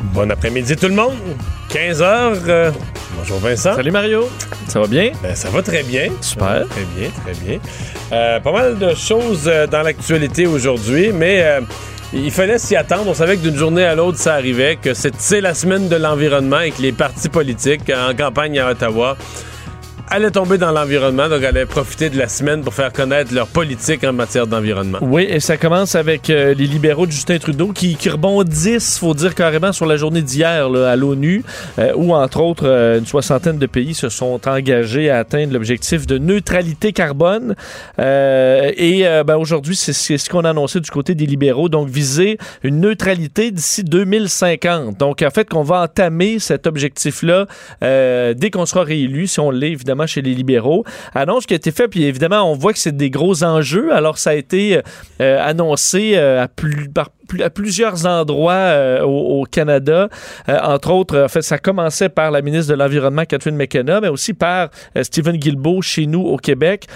Bon après-midi tout le monde. 15 heures. euh, bonjour Vincent. Salut Mario, ça va bien? Ben, ça va très bien. Super. Très bien, très bien. Euh, pas mal de choses euh, dans l'actualité aujourd'hui, mais euh, il fallait s'y attendre. On savait que d'une journée à l'autre, ça arrivait, que c'est c'est la semaine de l'environnement et que les partis politiques en campagne à Ottawa allaient tomber dans l'environnement, donc allaient profiter de la semaine pour faire connaître leur politique en matière d'environnement. Oui, et ça commence avec euh, les libéraux de Justin Trudeau qui, qui rebondissent, faut dire carrément, sur la journée d'hier à l'ONU, euh, où entre autres euh, une soixantaine de pays se sont engagés à atteindre l'objectif de neutralité carbone. Et ben, aujourd'hui, c'est ce qu'on a annoncé du côté des libéraux, donc viser une neutralité d'ici 2050. Donc en fait, qu'on va entamer cet objectif-là dès qu'on sera réélu, si on l'est évidemment chez les libéraux. Annonce qui a été faite, puis évidemment, on voit que c'est des gros enjeux. Alors, ça a été euh, annoncé euh, à, plus, par, à plusieurs endroits euh, au, Canada. Euh, entre autres, en fait, ça commençait par la ministre de l'Environnement, Catherine McKenna, mais aussi par euh, Stephen Guilbeault chez nous au Québec,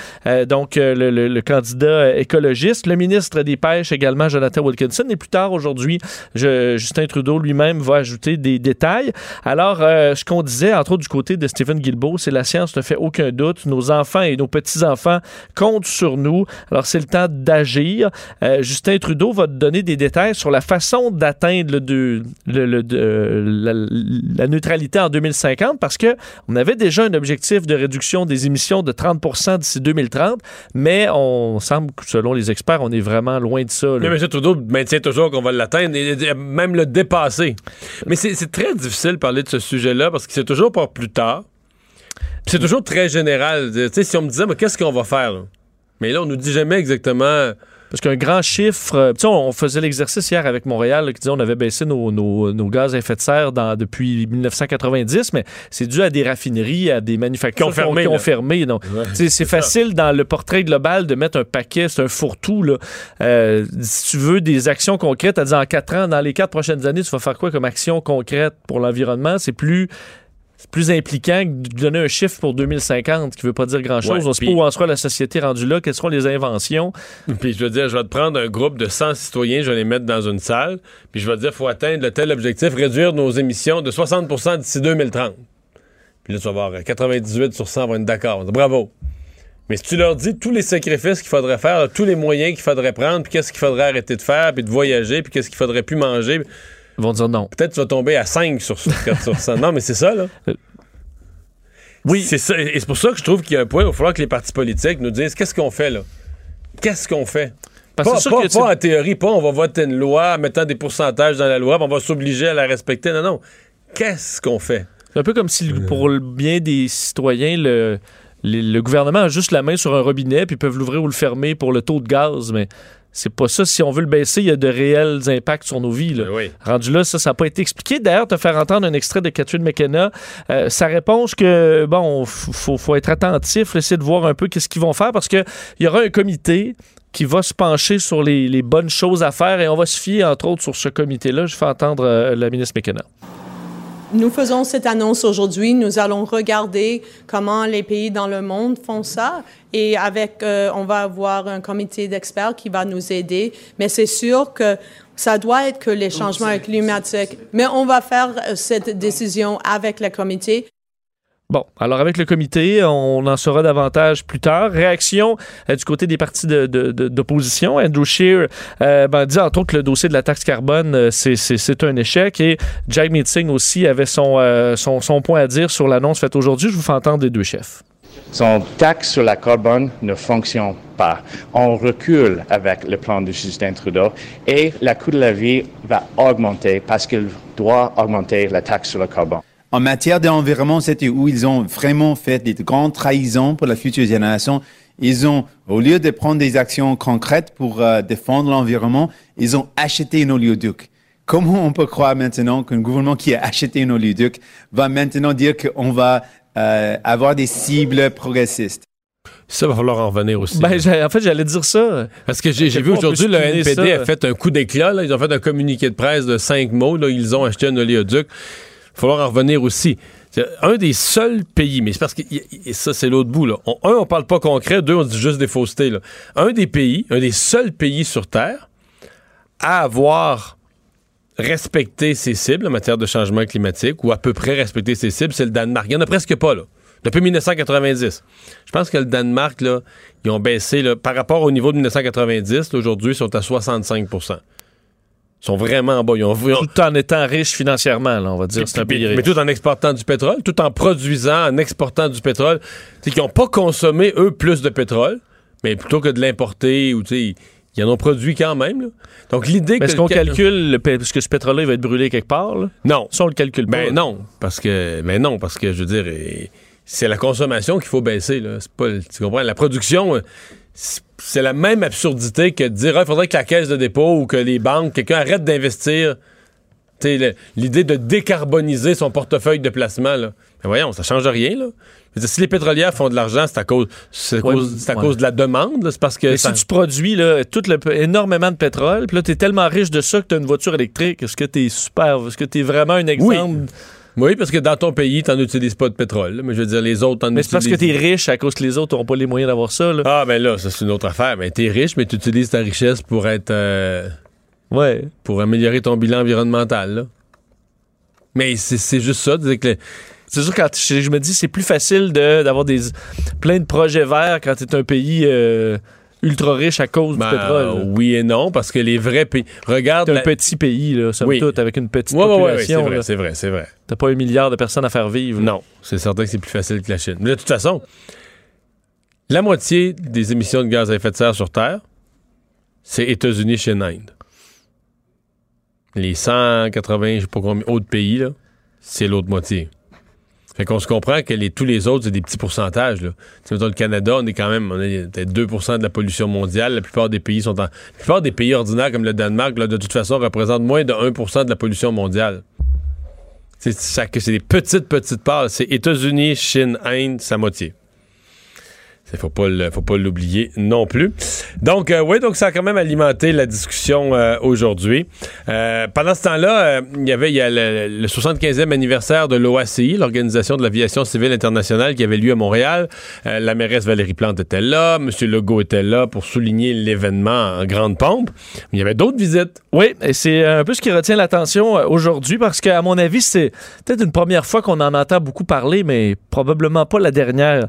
donc le, candidat écologiste. Le ministre des Pêches également, Jonathan Wilkinson. Et plus tard aujourd'hui, Justin Trudeau lui-même va ajouter des détails. Alors, ce qu'on disait, entre autres du côté de Stephen Guilbeault, c'est la science ne fait aucun doute. Nos enfants et nos petits-enfants comptent sur nous. Alors, c'est le temps d'agir. Justin Trudeau va te donner des détails sur la façon d'atteindre la, neutralité en 2050 parce que on avait déjà un objectif de réduction des émissions de 30% d'ici 2030, mais on semble que, selon les experts, on est vraiment loin de ça. Mais M. Trudeau maintient toujours qu'on va l'atteindre et même le dépasser. Mais c'est très difficile de parler de ce sujet-là parce que c'est toujours pour plus tard. C'est toujours très général. Si on me disait, mais qu'est-ce qu'on va faire? là? Mais là, on nous dit jamais exactement. Parce qu'un grand chiffre, euh, tu sais, on faisait l'exercice hier avec Montréal là, qui disait on avait baissé nos, nos- nos gaz à effet de serre dans- depuis 1990, mais c'est dû à des raffineries, à des manufactures Qui ont fermé, qui ont fermé. C'est facile dans le portrait global de mettre un paquet, c'est un fourre-tout. là. Euh, si tu veux des actions concrètes, à dire en quatre ans, dans les quatre prochaines années, tu vas faire quoi comme action concrète pour l'environnement? C'est plus. C'est plus impliquant que de donner un chiffre pour 2050 qui veut pas dire grand-chose. Ouais, on sait pas où en sera la société rendue là, quelles seront les inventions. Puis je veux dire, je vais te prendre un groupe de 100 citoyens, je vais les mettre dans une salle, puis je vais te dire, il faut atteindre le tel objectif, réduire nos émissions de 60% d'ici 2030. Puis là, tu vas voir, 98 sur 100 vont être d'accord. Bravo. Mais si tu leur dis tous les sacrifices qu'il faudrait faire, tous les moyens qu'il faudrait prendre, puis qu'est-ce qu'il faudrait arrêter de faire, puis de voyager, puis qu'est-ce qu'il faudrait plus manger, vont dire non. peut-être tu vas tomber à 5 sur, sur 4 sur 100. Non, mais c'est ça, là. Oui. C'est ça. Et c'est pour ça que je trouve qu'il y a un point, il va falloir que les partis politiques nous disent qu'est-ce qu'on fait, là? Qu'est-ce qu'on fait? Parce que Pas, c'est sûr pas- que, tu pas en théorie, pas on va voter une loi en mettant des pourcentages dans la loi, puis on va s'obliger à la respecter. Non, non. Qu'est-ce qu'on fait? C'est un peu comme si, le- pour le bien des citoyens, le, le, le gouvernement a juste la main sur un robinet, puis ils peuvent l'ouvrir ou le fermer pour le taux de gaz, mais c'est pas ça. Si on veut le baisser, il y a de réels impacts sur nos vies. là. Ben oui. Rendu là, ça, ça n'a pas été expliqué. D'ailleurs, te faire entendre un extrait de Catherine McKenna, euh, sa réponse que, bon, faut, faut être attentif, essayer de voir un peu qu'est-ce qu'ils vont faire, parce qu'il y aura un comité qui va se pencher sur les, les bonnes choses à faire, et on va se fier, entre autres, sur ce comité-là. Je fais entendre euh, la ministre McKenna. Nous faisons cette annonce aujourd'hui. Nous allons regarder comment les pays dans le monde font ça. Et avec, euh, on va avoir un comité d'experts qui va nous aider. Mais c'est sûr que ça doit être que les changements climatiques. Mais on va faire euh, cette décision avec le comité. Bon, alors avec le comité, on en saura davantage plus tard. Réaction euh, du côté des partis d'opposition. Andrew Scheer euh, ben, dit entre autres que le dossier de la taxe carbone, euh, c'est- un échec. Et Jack Meeting aussi avait son, euh, son, son point à dire sur l'annonce faite aujourd'hui. Je vous fais entendre les deux chefs. Son taxe sur la carbone ne fonctionne pas. On recule avec le plan de Justin Trudeau et le coût de la vie va augmenter parce qu'il doit augmenter la taxe sur le carbone. En matière d'environnement, c'était où ils ont vraiment fait des grandes trahisons pour la future génération. Ils ont, au lieu de prendre des actions concrètes pour euh, défendre l'environnement, ils ont acheté un oléoduc. comment on peut croire maintenant qu'un gouvernement qui a acheté un oléoduc va maintenant dire qu'on va euh, avoir des cibles progressistes? Ça va falloir en revenir aussi. Ben, en fait, j'allais dire ça. Parce que j'ai vu aujourd'hui, le NPD ça. a fait un coup d'éclat. Ils ont fait un communiqué de presse de cinq mots. là. Ils ont acheté un oléoduc. Falloir en revenir aussi. Un des seuls pays, mais c'est parce que ça, c'est l'autre bout. Là. On- un, on parle pas concret. Deux, on dit juste des faussetés. là. Un des pays, un des seuls pays sur Terre à avoir respecté ses cibles en matière de changement climatique ou à peu près respecté ses cibles, c'est le Danemark. Il n'y en a presque pas, là. Depuis 1990. Je pense que le Danemark, là, ils ont baissé, là, par rapport au niveau de 1990, là, aujourd'hui, ils sont à 65 Ils sont vraiment en bas. Ils ont, ils ont- Tout en étant riche financièrement, là, on va dire. C'est un pays mais, riche. mais tout en exportant du pétrole, tout en produisant, en exportant du pétrole. C'est qu'ils n'ont pas consommé, eux, plus de pétrole, mais plutôt que de l'importer, ou tu sais, ils en ont produit quand même. là. Donc l'idée que... Est-ce qu'on calcule, le parce que ce pétrole-là, va être brûlé quelque part, là? Non. Ça, on le calcule pas. Ben non, parce que ben non, parce que je veux dire, eh, c'est la consommation qu'il faut baisser. Là. C'est pas, tu comprends? La production, euh, c'est la même absurdité que de dire Ah, il faudrait que la caisse de dépôt ou que les banques, quelqu'un arrête d'investir. L'idée de décarboniser son portefeuille de placement, là. Ben voyons, ça change rien. Là. Dire, si les pétrolières font de l'argent, c'est à cause, c'est à cause, c'est à ouais. cause de la demande. C'est parce que Mais ça- si tu produis là, tout le, énormément de pétrole, puis là, tu es tellement riche de ça que tu as une voiture électrique, est-ce que tu es super? Est-ce que tu es vraiment un exemple? Oui, parce que dans ton pays, tu n'utilises pas de pétrole. Mais je veux dire, les autres, t'en Mais c'est parce que utilisent. tu es riche à cause que les autres n'ont pas les moyens d'avoir ça. Là. Ah, ben là, ça, c'est une autre affaire. Mais t'es riche, mais tu utilises ta richesse pour être. euh, Ouais. pour améliorer ton bilan environnemental, là. Mais c'est c'est juste ça. c'est que le- C'est sûr, quand je, je me dis, c'est plus facile de- d'avoir des plein de projets verts quand tu es un pays euh, ultra riche à cause ben, du pétrole. là. oui et non, parce que les vrais pays. Regarde. Un la- petit pays, là, somme Oui. toute, avec une petite c'est population. vrai, là. c'est vrai, c'est vrai. T'as pas un milliard de personnes à faire vivre. là. Non, c'est certain que c'est plus facile que la Chine. Mais de toute façon, la moitié des émissions de gaz à effet de serre sur Terre, c'est États-Unis, Chine, Inde. Les 180, je sais pas combien, autres pays, là, c'est l'autre moitié. Fait qu'on se comprend que les, tous les autres, c'est des petits pourcentages. Là. Tu sais, mettons, le Canada, on est quand même, on est peut-être 2% de la pollution mondiale. La plupart des pays sont en. La plupart des pays ordinaires comme le Danemark, là, de toute façon, représentent moins de 1% de la pollution mondiale. C'est des petites, petites parts. C'est États-Unis, Chine, Inde, sa moitié. Il faut pas le- faut pas l'oublier non plus. Donc, euh, oui, donc ça a quand même alimenté la discussion euh, aujourd'hui. Euh, pendant ce temps-là, il y avait le, le 75e anniversaire de l'OACI, l'Organisation de l'aviation civile internationale, qui avait lieu à Montréal. La mairesse Valérie Plante était là, M. Legault était là pour souligner l'événement en grande pompe. Il y avait d'autres visites. Oui, et c'est un peu ce qui retient l'attention aujourd'hui parce qu'à mon avis, c'est peut-être une première fois qu'on en entend beaucoup parler, mais probablement pas la dernière.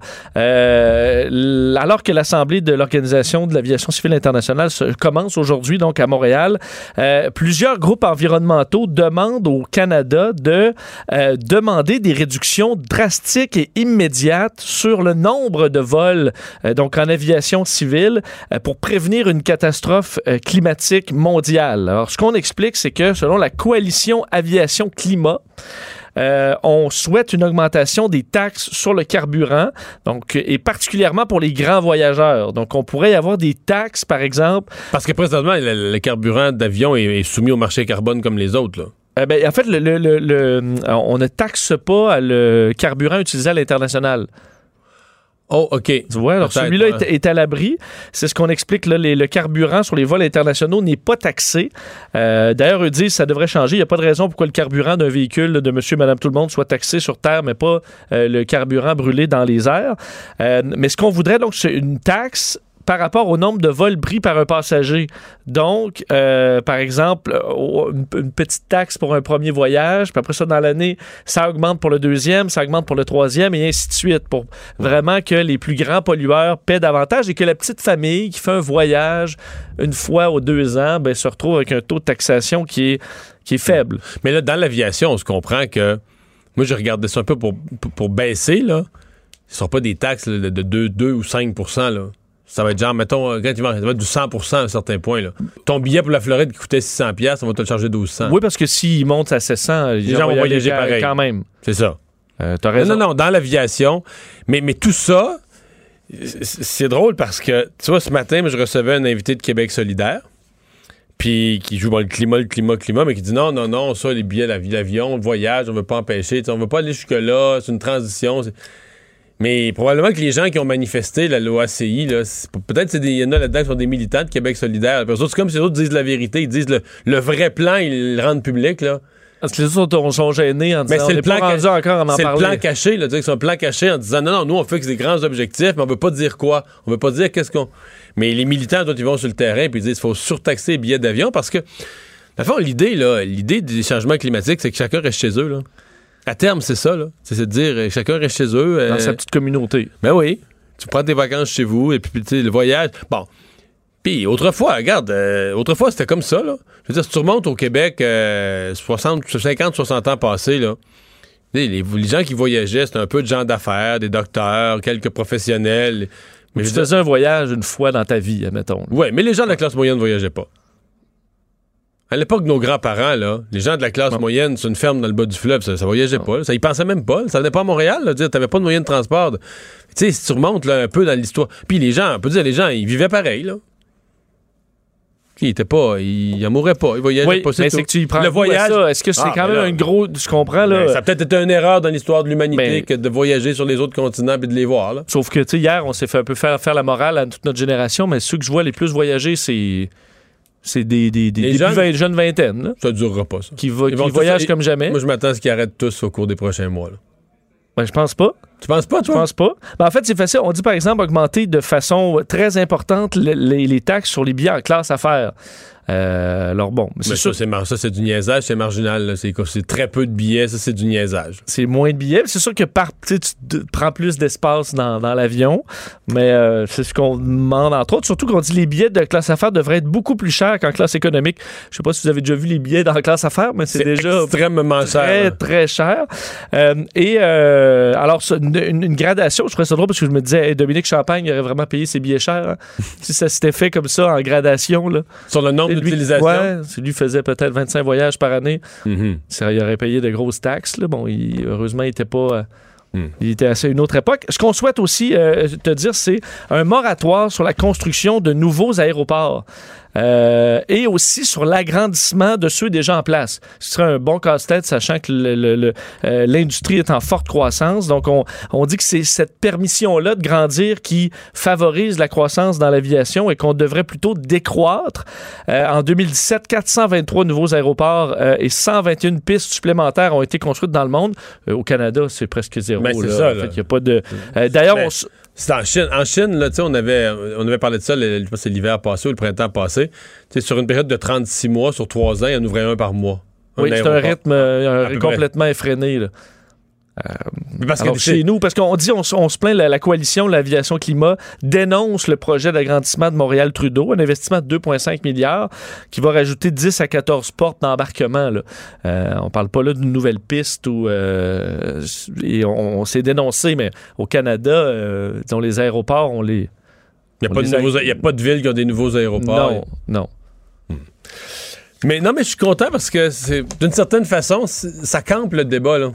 Alors que l'Assemblée de l'Organisation de l'aviation civile internationale commence aujourd'hui, donc à Montréal, euh, plusieurs groupes environnementaux demandent au Canada de euh, demander des réductions drastiques et immédiates sur le nombre de vols, euh, donc en aviation civile, pour prévenir une catastrophe climatique mondiale. Alors, ce qu'on explique, c'est que selon la coalition Aviation Climat, euh, on souhaite une augmentation des taxes sur le carburant, donc, et particulièrement pour les grands voyageurs. Donc, on pourrait y avoir des taxes, par exemple. Parce que présentement, le, le carburant d'avion est, est soumis au marché carbone comme les autres. Là. Euh, ben, en fait, le, le- le- le- on ne taxe pas le carburant utilisé à l'international. Oh, OK. Tu vois, alors celui-là est, est à l'abri. C'est ce qu'on explique. Là, les- le carburant sur les vols internationaux n'est pas taxé. Euh, D'ailleurs, eux disent que ça devrait changer. Il n'y a pas de raison pourquoi le carburant d'un véhicule de monsieur, madame, tout le monde soit taxé sur Terre, mais pas euh, le carburant brûlé dans les airs. Euh, mais ce qu'on voudrait, donc, c'est une taxe par rapport au nombre de vols pris par un passager. Donc, euh, par exemple, une, petite taxe pour un premier voyage, puis après ça, dans l'année, ça augmente pour le deuxième, ça augmente pour le troisième, et ainsi de suite, pour vraiment que les plus grands pollueurs paient davantage et que la petite famille qui fait un voyage une fois aux deux ans ben, se retrouve avec un taux de taxation qui est, qui est faible. Mais là, dans l'aviation, on se comprend que. Moi, j'ai regardé ça un peu pour, pour, baisser, là. Ce ne sont pas des taxes de 2, 2 ou 5 là. Ça va être genre, mettons, quand tu vas, ça va être du 100% à un certain point, là. Ton billet pour la Floride qui coûtait 600 pièces, on va te le charger 1200. Oui, parce que s'il monte à 700, les, gens vont voyager quand- pareil. quand même. C'est ça. Euh, T'as Non, raison. non, non, dans l'aviation. Mais, mais tout ça, c'est drôle parce que, tu vois, ce matin, je recevais un invité de Québec solidaire. puis qui joue dans le climat, le climat, le climat, mais qui dit non, non, non, ça, les billets l'avion, le voyage, on veut pas empêcher, on veut pas aller jusque-là, c'est une transition. C'est- Mais probablement que les gens qui ont manifesté la là, c'est- peut-être c'est des- il y en a là-dedans qui sont des militants de Québec solidaire. Autres, C'est comme si les autres disent la vérité, ils disent le, le vrai plan, ils le rendent public, là. Parce que les autres sont gênés en Mais disant c'est on le pas plan rendu encore en C'est le plan caché, là, c'est un plan caché en disant non, non, nous on fixe des grands objectifs, mais on veut pas dire quoi. On veut pas dire qu'est-ce qu'on. Mais les militants, toi, ils vont sur le terrain puis ils disent qu'il faut surtaxer les billets d'avion parce que, à fond, l'idée, là, l'idée des changements climatiques, c'est que chacun reste chez eux, là. À terme, c'est ça, là. C'est de dire euh, chacun reste chez eux. euh, Dans sa petite communauté. ben oui. Tu prends tes vacances chez vous et puis tu sais, le voyage. Bon. Puis autrefois, regarde, euh, autrefois c'était comme ça, là. Je veux dire, si tu remontes au Québec, euh, 60, 50, 60 ans passés, là, les, les gens qui voyageaient, c'était un peu de gens d'affaires, des docteurs, quelques professionnels. Mais tu faisais un voyage une fois dans ta vie, admettons. Ouais, mais les gens de la classe moyenne ne voyageaient pas. À l'époque de nos grands-parents, là, les gens de la classe moyenne sur une ferme dans le bas du fleuve, ça, ça voyageait pas. là. Ça y pensait même pas. là. Ça venait pas à Montréal. Là, dire, t'avais pas de moyen de transport. Tu sais, si tu remontes là, un peu dans l'histoire. Puis les gens, on peut dire, les gens, ils vivaient pareil, là. Ils étaient pas, ils, ils en mourraient pas, ils voyageaient Oui, pas. mais tout. c'est que tu y prends Le voyage. Est-ce que c'est Ah, quand même là- un gros. Je comprends, là. Ça a peut-être été une erreur dans l'histoire de l'humanité Ben- que de voyager sur les autres continents et de les voir. Là. Sauf que, tu sais, hier, on s'est fait un peu faire, faire la morale à toute notre génération, mais ceux que je vois les plus voyager, c'est. C'est des, des, des Les jeunes? vingt- jeunes vingtaines, là, Ça durera pas, ça. qui, va- qui voyagent comme jamais. Moi, je m'attends à ce qu'ils arrêtent tous au cours des prochains mois. là. Ben, je pense pas. Tu penses pas, Je toi? pense pas. Ben, en fait, c'est facile. On dit, par exemple, augmenter de façon très importante le- les, les taxes sur les billets en classe affaires. Euh, alors, bon, c'est ça, c'est mar- du niaisage, c'est marginal. C'est très peu de billets, ça, c'est du niaisage. c'est moins de billets. C'est sûr que par, tu prends plus d'espace dans, dans l'avion, mais euh, c'est ce qu'on demande entre autres. Surtout qu'on dit les billets de classe affaires devraient être beaucoup plus chers qu'en classe économique. Je sais pas si vous avez déjà vu les billets dans la classe affaires, mais c'est déjà extrêmement cher. très, très cher. Euh, et alors, ça, une, une- gradation, je trouvais ça drôle parce que je me disais, hey, Dominique Champagne aurait vraiment payé ses billets chers. hein. si ça s'était fait comme ça en gradation, là. Sur le nombre Ouais, si lui faisait peut-être 25 voyages par année, Mhm. ça, il aurait payé de grosses taxes. Là. Bon, il- heureusement, il était pas. euh, Hmm. Il était à une autre époque. Ce qu'on souhaite aussi euh, te dire, c'est un moratoire sur la construction de nouveaux aéroports. Euh, et aussi sur l'agrandissement de ceux déjà en place. Ce serait un bon casse-tête, sachant que le- le- le, euh, l'industrie est en forte croissance. Donc, on, on dit que c'est cette permission-là de grandir qui favorise la croissance dans l'aviation et qu'on devrait plutôt décroître. Euh, en 2017, 423 nouveaux aéroports euh, et 121 pistes supplémentaires ont été construites dans le monde. Euh, au Canada, c'est presque zéro. Ben, c'est là. ça, En là. fait, il y a pas de. Euh, D'ailleurs, on C'est en Chine. En Chine, là, tu sais, on avait, on avait parlé de ça, le- je pense c'est l'hiver passé ou le printemps passé. Tu sais, sur une période de 36 mois, sur 3 ans, il y en ouvrait un par mois. oui, c'est un rythme euh, complètement effréné. là. Parce Alors, sais, chez nous, parce qu'on dit, on, se plaint, la, la coalition, l'aviation climat dénonce le projet d'agrandissement de Montréal-Trudeau, un investissement de 2,5 milliards qui va rajouter 10 à 14 portes d'embarquement. là. Euh, on parle pas là d'une nouvelle piste ou euh, et on, on s'est dénoncé, mais au Canada, euh, disons, les aéroports, on les. il n'y a, pas de a- a pas villes qui ont des nouveaux aéroports. Non, non. Mais non, mais je suis content parce que c'est d'une certaine façon, ça campe le débat. Là.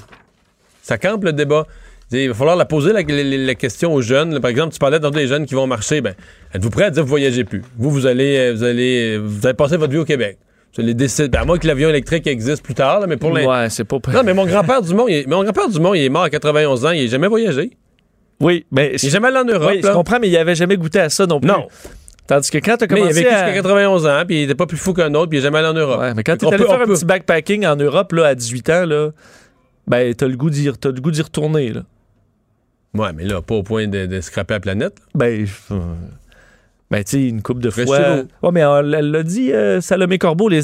Ça campe le débat. Il va falloir la poser la, la- la question aux jeunes. là. Par exemple, tu parlais dans des jeunes qui vont marcher. Ben, êtes-vous prêts à dire que vous voyagez plus? Vous, vous allez, euh, vous allez, euh, vous allez passer votre vie au Québec. Vous allez décider. ben, à moins que l'avion électrique existe plus tard, là, mais pour l'instant. Ouais, c'est pas. Non, mais mon grand-père Dumont, il est, mon grand-père Dumont, il est mort à 91 ans, il n'a jamais voyagé. Oui, mais. Il n'est jamais allé en Europe. Oui, je comprends, mais il avait jamais goûté à ça non plus. Non. Tandis que quand tu as Mais il a commencé vécu à... jusqu'à 91 ans, puis il n'était pas plus fou qu'un autre, puis il n'est jamais allé en Europe. Ouais, mais quand tu allé peut- faire un peut- petit backpacking en Europe là, à 18 ans, là, ben, t'as le goût d'y t'as le goût d'y retourner. Là. Ouais, mais là, pas au point de, de scraper la planète. Ben, je- euh, ben tu sais, une coupe de fois. Ouais, mais elle l'a dit, euh, Salomé Corbeau, les,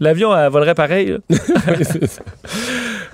l'avion, elle volerait pareil. là.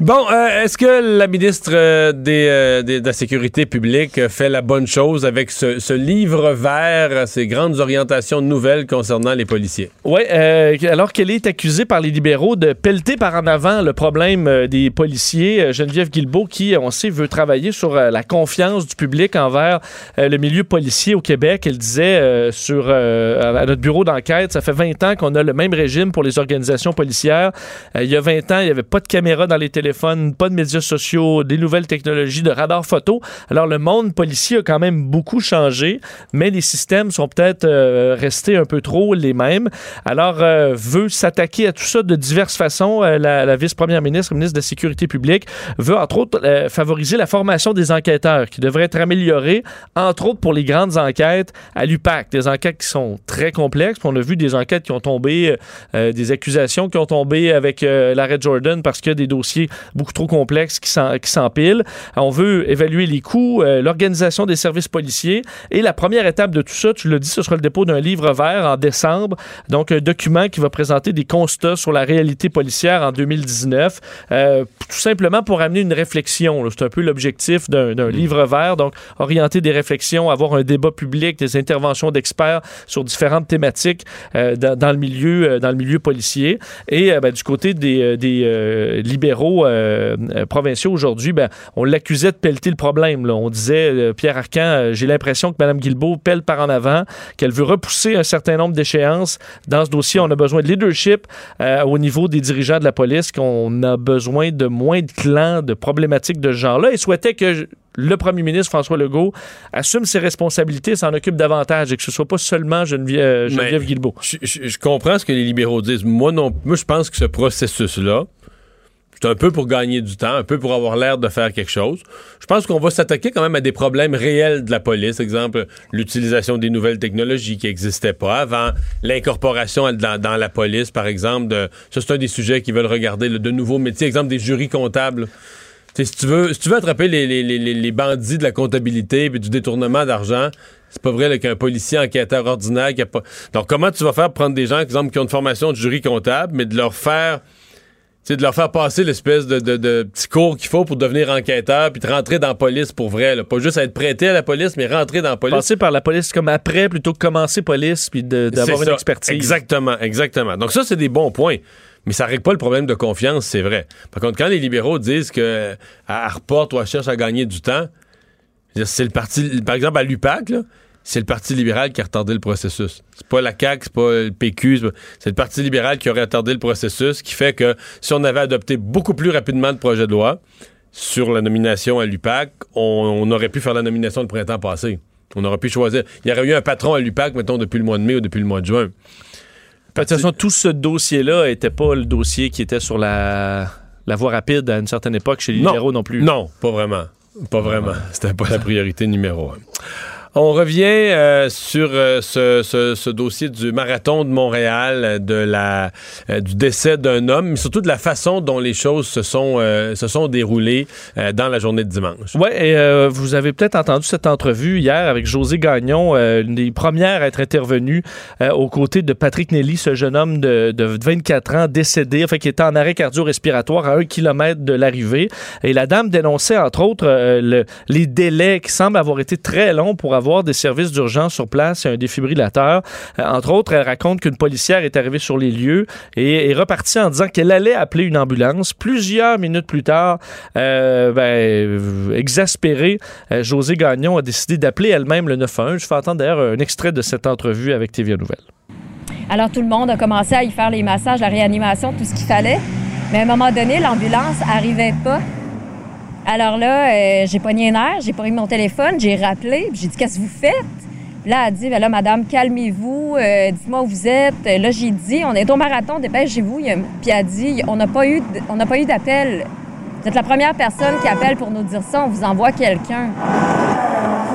Bon, euh, est-ce que la ministre euh, des, euh, des- de la Sécurité publique fait la bonne chose avec ce, ce livre vert, ces grandes orientations nouvelles concernant les policiers? Oui, alors qu'elle est accusée par les libéraux de pelleter par en avant le problème des policiers, Geneviève Guilbeault, qui, on sait, veut travailler sur la confiance du public envers euh, le milieu policier au Québec. Elle disait euh, sur, euh, à notre bureau d'enquête, ça fait 20 ans qu'on a le même régime pour les organisations policières. Euh, il y a 20 ans, il n'y avait pas de caméra dans les téléphone, pas de médias sociaux, des nouvelles technologies de radar photo. Alors le monde policier a quand même beaucoup changé, mais les systèmes sont peut-être euh, restés un peu trop les mêmes. Alors euh, veut s'attaquer à tout ça de diverses façons. La, vice-première ministre, ministre de la Sécurité publique, veut entre autres favoriser la formation des enquêteurs qui devrait être améliorée, entre autres pour les grandes enquêtes à l'UPAC, des enquêtes qui sont très complexes. On a vu des enquêtes qui ont tombé, des accusations qui ont tombé avec euh, l'arrêt Jordan parce qu'il y a des dossiers beaucoup trop complexes qui s'empilent. On veut évaluer les coûts, euh, l'organisation des services policiers et la première étape de tout ça, tu l'as dit, ce sera le dépôt d'un livre vert en décembre, donc un document qui va présenter des constats sur la réalité policière en 2019, euh, tout simplement pour amener une réflexion. C'est un peu l'objectif d'un d'un livre vert, donc orienter des réflexions, avoir un débat public, des interventions d'experts sur différentes thématiques euh, dans, dans le milieu, dans le milieu policier. Et euh, ben, du côté des, euh, euh, libéraux provinciaux aujourd'hui, ben, on l'accusait de pelleter le problème. On disait, Pierre Arcan, j'ai l'impression que Mme Guilbeault pèle par en avant, qu'elle veut repousser un certain nombre d'échéances. Dans ce dossier, on a besoin de leadership au niveau des dirigeants de la police, qu'on a besoin de moins de clans, de problématiques de ce genre-là, et souhaitait que le premier ministre François Legault assume ses responsabilités, s'en occupe davantage et que ce soit pas seulement Geneviève, euh, Geneviève Guilbeault. Je, je- je comprends ce que les libéraux disent. Moi, non, moi, je pense que ce processus-là, c'est un peu pour gagner du temps, un peu pour avoir l'air de faire quelque chose. Je pense qu'on va s'attaquer quand même à des problèmes réels de la police. Exemple, l'utilisation des nouvelles technologies qui n'existaient pas avant, l'incorporation dans, dans la police, par exemple. De, ça, c'est un des sujets qu'ils veulent regarder, là, de nouveaux métiers. Exemple, des jurys comptables. Si tu veux, si tu veux attraper les, les- les- les- bandits de la comptabilité et du détournement d'argent, c'est pas vrai qu'un policier enquêteur ordinaire qui a pas. Donc, comment tu vas faire pour prendre des gens, exemple, qui ont une formation de jury comptable, mais de leur faire. de leur faire passer l'espèce de, de, de petit cours qu'il faut pour devenir enquêteur, puis de rentrer dans la police pour vrai. là? Pas juste être prêté à la police, mais rentrer dans la police. Passer par la police comme après plutôt que commencer police puis d'avoir une expertise. Exactement, exactement. Donc ça, c'est des bons points. Mais ça règle pas le problème de confiance, c'est vrai. Par contre, quand les libéraux disent que à reporte ou cherche à gagner du temps, c'est le parti, par exemple à l'UPAC, c'est le Parti libéral qui a retardé le processus. C'est pas la CAQ, c'est pas le PQ, c'est le Parti libéral qui aurait retardé le processus, qui fait que si on avait adopté beaucoup plus rapidement le projet de loi sur la nomination à l'UPAC, on, on aurait pu faire la nomination le printemps passé. On aurait pu choisir. Il y aurait eu un patron à l'UPAC, mettons, depuis le mois de mai ou depuis le mois de juin. De toute façon, tout ce dossier-là n'était pas le dossier qui était sur la, la voie rapide à une certaine époque chez les Non. libéraux non plus. Non, pas vraiment. Pas vraiment. C'était pas la priorité numéro un. On revient euh, sur euh, ce, dossier du marathon de Montréal, euh, du décès d'un homme, mais surtout de la façon dont les choses se sont, déroulées dans la journée de dimanche. Oui, et vous avez peut-être entendu cette entrevue hier avec José Gagnon, une des premières à être intervenue aux côtés de Patrick Nelly, ce jeune homme de, de 24 ans décédé, enfin, qui était en arrêt cardio-respiratoire à un kilomètre de l'arrivée. Et la dame dénonçait, entre autres, le- les délais qui semblent avoir été très longs pour avoir des services d'urgence sur place et un défibrillateur. Euh, entre autres, elle raconte qu'une policière est arrivée sur les lieux et est repartie en disant qu'elle allait appeler une ambulance. Plusieurs minutes plus tard, euh, ben, exaspérée, euh, José Gagnon a décidé d'appeler elle-même le 911. Je fais entendre d'ailleurs un extrait de cette entrevue avec TVA Nouvelle. Alors tout le monde a commencé à y faire les massages, la réanimation, tout ce qu'il fallait. Mais à un moment donné, l'ambulance arrivait pas. Alors là, euh, j'ai pogné un air, j'ai pris mon téléphone, j'ai rappelé, puis j'ai dit qu'est-ce que vous faites? Puis Là, elle a dit ben là madame, calmez-vous, euh, dites-moi où vous êtes. Euh, Là, j'ai dit on est au marathon, dépêchez-vous. Puis elle a dit on n'a pas eu on n'a pas eu d'appel. Vous êtes la première personne qui appelle pour nous dire ça, on vous envoie quelqu'un.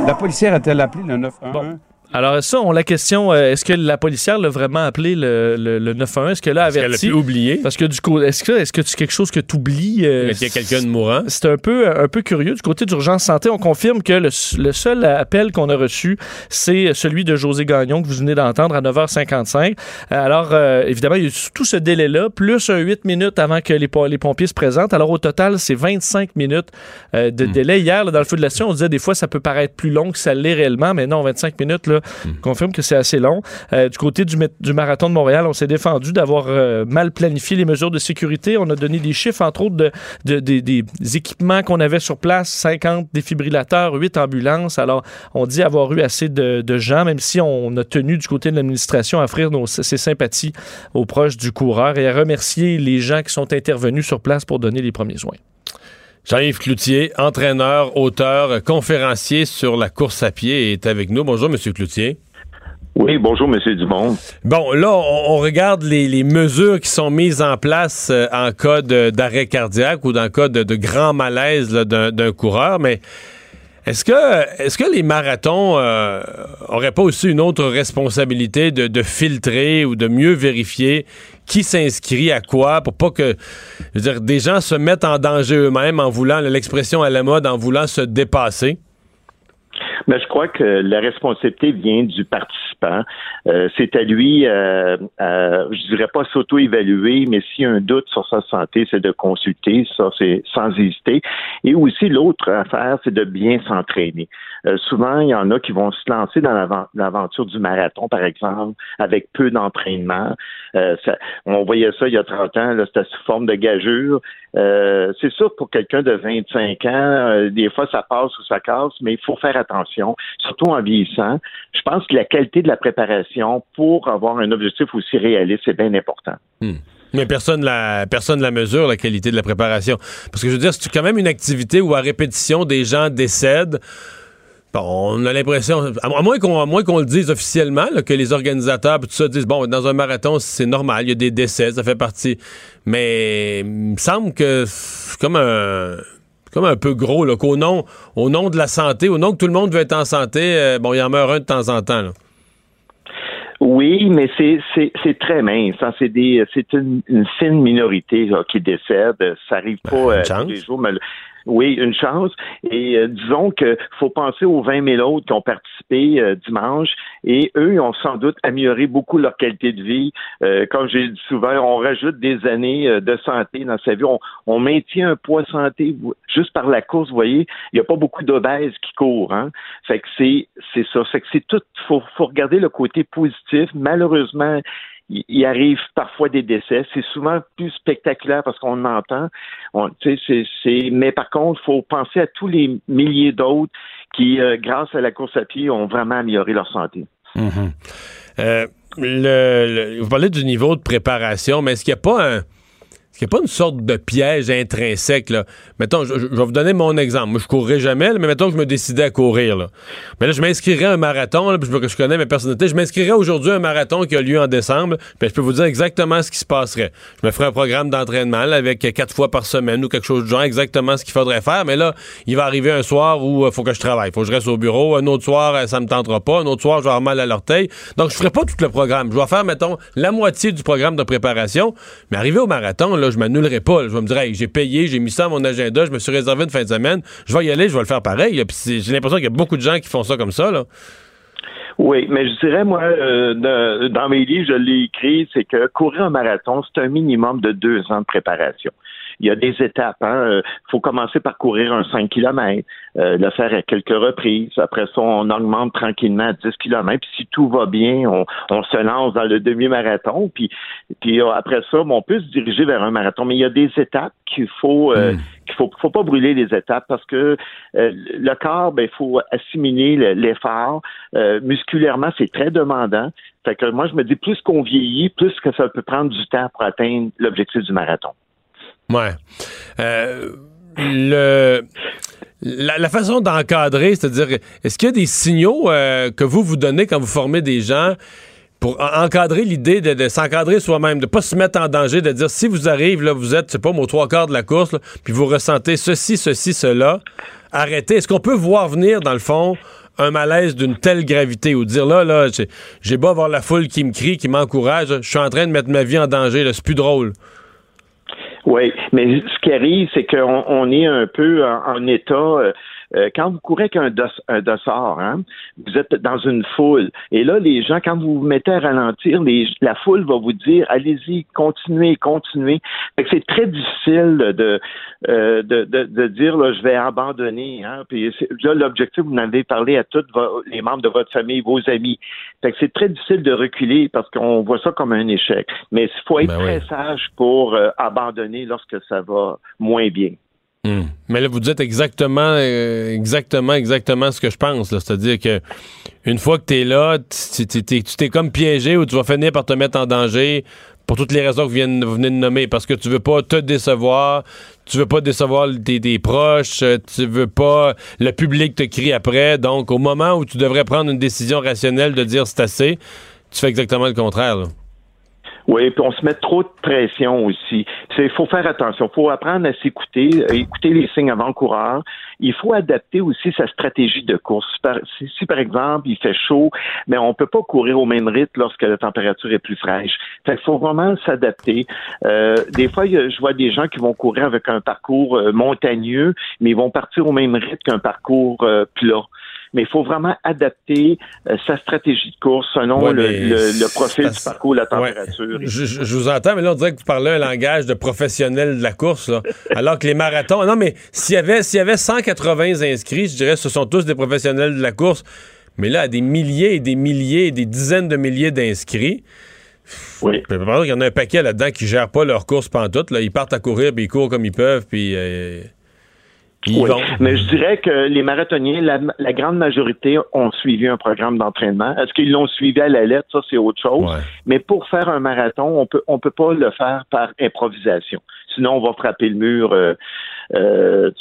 La policière a-t-elle appelé le 911? Alors ça, on la question, euh, est-ce que la policière l'a vraiment appelé le, le, le 911? Est-ce qu'elle l'a Est-ce qu'elle a averti? pu oublier Parce que du coup, est-ce que est-ce que c'est quelque chose que tu oublies? qu'il y a quelqu'un de mourant? C'est un peu, un peu curieux. Du côté d'urgence santé, on confirme que le, le seul appel qu'on a reçu, c'est celui de José Gagnon que vous venez d'entendre à 9h55. Alors, euh, évidemment, il y a eu tout ce délai-là, plus un 8 minutes avant que les, les pompiers se présentent. Alors, au total, c'est 25 minutes euh, de délai. Hier, là, dans le feu de l'action, on disait des fois, ça peut paraître plus long que ça l'est réellement, mais non, 25 minutes, là, là, confirme que c'est assez long. Euh, du côté du, du, marathon de Montréal, on s'est défendu d'avoir euh, mal planifié les mesures de sécurité. On a donné des chiffres, entre autres, de, des équipements qu'on avait sur place, 50 défibrillateurs, 8 ambulances. Alors, on dit avoir eu assez de, de gens, même si on a tenu du côté de l'administration à offrir nos, ses sympathies aux proches du coureur et à remercier les gens qui sont intervenus sur place pour donner les premiers soins. Jean-Yves Cloutier, entraîneur, auteur, conférencier sur la course à pied, est avec nous. Bonjour, Monsieur Cloutier. Oui, bonjour, Monsieur Dumont. Bon, là, on, regarde les, mesures qui sont mises en place euh, en cas d'arrêt cardiaque ou dans cas de, de grand malaise d'un coureur, mais est-ce que, est-ce que les marathons euh, auraient pas aussi une autre responsabilité de, de, filtrer ou de mieux vérifier qui s'inscrit à quoi pour pas que, je veux dire, des gens se mettent en danger eux-mêmes en voulant, l'expression à la mode, en voulant se dépasser? Mais je crois que la responsabilité vient du participant. Euh, c'est à lui, euh, euh, je dirais pas s'auto-évaluer, mais s'il y a un doute sur sa santé, c'est de consulter, ça c'est sans hésiter. Et aussi l'autre affaire, c'est de bien s'entraîner. Euh, souvent, il y en a qui vont se lancer dans l'aventure du marathon, par exemple, avec peu d'entraînement. Euh, on voyait ça il y a 30 ans, c'était sous forme de gageure. Euh, c'est sûr, pour quelqu'un de 25 ans, des fois, ça passe ou ça casse, mais il faut faire attention, surtout en vieillissant. Je pense que la qualité de la préparation pour avoir un objectif aussi réaliste, c'est bien important. Hmm. Mais personne la personne la mesure la qualité de la préparation parce que je veux dire c'est quand même une activité où à répétition des gens décèdent on a l'impression, à moins qu'on le dise officiellement, que les organisateurs tout ça disent bon, dans un marathon, c'est normal, il y a des décès, ça fait partie. Mais il me semble que c'est comme un comme un peu gros, qu'au nom, au nom de la santé, au nom que tout le monde veut être en santé, euh, bon, il en meurt un de temps en temps. Oui, mais c'est très mince. Hein. C'est une, fine minorité qui décède. Ça arrive pas euh, tous les jours. Mais oui, une chance. Et euh, disons que faut penser aux 20 000 autres qui ont participé euh, dimanche et eux ont sans doute amélioré beaucoup leur qualité de vie. Euh, comme j'ai dit souvent, on rajoute des années euh, de santé dans sa vie. On, maintient un poids santé juste par la course. Vous voyez, il n'y a pas beaucoup d'obèses qui courent. Hein? Fait que c'est c'est ça. Fait que c'est tout. Faut faut regarder le côté positif. Malheureusement il arrive parfois des décès. C'est souvent plus spectaculaire parce qu'on entend. Mais par contre, il faut penser à tous les milliers d'autres qui, euh, grâce à la course à pied, ont vraiment amélioré leur santé. Mm-hmm. Euh, le, vous parlez du niveau de préparation, mais est-ce qu'il n'y a pas un qu'il n'y a pas une sorte de piège intrinsèque, là. Mettons, je, vais vous donner mon exemple. Moi, je courrais jamais, mais mettons que je me décidais à courir, là. Mais là, je m'inscrirais à un marathon, là, je, je connais ma personnalité. Je m'inscrirais aujourd'hui à un marathon qui a lieu en décembre, puis je peux vous dire exactement ce qui se passerait. Je me ferais un programme d'entraînement, avec quatre fois par semaine ou quelque chose du genre, exactement ce qu'il faudrait faire. Mais là, il va arriver un soir où il euh, faut que je travaille. faut que je reste au bureau. Un autre soir, euh, ça me tentera pas. Un autre soir, je vais avoir mal à l'orteil. Donc, je ferai pas tout le programme. Je vais faire, mettons, la moitié du programme de préparation. Mais arrivé au marathon, là, je m'annulerai pas. Je vais me dire, j'ai payé, j'ai mis ça à mon agenda, je me suis réservé une fin de semaine, je vais y aller, je vais le faire pareil. J'ai l'impression qu'il y a beaucoup de gens qui font ça comme ça. Là. Oui, mais je dirais, moi, euh, dans mes livres, je l'ai écrit, c'est que courir un marathon, c'est un minimum de deux ans de préparation il y a des étapes. Il hein. Euh, faut commencer par courir un 5 km, euh, le faire à quelques reprises. Après ça, on augmente tranquillement à 10 km. Puis si tout va bien, on, on se lance dans le demi-marathon. Puis, puis euh, après ça, on peut se diriger vers un marathon. Mais il y a des étapes qu'il faut euh, hmm. qu'il faut, faut pas brûler les étapes parce que le corps, ben, il faut assimiler l'effort. musculairement, c'est très demandant. Fait que moi, je me dis, plus qu'on vieillit, plus que ça peut prendre du temps pour atteindre l'objectif du marathon. Ouais. Euh, le. La, façon d'encadrer, c'est-à-dire, est-ce qu'il y a des signaux euh, que vous vous donnez quand vous formez des gens pour encadrer l'idée de, s'encadrer soi-même, de pas se mettre en danger, de dire si vous arrivez, là, vous êtes, c'est pas, aux trois quarts de la course, puis vous ressentez ceci, ceci, cela, arrêtez. Est-ce qu'on peut voir venir, dans le fond, un malaise d'une telle gravité ou dire là, là, j'ai beau avoir la foule qui me crie, qui m'encourage, je suis en train de mettre ma vie en danger, c'est plus drôle? Oui, mais ce qui arrive, c'est qu'on on est un peu en, état. Euh, quand vous courez avec un, dos, un dossard, hein, vous êtes dans une foule. Et là, les gens, quand vous vous mettez à ralentir, les, la foule va vous dire allez-y, continuez, continuez. c'est très difficile de, euh, de, de, de, dire là, je vais abandonner. Hein, puis là, l'objectif, vous en avez parlé à tous les membres de votre famille, vos amis. C'est très difficile de reculer parce qu'on voit ça comme un échec. Mais il faut être ben très sage pour euh, abandonner lorsque ça va moins bien. Hmm. Mais là, vous dites exactement, euh, exactement, exactement ce que je pense. C'est-à-dire que une fois que tu es là, tu t'es comme piégé ou tu vas finir par te mettre en danger pour toutes les raisons que vous venez de nommer. Parce que tu veux pas te décevoir, tu veux pas décevoir tes, proches, tu veux pas le public te crie après. Donc, au moment où tu devrais prendre une décision rationnelle de dire c'est assez, tu fais exactement le contraire. Oui, puis on se met trop de pression aussi. Il faut faire attention. Il faut apprendre à s'écouter, écouter les signes avant-coureurs. Il faut adapter aussi sa stratégie de course. Si, par exemple il fait chaud, mais on peut pas courir au même rythme lorsque la température est plus fraîche. Fait faut vraiment s'adapter. Euh, des fois, je vois des gens qui vont courir avec un parcours euh, montagneux, mais ils vont partir au même rythme qu'un parcours euh, plat mais il faut vraiment adapter euh, sa stratégie de course selon le, profil du parcours, la température. Je, vous entends, mais là, on dirait que vous parlez un langage de professionnel de la course, là. alors que les marathons... Non, mais s'il y avait, s'il y avait 180 inscrits, je dirais que ce sont tous des professionnels de la course, mais là, des milliers et des milliers et des dizaines de milliers d'inscrits... Oui. Il y en a un paquet là-dedans qui ne gèrent pas leur course pantoute. Là. Ils partent à courir, puis ils courent comme ils peuvent, puis... Euh, oui, mais je dirais que les marathoniens, la, grande majorité ont suivi un programme d'entraînement. Est-ce qu'ils l'ont suivi à la lettre? Ça, c'est autre chose. Mais pour faire un marathon, on peut on peut pas le faire par improvisation. Sinon, on va frapper le mur. Euh, euh,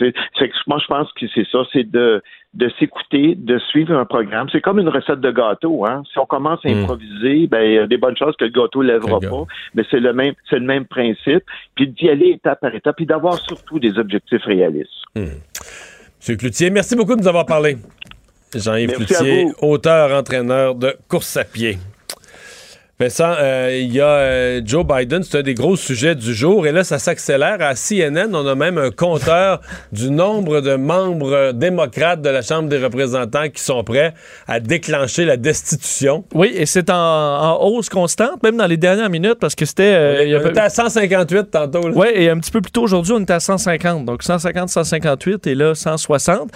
moi, je pense que c'est ça, c'est de de s'écouter, de suivre un programme. C'est comme une recette de gâteau. Hein? Si on commence à hmm. improviser, ben, il y a des bonnes choses que le gâteau ne lèvera pas. Mais c'est le même, c'est le même principe. Puis d'y aller étape par étape, puis d'avoir surtout des objectifs réalistes. Hmm. Monsieur Cloutier, merci beaucoup de nous avoir parlé. Jean-Yves Cloutier, auteur, entraîneur de course à pied. Vincent, euh, il y a euh, Joe Biden, c'est un des gros sujets du jour, et là, ça s'accélère. À CNN, on a même un compteur du nombre de membres démocrates de la Chambre des représentants qui sont prêts à déclencher la destitution. Oui, et c'est en, hausse constante, même dans les dernières minutes, parce que c'était... Euh, on, était à 158 tantôt. Oui, et un petit peu plus tôt aujourd'hui, on était à 150. Donc 150, 158, et là, 160.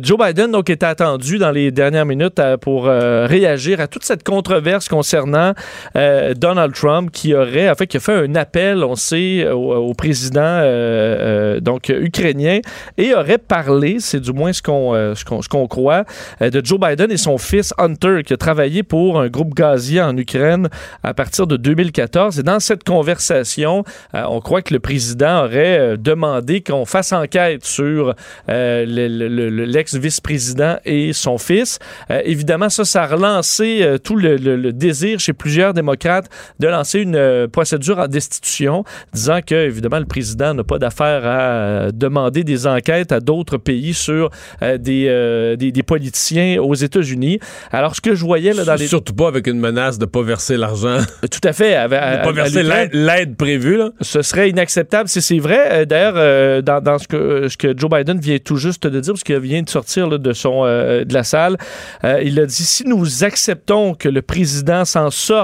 Joe Biden, donc, était attendu dans les dernières minutes pour réagir à toute cette controverse concernant euh, Donald Trump qui aurait, en fait, qui a fait un appel, on sait, au, président euh, euh, donc ukrainien et aurait parlé, c'est du moins ce qu'on ce qu'on croit, de Joe Biden et son fils Hunter qui a travaillé pour un groupe gazier en Ukraine à partir de 2014. Et dans cette conversation, on croit que le président aurait demandé qu'on fasse enquête sur l'ex-vice-président et son fils. évidemment, ça, ça a relancé tout le, le désir chez plusieurs démocrates de lancer une euh, procédure en destitution, disant que, évidemment, le président n'a pas d'affaire à euh, demander des enquêtes à d'autres pays sur euh, des, des, politiciens aux États-Unis. Alors, ce que je voyais là, dans les... Surtout pas avec une menace de ne pas verser l'argent. Tout à fait. de ne pas verser l'aide prévue. Là. Ce serait inacceptable si c'est vrai. D'ailleurs, dans, dans, ce, que, ce que Joe Biden vient tout juste de dire, parce qu'il vient de sortir de, son, de la salle, il a dit, si nous acceptons que le président s'en sort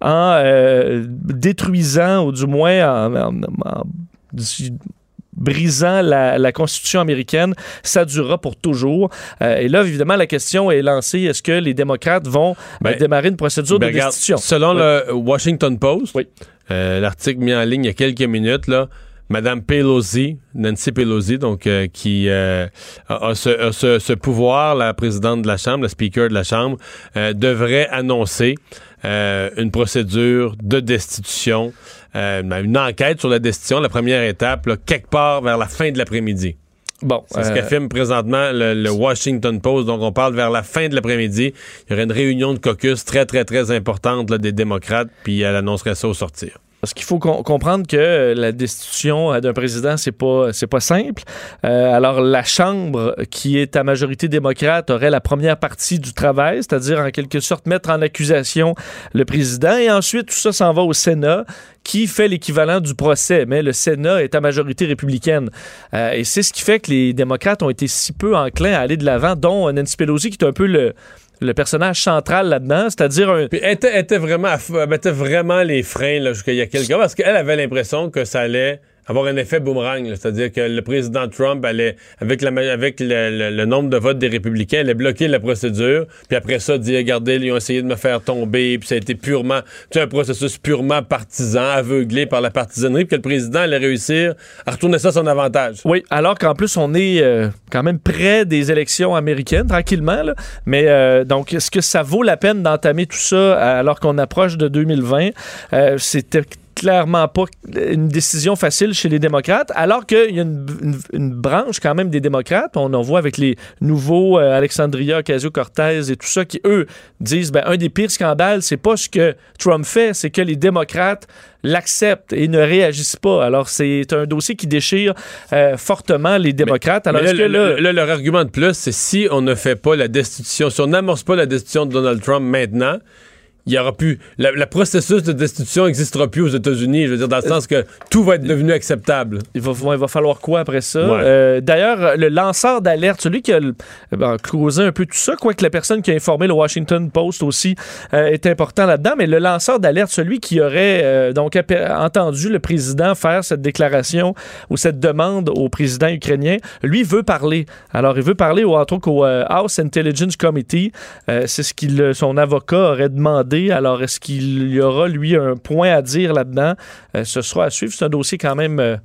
en euh, détruisant ou du moins en, brisant la, Constitution américaine, ça durera pour toujours. Euh, et là, évidemment, la question est lancée, est-ce que les démocrates vont ben, démarrer une procédure de ben, destitution? Selon le Washington Post, euh, l'article mis en ligne il y a quelques minutes, là, Madame Pelosi, Nancy Pelosi, donc qui a, ce, pouvoir, la présidente de la Chambre, le speaker de la Chambre, devrait annoncer euh, une procédure de destitution, euh, une enquête sur la destitution, la première étape, quelque part vers la fin de l'après-midi. Bon, c'est ce euh, qu'affirme présentement le, Washington Post. Donc, on parle vers la fin de l'après-midi. Il y aurait une réunion de caucus très, très, très importante des démocrates, puis elle annoncerait ça au sortir. Parce qu'il faut comprendre que la destitution d'un président, c'est pas pas simple. Euh, alors la Chambre, qui est à majorité démocrate, aurait la première partie du travail, c'est-à-dire en quelque sorte mettre en accusation le président, et ensuite tout ça s'en va au Sénat, qui fait l'équivalent du procès, mais le Sénat est à majorité républicaine. Euh, et c'est ce qui fait que les démocrates ont été si peu enclins à aller de l'avant, dont Nancy Pelosi, qui est un peu le le personnage central là-dedans, c'est-à-dire un... elle était, vraiment, elle mettait vraiment les freins là, jusqu'il y a quelques parce qu'elle avait l'impression que ça allait avoir un effet boomerang, c'est-à-dire que le président Trump allait, avec, le, nombre de votes des républicains, allait bloquer la procédure, puis après ça, dire, regardez, ils ont essayé de me faire tomber, puis ça a été purement, tu un processus purement partisan, aveuglé par la partisanerie, puis que le président allait réussir à retourner ça à son avantage. Oui, alors qu'en plus, on est euh, quand même près des élections américaines, tranquillement, là. mais euh, donc, est-ce que ça vaut la peine d'entamer tout ça alors qu'on approche de 2020? Euh, clairement pas une décision facile chez les démocrates, alors qu'il y a une, branche quand même des démocrates, on en voit avec les nouveaux euh, Alexandria Ocasio-Cortez et tout ça, qui eux disent, ben, un des pires scandales, c'est pas ce que Trump fait, c'est que les démocrates l'acceptent et ne réagissent pas. Alors, c'est un dossier qui déchire euh, fortement les démocrates. Alors, là, là, leur argument de plus, c'est si on ne fait pas la destitution, si on n'amorce pas la destitution de Donald Trump maintenant, il y aura plus. Le processus de destitution n'existera plus aux États-Unis. Je veux dire, dans le sens que tout va être devenu acceptable. Il va, il va falloir quoi après ça? Euh, d'ailleurs, le lanceur d'alerte, celui qui a ben, causé un peu tout ça, quoique la personne qui a informé le Washington Post aussi euh, est important là-dedans, mais le lanceur d'alerte, celui qui aurait euh, donc entendu le président faire cette déclaration ou cette demande au président ukrainien, lui veut parler. Alors, il veut parler, entre autres, au House Intelligence Committee. C'est ce que son avocat aurait demandé alors, est-ce qu'il y aura, lui, un point à dire là-dedans? Euh, ce sera à suivre. C'est un dossier quand même euh,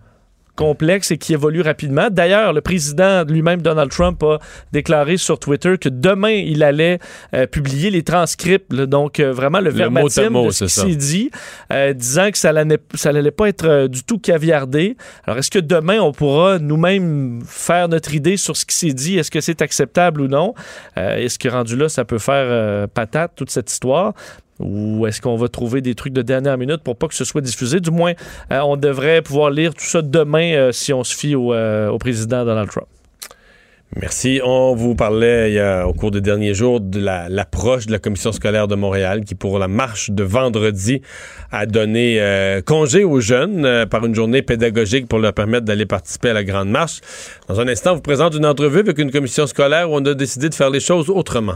complexe et qui évolue rapidement. D'ailleurs, le président lui-même, Donald Trump, a déclaré sur Twitter que demain, il allait euh, publier les transcripts, donc vraiment le, verbatim de ce qui s'est dit, disant que ça n'allait pas être du tout caviardé. Alors, est-ce que demain, on pourra nous-mêmes faire notre idée sur ce qui s'est dit? Est-ce que c'est acceptable ou non? est-ce que rendu là, ça peut faire patate, toute cette histoire? Ou est-ce qu'on va trouver des trucs de dernière minute pour pas que ce soit diffusé? Du moins, euh, on devrait pouvoir lire tout ça demain euh, si on se fie euh, au, président Donald Trump. Merci. On vous parlait au cours des derniers jours de l'approche de la commission scolaire de Montréal qui, pour la marche de vendredi, a donné congé aux jeunes par une journée pédagogique pour leur permettre d'aller participer à la grande marche. Dans un instant, on vous présente une entrevue avec une commission scolaire où on a décidé de faire les choses autrement.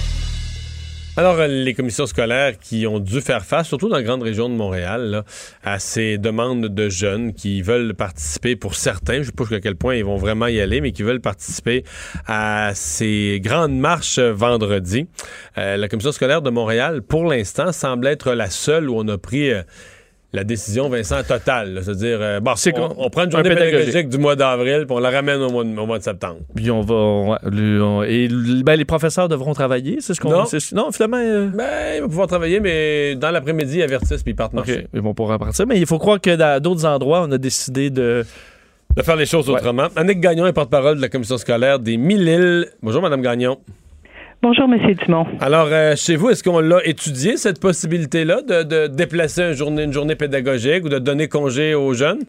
Alors, euh, les commissions scolaires qui ont dû faire face, surtout dans la grande région de Montréal, à ces demandes de jeunes qui veulent participer, pour certains, je ne sais pas jusqu'à quel point ils vont vraiment y aller, mais qui veulent participer à ces grandes marches vendredi. Euh, la commission scolaire de Montréal, pour l'instant, semble être la seule où on a pris... Euh, la décision, Vincent, totale. C'est-à-dire, euh, bon, on, on, prend une journée pédagogique. du mois d'avril, puis on la ramène au mois, de, au mois de septembre. Puis on va. et ben, les professeurs devront travailler, c'est ce qu'on. Non. non, finalement. Euh, ben, ils vont pouvoir travailler, mais dans l'après-midi, ils avertissent, puis ils partent marcher. ils vont pouvoir partir. Mais il faut croire que dans d'autres endroits, on a décidé de. De faire les choses autrement. Annick Gagnon est porte-parole de la commission scolaire des Mille-Îles. Bonjour, Madame Gagnon. Bonjour, M. Dumont. Alors, euh, chez vous, est-ce qu'on l'a étudié, cette possibilité-là, de, déplacer une journée, une journée pédagogique ou de donner congé aux jeunes?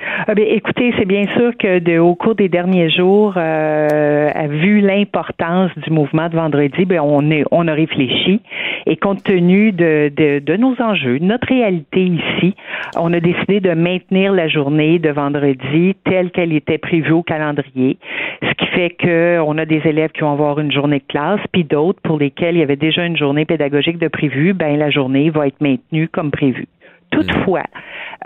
Ah bien, écoutez, c'est bien sûr que de, au cours des derniers jours, euh, vu l'importance du mouvement de vendredi, bien, on, est, on a réfléchi et compte tenu de, de, de, nos enjeux, notre réalité ici, on a décidé de maintenir la journée de vendredi telle qu'elle était prévue au calendrier, ce qui fait que on a des élèves qui vont avoir une journée de classe, puis d'autres pour lesquels il y avait déjà une journée pédagogique de prévue, ben la journée va être maintenue comme prévu. Toutefois,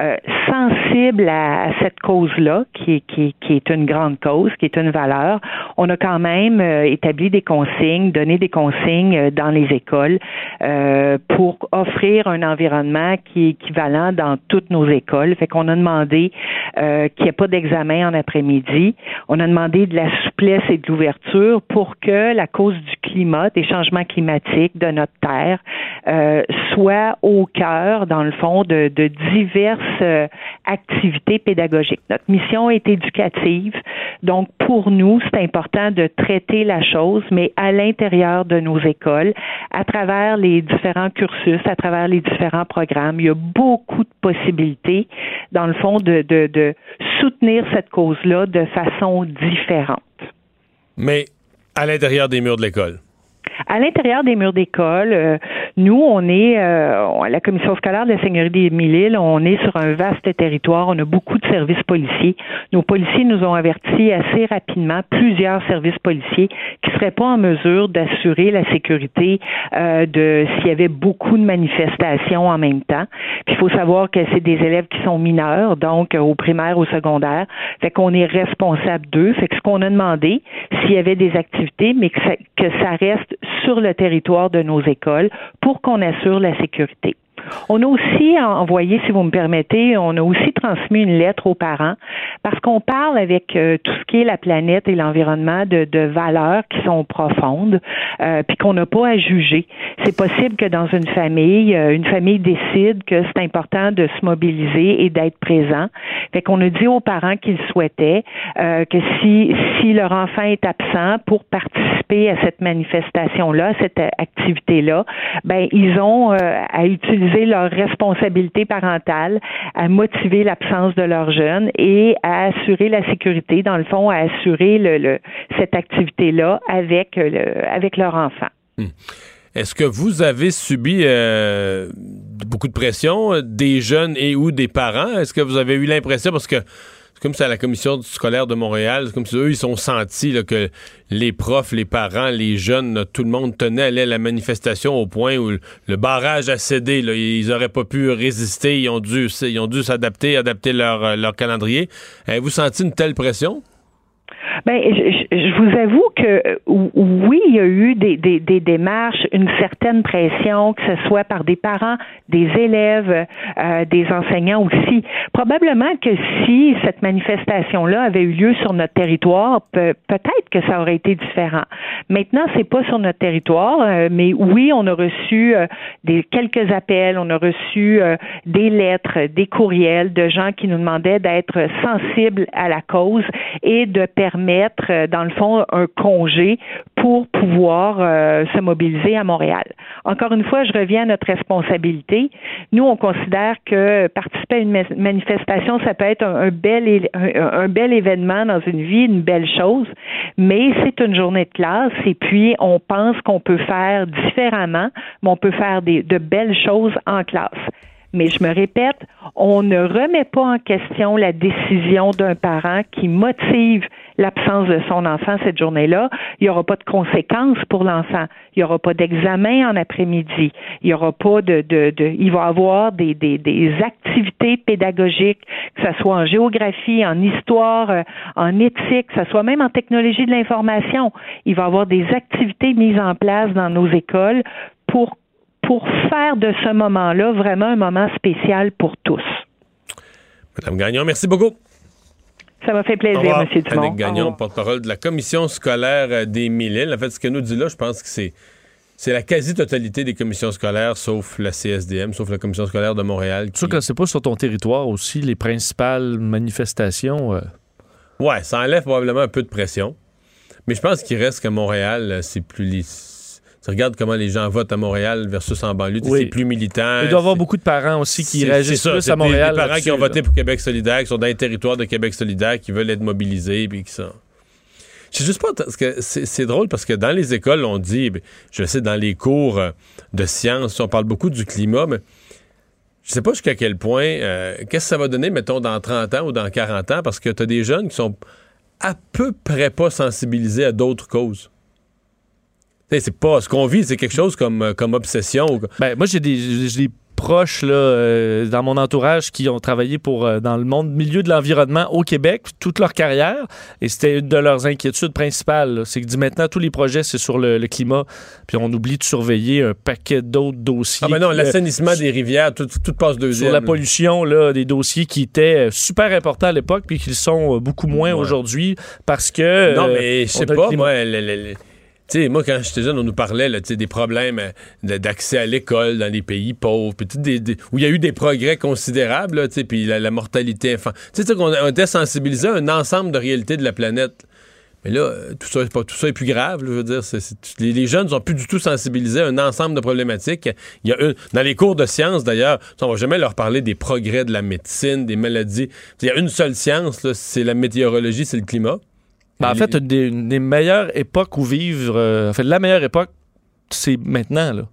euh, sensible à, cette cause-là, qui, qui, qui, est une grande cause, qui est une valeur, on a quand même euh, établi des consignes, donné des consignes euh, dans les écoles pour offrir un environnement qui est équivalent dans toutes nos écoles. Fait qu'on a demandé qu'il n'y ait pas d'examen en après-midi. On a demandé de la souplesse et de l'ouverture pour que la cause du climat, des changements climatiques de notre terre, soit au cœur, dans le fond, de, diverses euh, activités pédagogiques. Notre mission est éducative, donc pour nous, c'est important de traiter la chose, mais à l'intérieur de nos écoles, à travers les différents cursus, à travers les différents programmes. Il y a beaucoup de possibilités, dans le fond, de soutenir cette cause-là de façon différente. Mais à l'intérieur des murs de l'école à l'intérieur des murs d'école, euh, nous, on est euh, la commission scolaire de la Seigneurie des Mille-Îles, on est sur un vaste territoire, on a beaucoup de services policiers. Nos policiers nous ont averti assez rapidement, plusieurs services policiers, qui seraient pas en mesure d'assurer la sécurité euh, de s'il y avait beaucoup de manifestations en même temps. Puis il faut savoir que c'est des élèves qui sont mineurs, donc au primaire, au secondaire. Fait qu'on est responsable d'eux. Fait que ce qu'on a demandé, s'il y avait des activités, mais que ça, que ça reste sur le territoire de nos écoles pour qu'on assure la sécurité. On a aussi envoyé, si vous me permettez, on a aussi transmis une lettre aux parents parce qu'on parle avec euh, tout ce qui est la planète et l'environnement de, de, valeurs qui sont profondes, euh, puis qu'on n'a pas à juger. C'est possible que dans une famille, euh, une famille décide que c'est important de se mobiliser et d'être présent. Fait qu'on a dit aux parents qu'ils souhaitaient que si si leur enfant est absent pour participer à cette manifestation-là, à cette activité-là, ben ils ont à utiliser leur responsabilité parentale, à motiver l'absence de leurs jeunes et à assurer la sécurité, dans le fond, à assurer le, cette activité-là avec, avec leur enfant. Hmm. Est-ce que vous avez subi euh, beaucoup de pression euh, des jeunes et ou des parents? Est-ce que vous avez eu l'impression, parce que comme c'est à la commission scolaire de Montréal, comme si eux, ils sont sentis que les profs, les parents, les jeunes, tout le monde tenait à à la manifestation au point où le barrage a cédé. ils n'auraient pas pu résister. Ils ont dû, ont dû s'adapter, adapter leur, euh, leur calendrier. Avez-vous senti une telle pression? Ben, je, je, vous avoue que euh, oui, il y a eu des, des, des, démarches, une certaine pression, que ce soit par des parents, des élèves, euh, des enseignants aussi. Probablement que si cette manifestation-là avait eu lieu sur notre territoire, peut-être que ça aurait été différent. Maintenant, c'est pas sur notre territoire, euh, mais oui, on a reçu des quelques appels, on a reçu des lettres, des courriels de gens qui nous demandaient d'être sensibles à la cause et de permettre mettre, euh, dans le fond, un congé pour pouvoir euh, se mobiliser à Montréal. Encore une fois, je reviens à notre responsabilité. Nous, on considère que participer à une manifestation, ça peut être un, bel, un, bel événement dans une vie, une belle chose, mais c'est une journée de classe et puis on pense qu'on peut faire différemment, mais on peut faire des, de belles choses en classe. Mais je me répète, on ne remet pas en question la décision d'un parent qui motive l'absence de son enfant cette journée-là. Il n'y aura pas de conséquences pour l'enfant. Il n'y aura pas d'examen en après-midi. Il n'y aura pas de, il va avoir des activités pédagogiques, que ce soit en géographie, en histoire, euh, en éthique, que ce soit même en technologie de l'information. Il va avoir des activités mises en place dans nos écoles pour pour faire de ce moment-là vraiment un moment spécial pour tous. Madame Gagnon, merci beaucoup. Ça m'a fait plaisir, M. Dumont. Annick Gagnon, porte-parole de la commission scolaire euh, des Mille-Îles. En fait, ce qu'elle nous dit là, je pense que c'est c'est la quasi-totalité des commissions scolaires, sauf la CSDM, sauf la commission scolaire de Montréal. Qui... Sûr que c'est pas sur ton territoire aussi les principales manifestations. Euh... Ouais, ça enlève probablement un peu de pression. Mais je pense qu'il reste qu'à Montréal, euh, c'est plus tu regardes comment les gens votent à Montréal versus en banlieue. C'est plus militant. Il doit y avoir beaucoup de parents aussi qui réagissent plus à Montréal. Des, parents qui ont voté pour Québec solidaire, qui sont dans les territoires de Québec solidaire, qui veulent être mobilisés, puis qui sont... Sais juste pas, parce que c'est drôle parce que dans les écoles, on dit, ben, je sais, dans les cours euh, de sciences, on parle beaucoup du climat, mais je sais pas jusqu'à quel point, euh, qu'est-ce que ça va donner, mettons, dans 30 ans ou dans 40 ans, parce que tu as des jeunes qui sont à peu près pas sensibilisés à d'autres causes. C'est pas ce qu'on vit, c'est quelque chose comme, euh, comme obsession. Ben, moi, j'ai des, des proches là, euh, dans mon entourage qui ont travaillé pour euh, dans le monde milieu de l'environnement au Québec toute leur carrière et c'était une de leurs inquiétudes principales. C'est que dit maintenant tous les projets c'est sur le, climat puis on oublie de surveiller un paquet d'autres dossiers. Ah ben non, l'assainissement des rivières, tout, tout, passe deuxième. Sur la pollution là, des dossiers qui étaient super importants à l'époque puis qui sont beaucoup moins aujourd'hui parce que non mais je sais pas moi moi, quand j'étais jeune, on nous parlait des problèmes euh, d'accès à l'école dans les pays pauvres, puis où il y a eu des progrès considérables, puis la, mortalité infantile. Tu sais, qu'on était sensibilisé à un ensemble de réalités de la planète. Mais là, euh, tout ça, pas, est plus grave. les, jeunes sont plus du tout sensibilisés à un ensemble de problématiques. Dans les cours de sciences, d'ailleurs, on va jamais leur parler des progrès de la médecine, des maladies. Il y a une seule science, c'est la météorologie, c'est le climat. Ben, en fait, une des, meilleures époques où vivre, euh, en fait, la meilleure époque, c'est maintenant, là.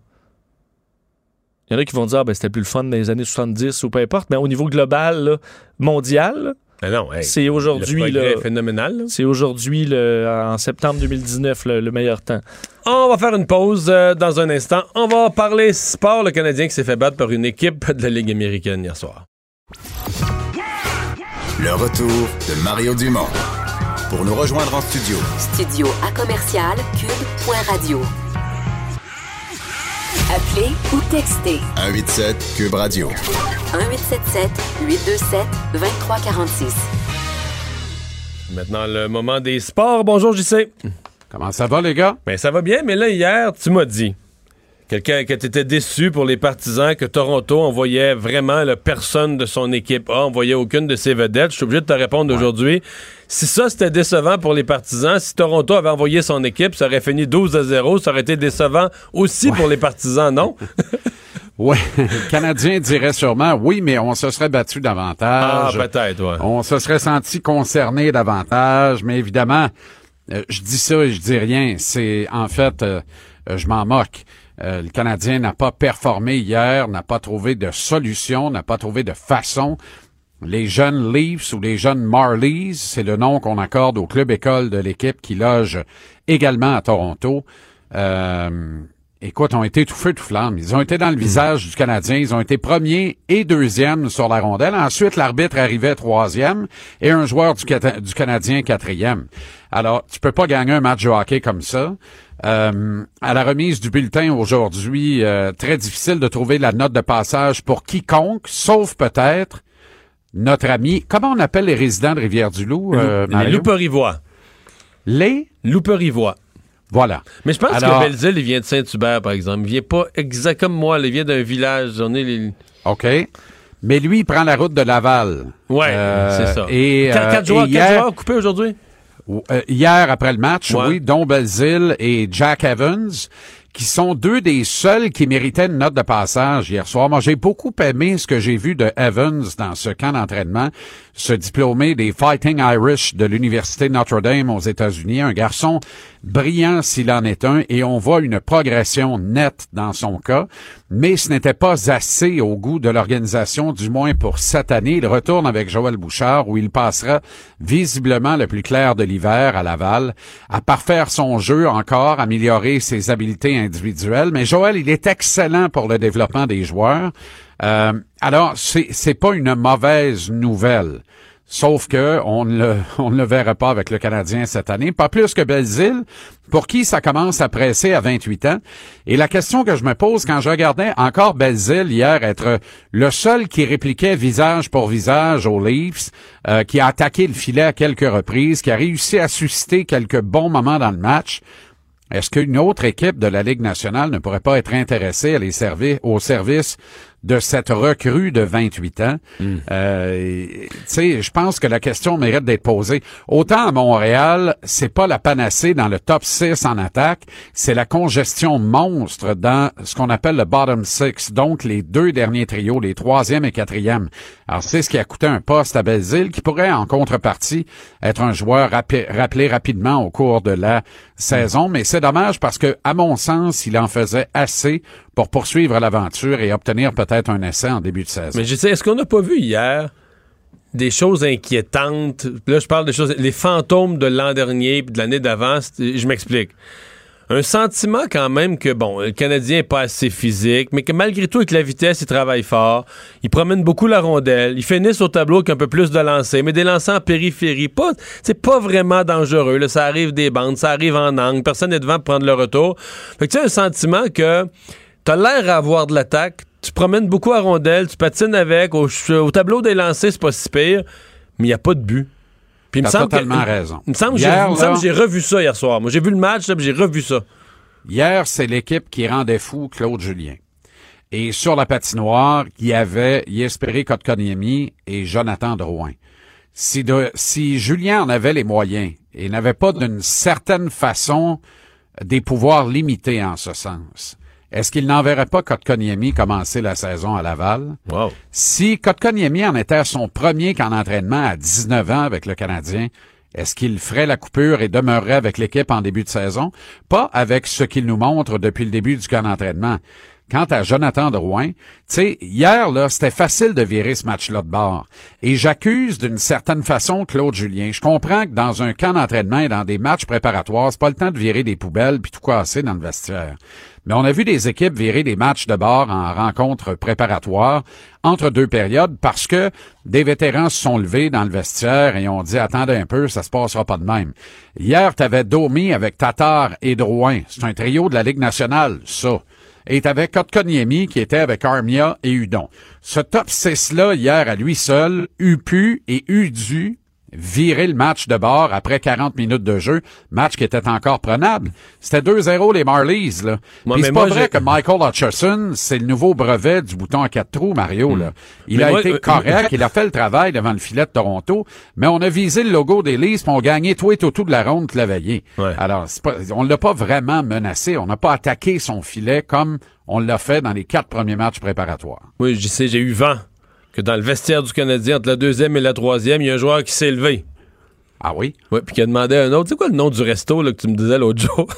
Il y en a qui vont dire, ah, ben, c'était plus le fun dans les années 70 ou peu importe, mais au niveau global, mondial, ben c'est aujourd'hui le phénoménal. C'est aujourd'hui en septembre 2019 le, meilleur temps. On va faire une pause euh, dans un instant. On va parler sport. Le Canadien qui s'est fait battre par une équipe de la Ligue américaine hier soir. Le retour de Mario Dumont. Pour nous rejoindre en studio. Studio à commercial cube.radio. Appelez ou textez. 187 Cube Radio. 1877 827 2346. Maintenant, le moment des sports. Bonjour, JC. Comment ça va, les gars? Ben, ça va bien, mais là, hier, tu m'as dit Quelqu'un qui était déçu pour les partisans que Toronto envoyait vraiment la personne de son équipe A, envoyait aucune de ses vedettes. Je suis obligé de te répondre aujourd'hui. Si ça, c'était décevant pour les partisans, si Toronto avait envoyé son équipe, ça aurait fini 12 à 0. Ça aurait été décevant aussi pour les partisans, non? Oui, le Canadien dirait sûrement oui, mais on se serait battu davantage. Ah, peut-être, ouais. On se serait senti concerné davantage, mais évidemment, euh, je dis ça et je dis rien. C'est en fait, euh, je m'en moque. Euh, le Canadien n'a pas performé hier, n'a pas trouvé de solution, n'a pas trouvé de façon. Les jeunes Leafs ou les jeunes Marlies, c'est le nom qu'on accorde au club école de l'équipe qui loge également à Toronto. Euh, écoute, ont été tout feu tout flamme. Ils ont été dans le hmm. visage du Canadien. Ils ont été premiers et deuxièmes sur la rondelle. Ensuite, l'arbitre arrivait troisième et un joueur du, du Canadien quatrième. Alors, tu peux pas gagner un match de hockey comme ça. Euh, à la remise du bulletin aujourd'hui, euh, très difficile de trouver la note de passage pour quiconque, sauf peut-être notre ami. Comment on appelle les résidents de Rivière-du-Loup? Euh, les Louperivois. Les Louperivois. Voilà. Mais je pense que Belzile, il vient de Saint-Hubert, par exemple. Il vient pas exact comme moi, il vient d'un village. On est les... OK. Mais lui, il prend la route de Laval. Ouais, c'est ça. Et, quatre, joueurs, quatre joueurs coupés aujourd'hui? Euh, hier après le match, oui, dont Belzil et Jack Evans, qui sont deux des seuls qui méritaient une note de passage hier soir. Moi, j'ai beaucoup aimé ce que j'ai vu de Evans dans ce camp d'entraînement, ce diplômé des Fighting Irish de l'Université Notre-Dame aux États-Unis, un garçon brillant s'il en est un, et on voit une progression nette dans son cas, mais ce n'était pas assez au goût de l'organisation, du moins pour cette année. Il retourne avec Joël Bouchard, où il passera visiblement le plus clair de l'hiver à Laval, à parfaire son jeu encore, améliorer ses habiletés individuelles. Mais Joël, il est excellent pour le développement des joueurs. Euh, alors, c'est, c'est pas une mauvaise nouvelle. Sauf que on ne, on le verra pas avec le Canadien cette année. Pas plus que Belzile, pour qui ça commence à presser à 28 ans. Et la question que je me pose quand je regardais encore Belzile hier être le seul qui répliquait visage pour visage aux Leafs, euh, qui a attaqué le filet à quelques reprises, qui a réussi à susciter quelques bons moments dans le match, est-ce qu'une autre équipe de la Ligue nationale ne pourrait pas être intéressée à les servir au service de cette recrue de 28 ans. Hmm. Euh, tu sais, je pense que la question mérite d'être posée. Autant à Montréal, c'est pas la panacée dans le top 6 en attaque, c'est la congestion monstre dans ce qu'on appelle le bottom six, donc les deux derniers trios, les troisième et quatrième. Alors, c'est ce qui a coûté un poste à Belzile, qui pourrait, en contrepartie, être un joueur rappelé rapidement au cours de la saison. Mais c'est dommage parce que, à mon sens, il en faisait assez pour poursuivre l'aventure et obtenir peut-être un essai en début de saison. Mais je sais, est-ce qu'on n'a pas vu hier des choses inquiétantes? Là, je parle des choses, les fantômes de l'an dernier de l'année d'avant. Je m'explique. Un sentiment quand même que, bon, le Canadien n'est pas assez physique, mais que malgré tout, avec la vitesse, il travaille fort. Il promène beaucoup la rondelle. Il finissent au tableau avec un peu plus de lancers, mais des lancers en périphérie. Pas, c'est pas vraiment dangereux. Là. Ça arrive des bandes, ça arrive en angle. Personne n'est devant pour prendre le retour. Fait que tu as un sentiment que t'as l'air à avoir de l'attaque, tu promènes beaucoup à rondelle, tu patines avec, au, tableau des lancers, c'est pas si pire, mais il n'y a pas de but. Puis il me semble totalement que- raison. Il me semble que j'ai- Hier, que revu ça hier soir. Moi, j'ai vu le match, j'ai revu ça. Hier, c'est l'équipe qui rendait fou Claude Julien. Et sur la patinoire, il y avait Yespéré Kotkaniemi et Jonathan Drouin. Si, de- si Julien en avait les moyens et n'avait pas d'une certaine façon des pouvoirs limités en ce sens, est-ce qu'il n'enverrait pas Kotkaniemi commencer la saison à Laval? Wow. Si Kotkaniemi en était à son premier camp d'entraînement à 19 ans avec le Canadien, est-ce qu'il ferait la coupure et demeurerait avec l'équipe en début de saison? Pas avec ce qu'il nous montre depuis le début du camp d'entraînement. Quant à Jonathan Drouin, tu sais, hier, là, c'était facile de virer ce match-là de bord. Et j'accuse d'une certaine façon Claude Julien. Je comprends que dans un camp d'entraînement et dans des matchs préparatoires, c'est pas le temps de virer des poubelles puis tout casser dans le vestiaire. Mais on a vu des équipes virer des matchs de bord en rencontres préparatoires entre deux périodes parce que des vétérans se sont levés dans le vestiaire et ont dit attendez un peu, ça se passera pas de même. Hier, tu avais Domi avec Tatar et Drouin. C'est un trio de la Ligue nationale, ça. Et t'avais Kotkaniemi qui était avec Armia et Udon. Ce top 6-là, hier, à lui seul, eut pu et eut dû virer le match de bord après 40 minutes de jeu, match qui était encore prenable. C'était 2-0 les Marlies, là. Moi, mais c'est moi, pas vrai que Michael Hutcherson, c'est le nouveau brevet du bouton à quatre trous, Mario, là. Il Hmm. Mais a moi, été euh, correct, il a fait le travail devant le filet de Toronto, mais on a visé le logo des Leafs, puis on gagnait tout et tout de la ronde toute la veillée. Ouais. Alors, pas, on l'a pas vraiment menacé, on n'a pas attaqué son filet comme on l'a fait dans les quatre premiers matchs préparatoires. Oui, je sais, j'ai eu vent que dans le vestiaire du Canadien, entre la deuxième et la troisième, il y a un joueur qui s'est levé. Ah oui? Oui, puis qui a demandé à un autre, c'est quoi le nom du resto là, que tu me disais l'autre jour?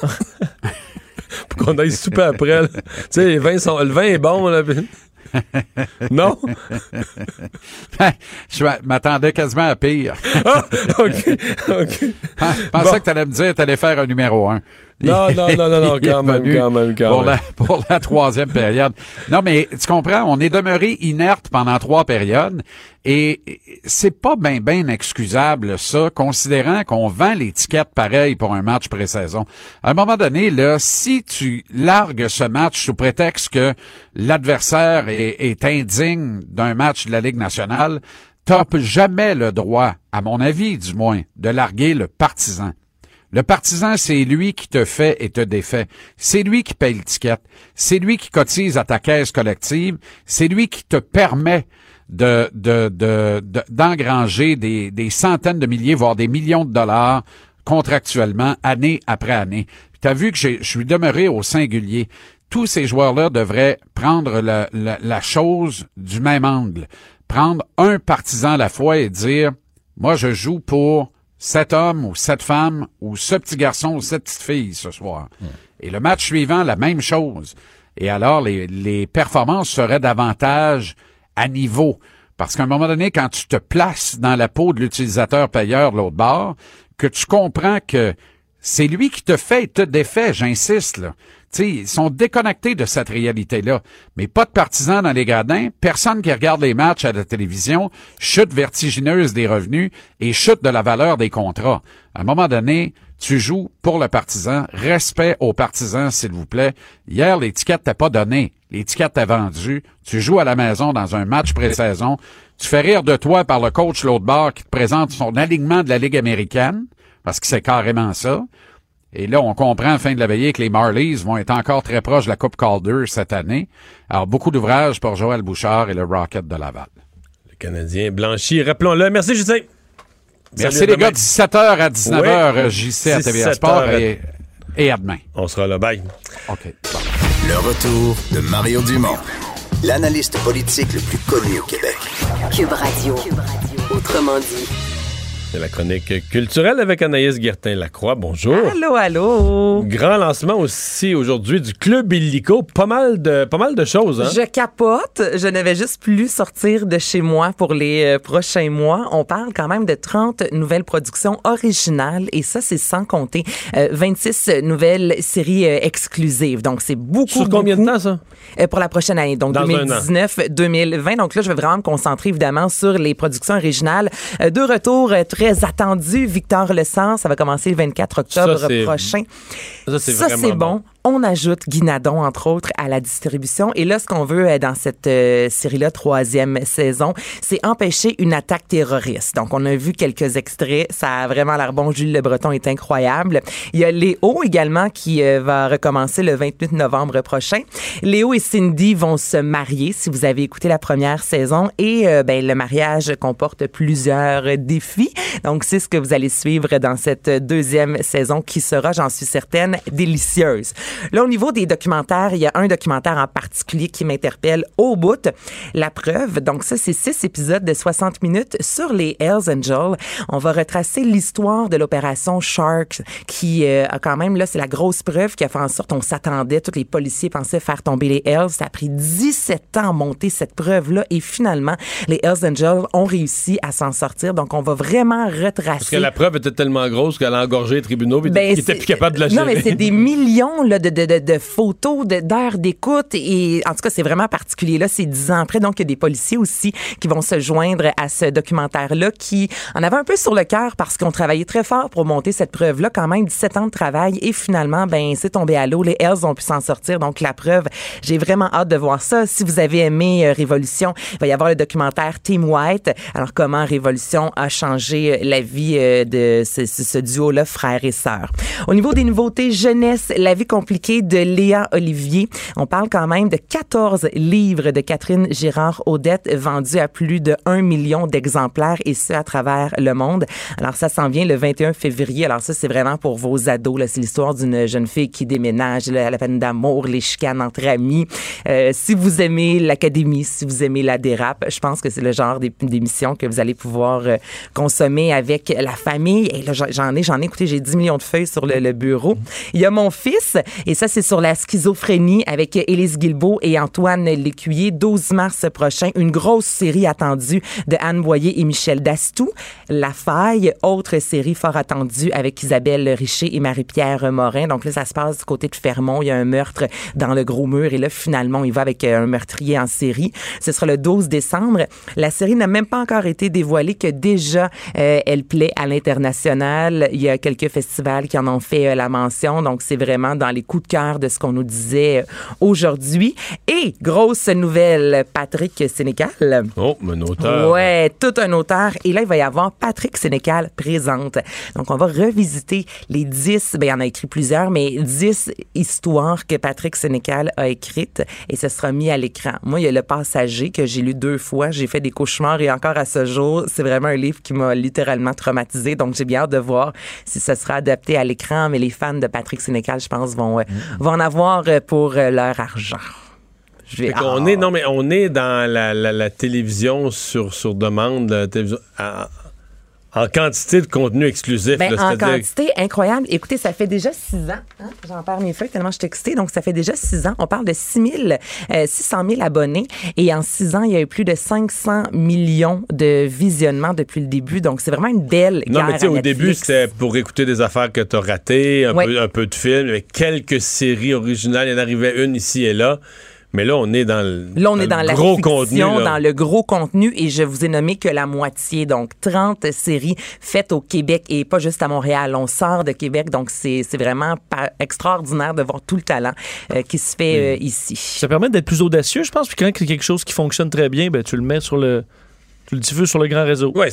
Pour qu'on aille souper après. Tu sais, les vins sont- le vin est bon. Là, non? Je m'attendais quasiment à pire. Ah, OK, OK. Je pensais Bon. que tu allais me dire que tu allais faire un numéro un. Non, non, non, non, non, quand même, quand même, quand pour même. La, pour la troisième période. Non, mais tu comprends, on est demeuré inerte pendant trois périodes et c'est pas bien, bien excusable, ça, considérant qu'on vend l'étiquette pareil pour un match pré-saison. À un moment donné, là, si tu largues ce match sous prétexte que l'adversaire est, est indigne d'un match de la Ligue nationale, t'as jamais le droit, à mon avis du moins, de larguer le partisan. Le partisan, c'est lui qui te fait et te défait. C'est lui qui paye l'étiquette. C'est lui qui cotise à ta caisse collective. C'est lui qui te permet de, de, de, de- d'engranger des, centaines de milliers, voire des millions de dollars contractuellement, année après année. Tu as vu que je suis demeuré au singulier. Tous ces joueurs-là devraient prendre la chose du même angle. Prendre un partisan à la fois et dire, moi, je joue pour cet homme ou cette femme ou ce petit garçon ou cette petite fille ce soir. Et le match suivant, la même chose. Et alors, les, les performances seraient davantage à niveau. Parce qu'à un moment donné, quand tu te places dans la peau de l'utilisateur payeur de l'autre bord, que tu comprends que c'est lui qui te fait et te défait, j'insiste, ils sont déconnectés de cette réalité-là. Mais pas de partisans dans les gradins, personne qui regarde les matchs à la télévision, chute vertigineuse des revenus et chute de la valeur des contrats. À un moment donné, tu joues pour le partisan. Respect aux partisans, s'il vous plaît. Hier, l'étiquette t'a pas donné. L'étiquette t'a vendu. Tu joues à la maison dans un match pré-saison. Tu fais rire de toi par le coach l'autre bord qui te présente son alignement de la Ligue américaine, parce que c'est carrément ça. Et là, on comprend à la fin de la veillée que les Marlies vont être encore très proches de la Coupe Calder cette année. Alors, beaucoup d'ouvrages pour Joël Bouchard et le Rocket de Laval. Le Canadien blanchi, rappelons-le. Merci, Justin. Merci Salut, les demain. gars, 17h à 19h, Oui. JC à TVA 17h Sport à- et, et à demain. On sera là. Bye. OK. Bon. Le retour de Mario Dumont, l'analyste politique le plus connu au Québec. Cube Radio. Autrement dit. C'est la chronique culturelle avec Anaïs Guertin-Lacroix. Bonjour. Allô, allô. Grand lancement aussi aujourd'hui du Club Illico. Pas mal de, pas mal de choses. Hein? Je capote. Je ne vais juste plus sortir de chez moi pour les euh, prochains mois. On parle quand même de 30 nouvelles productions originales et ça, c'est sans compter euh, 26 nouvelles séries euh, exclusives. Donc, c'est beaucoup. Sur combien de temps, ça? Euh, pour la prochaine année, donc Dans un an. 2019-2020. Donc là, je vais vraiment me concentrer évidemment sur les productions originales. Euh, de retour euh, très attendu, Victor Le Sens, ça va commencer le 24 octobre Ça, prochain. Ça, c'est c'est bon. On ajoute Guinadon, entre autres, à la distribution. Et là, ce qu'on veut euh, dans cette euh, série-là, troisième saison, c'est empêcher une attaque terroriste. Donc, on a vu quelques extraits. Ça a vraiment l'air bon. Jules Le Breton est incroyable. Il y a Léo également qui euh, va recommencer le 28 novembre prochain. Léo et Cindy vont se marier, si vous avez écouté la première saison. Et ben, le mariage comporte plusieurs défis. Donc, c'est ce que vous allez suivre dans cette deuxième saison qui sera, j'en suis certaine, délicieuse. Là, au niveau des documentaires, il y a un documentaire en particulier qui m'interpelle au bout. La preuve, donc ça, c'est six épisodes de 60 minutes sur les Hells Angels. On va retracer l'histoire de l'opération Sharks qui euh, a quand même, là, c'est la grosse preuve qui a fait en sorte qu'on s'attendait, tous les policiers pensaient faire tomber les Hells. Ça a pris 17 ans à monter cette preuve-là et finalement, les Hells Angels ont réussi à s'en sortir. Donc, on va vraiment retracer. Parce que la preuve était tellement grosse qu'elle a engorgé les tribunaux et ben, n'était plus capable de la gérer. Non, mais c'est des millions là, de, de, de, de photos, d'heures d'écoute. Et en tout cas, c'est vraiment particulier. Là, c'est dix ans après. Donc, il y a des policiers aussi qui vont se joindre à ce documentaire-là qui en avait un peu sur le cœur parce qu'on travaillait très fort pour monter cette preuve-là. Quand même, 17 ans de travail. Et finalement, ben, c'est tombé à l'eau. Les Hells ont pu s'en sortir. Donc, la preuve, j'ai vraiment hâte de voir ça. Si vous avez aimé euh, Révolution, il va y avoir le documentaire Team White. Alors, comment Révolution a changé euh, la vie euh, de ce, ce duo-là, frères et sœurs. Au niveau des nouveautés jeunesse, la vie de Léa Olivier. On parle quand même de 14 livres de Catherine Girard-Audette vendus à plus de 1 million d'exemplaires et ce à travers le monde. Alors ça s'en vient le 21 février. Alors ça c'est vraiment pour vos ados. C'est l'histoire d'une jeune fille qui déménage, à la peine d'amour, les chicanes entre amis. Euh, si vous aimez l'académie, si vous aimez la dérape, je pense que c'est le genre d'émission que vous allez pouvoir euh, consommer avec la famille. Et là j'en ai, j'en ai écouté, j'ai 10 millions de feuilles sur le bureau. Il y a mon fils et ça c'est sur la schizophrénie avec Élise Guilbeault et Antoine Lécuyer. 12 mars prochain, une grosse série attendue de Anne Boyer et Michel Dastou. La Faille, autre série fort attendue avec Isabelle Richer et Marie-Pierre Morin. Donc là, ça se passe du côté de Fermont. Il y a un meurtre dans le gros mur et là, finalement, il va avec un meurtrier en série. Ce sera le 12 décembre. La série n'a même pas encore été dévoilée que déjà, euh, elle plaît à l'international. Il y a quelques festivals qui en ont fait euh, la mention. Donc, c'est vraiment dans les coups de cœur de ce qu'on nous disait aujourd'hui. Et grosse nouvelle, Patrick Sénécal. Oh, un auteur. Ouais, tout un auteur. Et là, il va y avoir Patrick Sénécal présente. Donc, on va revisiter les 10, ben, il en a écrit plusieurs, mais 10 histoires que Patrick Sénécal a écrites et ce sera mis à l'écran. Moi, il y a Le Passager que j'ai lu deux fois. J'ai fait des cauchemars et encore à ce jour, c'est vraiment un livre qui m'a littéralement traumatisé. Donc, j'ai bien hâte de voir si ce sera adapté à l'écran. Mais les fans de Patrick Sénécal, je pense, vont, euh, vont en avoir euh, pour euh, leur argent. on est, non, mais on est dans la, télévision sur, sur demande, la télévision, en quantité de contenu exclusif. Ben, en quantité incroyable. Écoutez, ça fait déjà six ans. Hein? J'en perds mes feuilles tellement je suis excitée. Donc, ça fait déjà six ans. On parle de 6 000, 600 000 abonnés. Et en six ans, il y a eu plus de 500 millions de visionnements depuis le début. Donc, c'est vraiment une belle Non, mais tu sais, au début, c'était pour écouter des affaires que tu as ratées, un, peu, un peu de films, quelques séries originales. Il y en arrivait une ici et là. Mais là, on est dans le, là, on est dans la gros contenu. Dans le gros contenu et je vous ai nommé que la moitié, donc 30 séries faites au Québec et pas juste à Montréal. On sort de Québec, donc c'est vraiment extraordinaire de voir tout le talent euh, qui se fait euh, ici. Ça permet d'être plus audacieux, je pense. Puis quand il y a quelque chose qui fonctionne très bien, ben, tu le mets sur le tu le diffuses sur le grand réseau. Oui,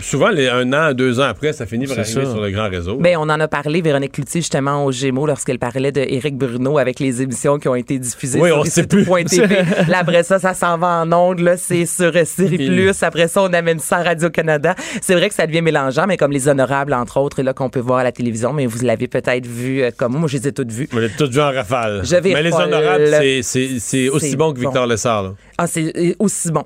souvent, les, un an, deux ans après, ça finit par arriver sur le grand réseau. Bien, on en a parlé, Véronique Cloutier, justement, au Gémeaux, lorsqu'elle parlait de Éric Bruno avec les émissions qui ont été diffusées oui, sur on sait plus. TV. là, après ça, ça s'en va en ondes. Là, c'est sur Série Plus. Après ça, on amène ça à Radio-Canada. C'est vrai que ça devient mélangeant, mais comme Les Honorables, entre autres, là, qu'on peut voir à la télévision, mais vous l'avez peut-être vu euh, comme moi. Moi, je les ai toutes vues. Vous les toutes vues en rafale. Je vais mais Les Honorables, c'est aussi bon que Victor Lessard. Ah, c'est euh, aussi bon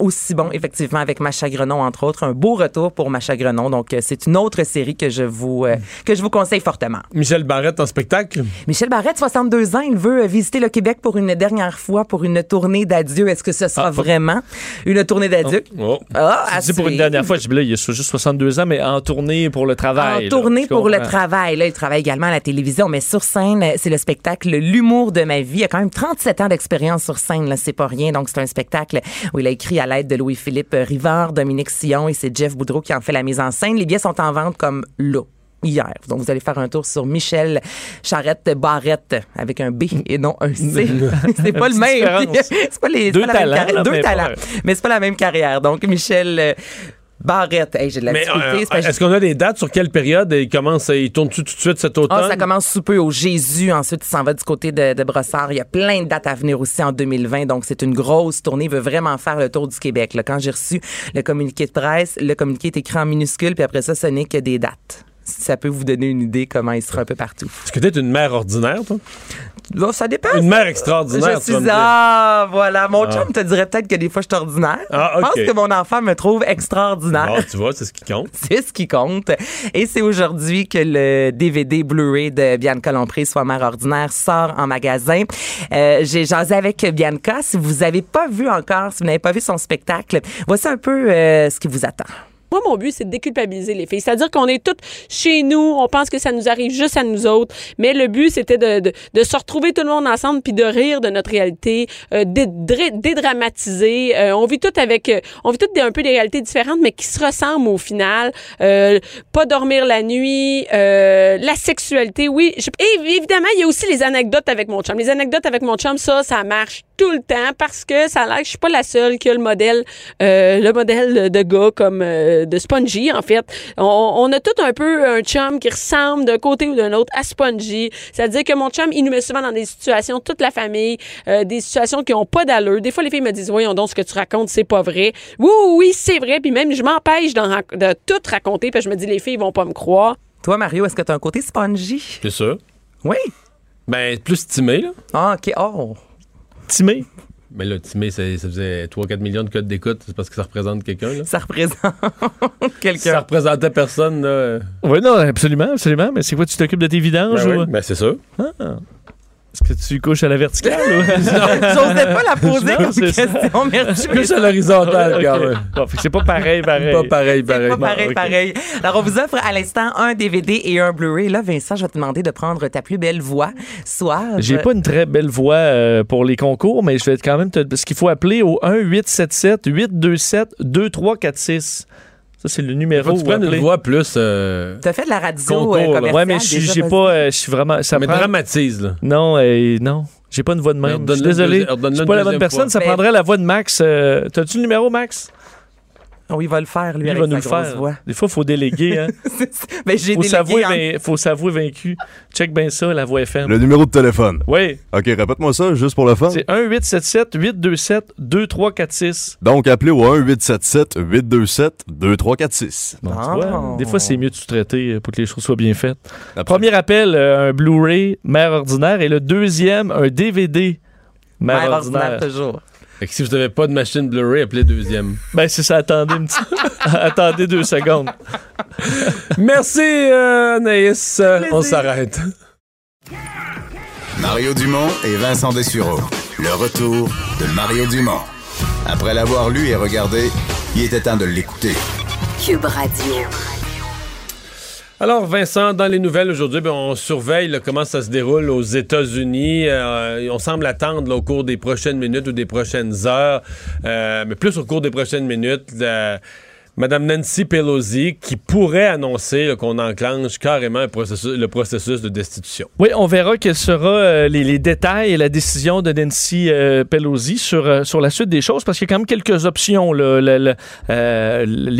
aussi bon, effectivement, avec Macha Grenon, entre autres. Un beau retour pour Macha Grenon. Donc, euh, c'est une autre série que je vous, euh, que je vous conseille fortement. Michel Barrette en spectacle? Michel Barrette, 62 ans, il veut euh, visiter le Québec pour une dernière fois, pour une tournée d'adieu. Est-ce que ce sera ah, vraiment une tournée d'adieu? Oh, oh. Ah, pour une dernière fois, je dis là, il a juste 62 ans, mais en tournée pour le travail. En tournée pour le travail. Là, il travaille également à la télévision, mais sur scène, c'est le spectacle L'humour de ma vie. Il a quand même 37 ans d'expérience sur scène, là, c'est pas rien. Donc, c'est un spectacle où il a écrit à l'aide de Louis-Philippe Rivard, Dominique Sillon et c'est Jeff Boudreau qui en fait la mise en scène. Les billets sont en vente comme là hier. Donc, vous allez faire un tour sur Michel Charrette Barrette avec un B et non un C. c'est pas le même. c'est pas les deux talents. Deux talents. Mais c'est pas la même carrière. Donc, Michel Barrette. j'ai de la difficulté. Euh, est-ce qu'on a des dates sur quelle période? Il commence, il tourne tout de suite cet ah, automne? ça commence sous peu au Jésus. Ensuite, il s'en va du côté de, de, Brossard. Il y a plein de dates à venir aussi en 2020. Donc, c'est une grosse tournée. Il veut vraiment faire le tour du Québec. Là, quand j'ai reçu le communiqué de presse, le communiqué est écrit en minuscule, puis après ça, ce n'est que des dates ça peut vous donner une idée comment il sera un peu partout. Est-ce que tu es une mère ordinaire, toi? ça dépend. Une mère extraordinaire. Je suis ah voilà, mon ah. chum te dirait peut-être que des fois je suis ordinaire. Ah, Je pense que mon enfant me trouve extraordinaire. tu vois, c'est ce qui compte. c'est ce qui compte. Et c'est aujourd'hui que le DVD Blu-ray de Bianca Lompré, soit mère ordinaire, sort en magasin. Euh, j'ai jasé avec Bianca. Si vous avez pas vu encore, si vous n'avez pas vu son spectacle, voici un peu euh, ce qui vous attend. Moi, mon but, c'est de déculpabiliser les filles. C'est-à-dire qu'on est toutes chez nous, on pense que ça nous arrive juste à nous autres, mais le but, c'était de, de, de se retrouver tout le monde ensemble puis de rire de notre réalité, euh, dédramatiser. Euh, on vit tout avec, euh, on vit toutes un peu des réalités différentes, mais qui se ressemblent au final. Euh, pas dormir la nuit, euh, la sexualité, oui. et évidemment, il y a aussi les anecdotes avec mon chum. Les anecdotes avec mon chum, ça, ça marche tout le temps parce que ça a l'air que je suis pas la seule qui a le modèle, le modèle de gars comme de Spongy, en fait. On, a tout un peu un chum qui ressemble d'un côté ou d'un autre à Spongy. C'est-à-dire que mon chum, il nous met souvent dans des situations, toute la famille, euh, des situations qui ont pas d'allure. Des fois, les filles me disent, voyons donc, ce que tu racontes, c'est pas vrai. Oui, oui, c'est vrai. Puis même, je m'empêche de tout raconter, parce que je me dis, les filles vont pas me croire. Toi, Mario, est-ce que tu as un côté Spongy? C'est ça. Oui. Ben, plus timé, là. Ah, OK. Oh. Timé? Mais là, Timé, ça, faisait 3-4 millions de codes d'écoute. C'est parce que ça représente quelqu'un, là? Ça représente quelqu'un. Ça représentait personne, là. Oui, non, absolument, absolument. Mais c'est quoi, tu t'occupes de tes vidanges? Ben, oui. ben c'est ça. Ah. Est-ce que tu couches à la verticale? ou... J'osais pas la poser comme question. Merci. Je couche à l'horizontale, quand même. c'est pas pareil, pareil. Pas pareil, pareil. pas pareil, pareil. Alors, on vous offre à l'instant un DVD et un Blu-ray. Là, Vincent, je vais te demander de prendre ta plus belle voix. Soit. J'ai pas une très belle voix euh, pour les concours, mais je vais quand même te... Parce qu'il faut appeler au 1-877-827-2346. Ça, c'est le numéro. Tu prennes une voix plus. Euh, T'as fait de la radio euh, commerciale. Ouais, mais j'ai pas. Euh, je suis vraiment. Ça mais dramatise, là. Non, euh, non. J'ai pas une voix de même. Je suis désolé. Je suis pas la bonne personne. Ça prendrait la voix de Max. Euh, T'as-tu le numéro, Max? Oh, il va le faire, lui, il avec va nous le faire. Voix. Des fois, il faut déléguer. Hein. ben, j'ai faut délégué. Il faut s'avouer vaincu. Check bien ça, la voix FM. Le numéro de téléphone. Oui. OK, répète-moi ça, juste pour le fun. C'est 1-877-827-2346. Donc, appelez au 1-877-827-2346. Bon, ah. Des fois, c'est mieux de sous-traiter pour que les choses soient bien faites. Premier appel, euh, un Blu-ray, mère ordinaire. Et le deuxième, un DVD, mère, mère ordinaire. ordinaire toujours. Fait que si vous n'avez pas de machine Blu-ray, appelez deuxième. Ben, c'est ça. Attendez, une petite... attendez deux secondes. Merci, euh, Anaïs. On s'arrête. Mario Dumont et Vincent Dessureau. Le retour de Mario Dumont. Après l'avoir lu et regardé, il était temps de l'écouter. Cube Radio. Alors, Vincent, dans les nouvelles aujourd'hui, ben, on surveille comment ça se déroule aux États-Unis. Euh, on semble attendre au cours des prochaines minutes ou des prochaines heures, euh, mais plus au cours des prochaines minutes, Madame Nancy Pelosi qui pourrait annoncer qu'on enclenche carrément le processus de destitution. Oui, on verra quels seront euh, les, détails et la décision de Nancy euh, Pelosi sur, euh, sur la suite des choses, parce qu'il y a quand même quelques options. les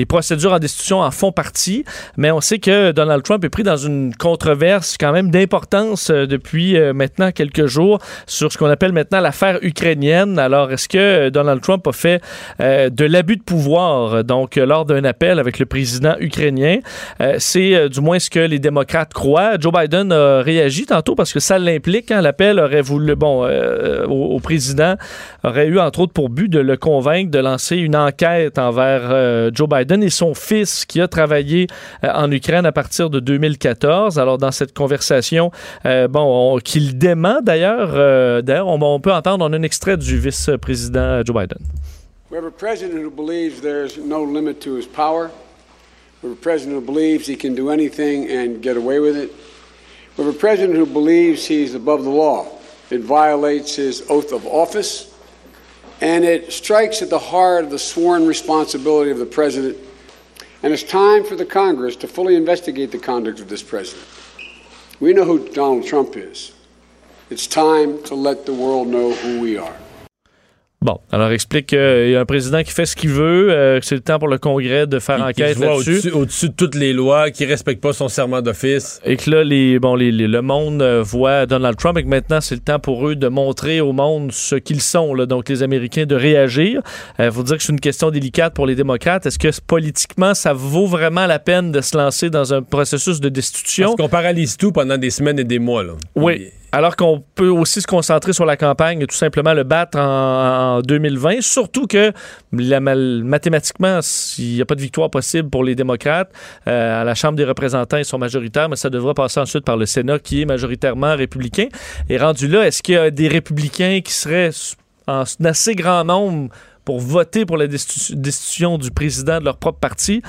procédures en destitution en font partie, mais on sait que Donald Trump est pris dans une controverse quand même d'importance depuis maintenant quelques jours sur ce qu'on appelle maintenant l'affaire ukrainienne. Alors, est-ce que Donald Trump a fait de l'abus de pouvoir, donc lors d'un appel avec le président ukrainien. Euh, c'est euh, du moins ce que les démocrates croient. Joe Biden a réagi tantôt parce que ça l'implique. Hein. L'appel aurait voulu, bon, euh, au, président aurait eu entre autres pour but de le convaincre de lancer une enquête envers Joe Biden et son fils qui a travaillé en Ukraine à partir de 2014. Alors dans cette conversation, bon, qu'il dément d'ailleurs. d'ailleurs, on, peut entendre on un extrait du vice-président Joe Biden. We have a president who believes there's no limit to his power. We have a president who believes he can do anything and get away with it. We have a president who believes he's above the law. It violates his oath of office, and it strikes at the heart of the sworn responsibility of the president And it's time for the Congress to fully investigate the conduct of this president. We know who Donald Trump is. It's time to let the world know who we are. Bon, alors explique qu'il y a un président qui fait ce qu'il veut, euh, que c'est le temps pour le Congrès de faire enquête là-dessus. Au-dessus, de toutes les lois, qui respecte pas son serment d'office. Et que là, les, bon, les, les- le monde euh, voit Donald Trump et que maintenant, c'est le temps pour eux de montrer au monde ce qu'ils sont, là, donc les Américains, de réagir. Il faut dire que c'est une question délicate pour les démocrates. Est-ce que politiquement, ça vaut vraiment la peine de se lancer dans un processus de destitution? Parce qu'on paralyse tout pendant des semaines et des mois. Là. Oui. Alors qu'on peut aussi se concentrer sur la campagne et tout simplement le battre en, en 2020. Surtout que mathématiquement, il n'y a pas de victoire possible pour les démocrates. Euh, à la Chambre des représentants, ils sont majoritaires, mais ça devra passer ensuite par le Sénat qui est majoritairement républicain. Et rendu là, est-ce qu'il y a des républicains qui seraient en assez grand nombre pour voter pour la destitu- destitution du président de leur propre parti,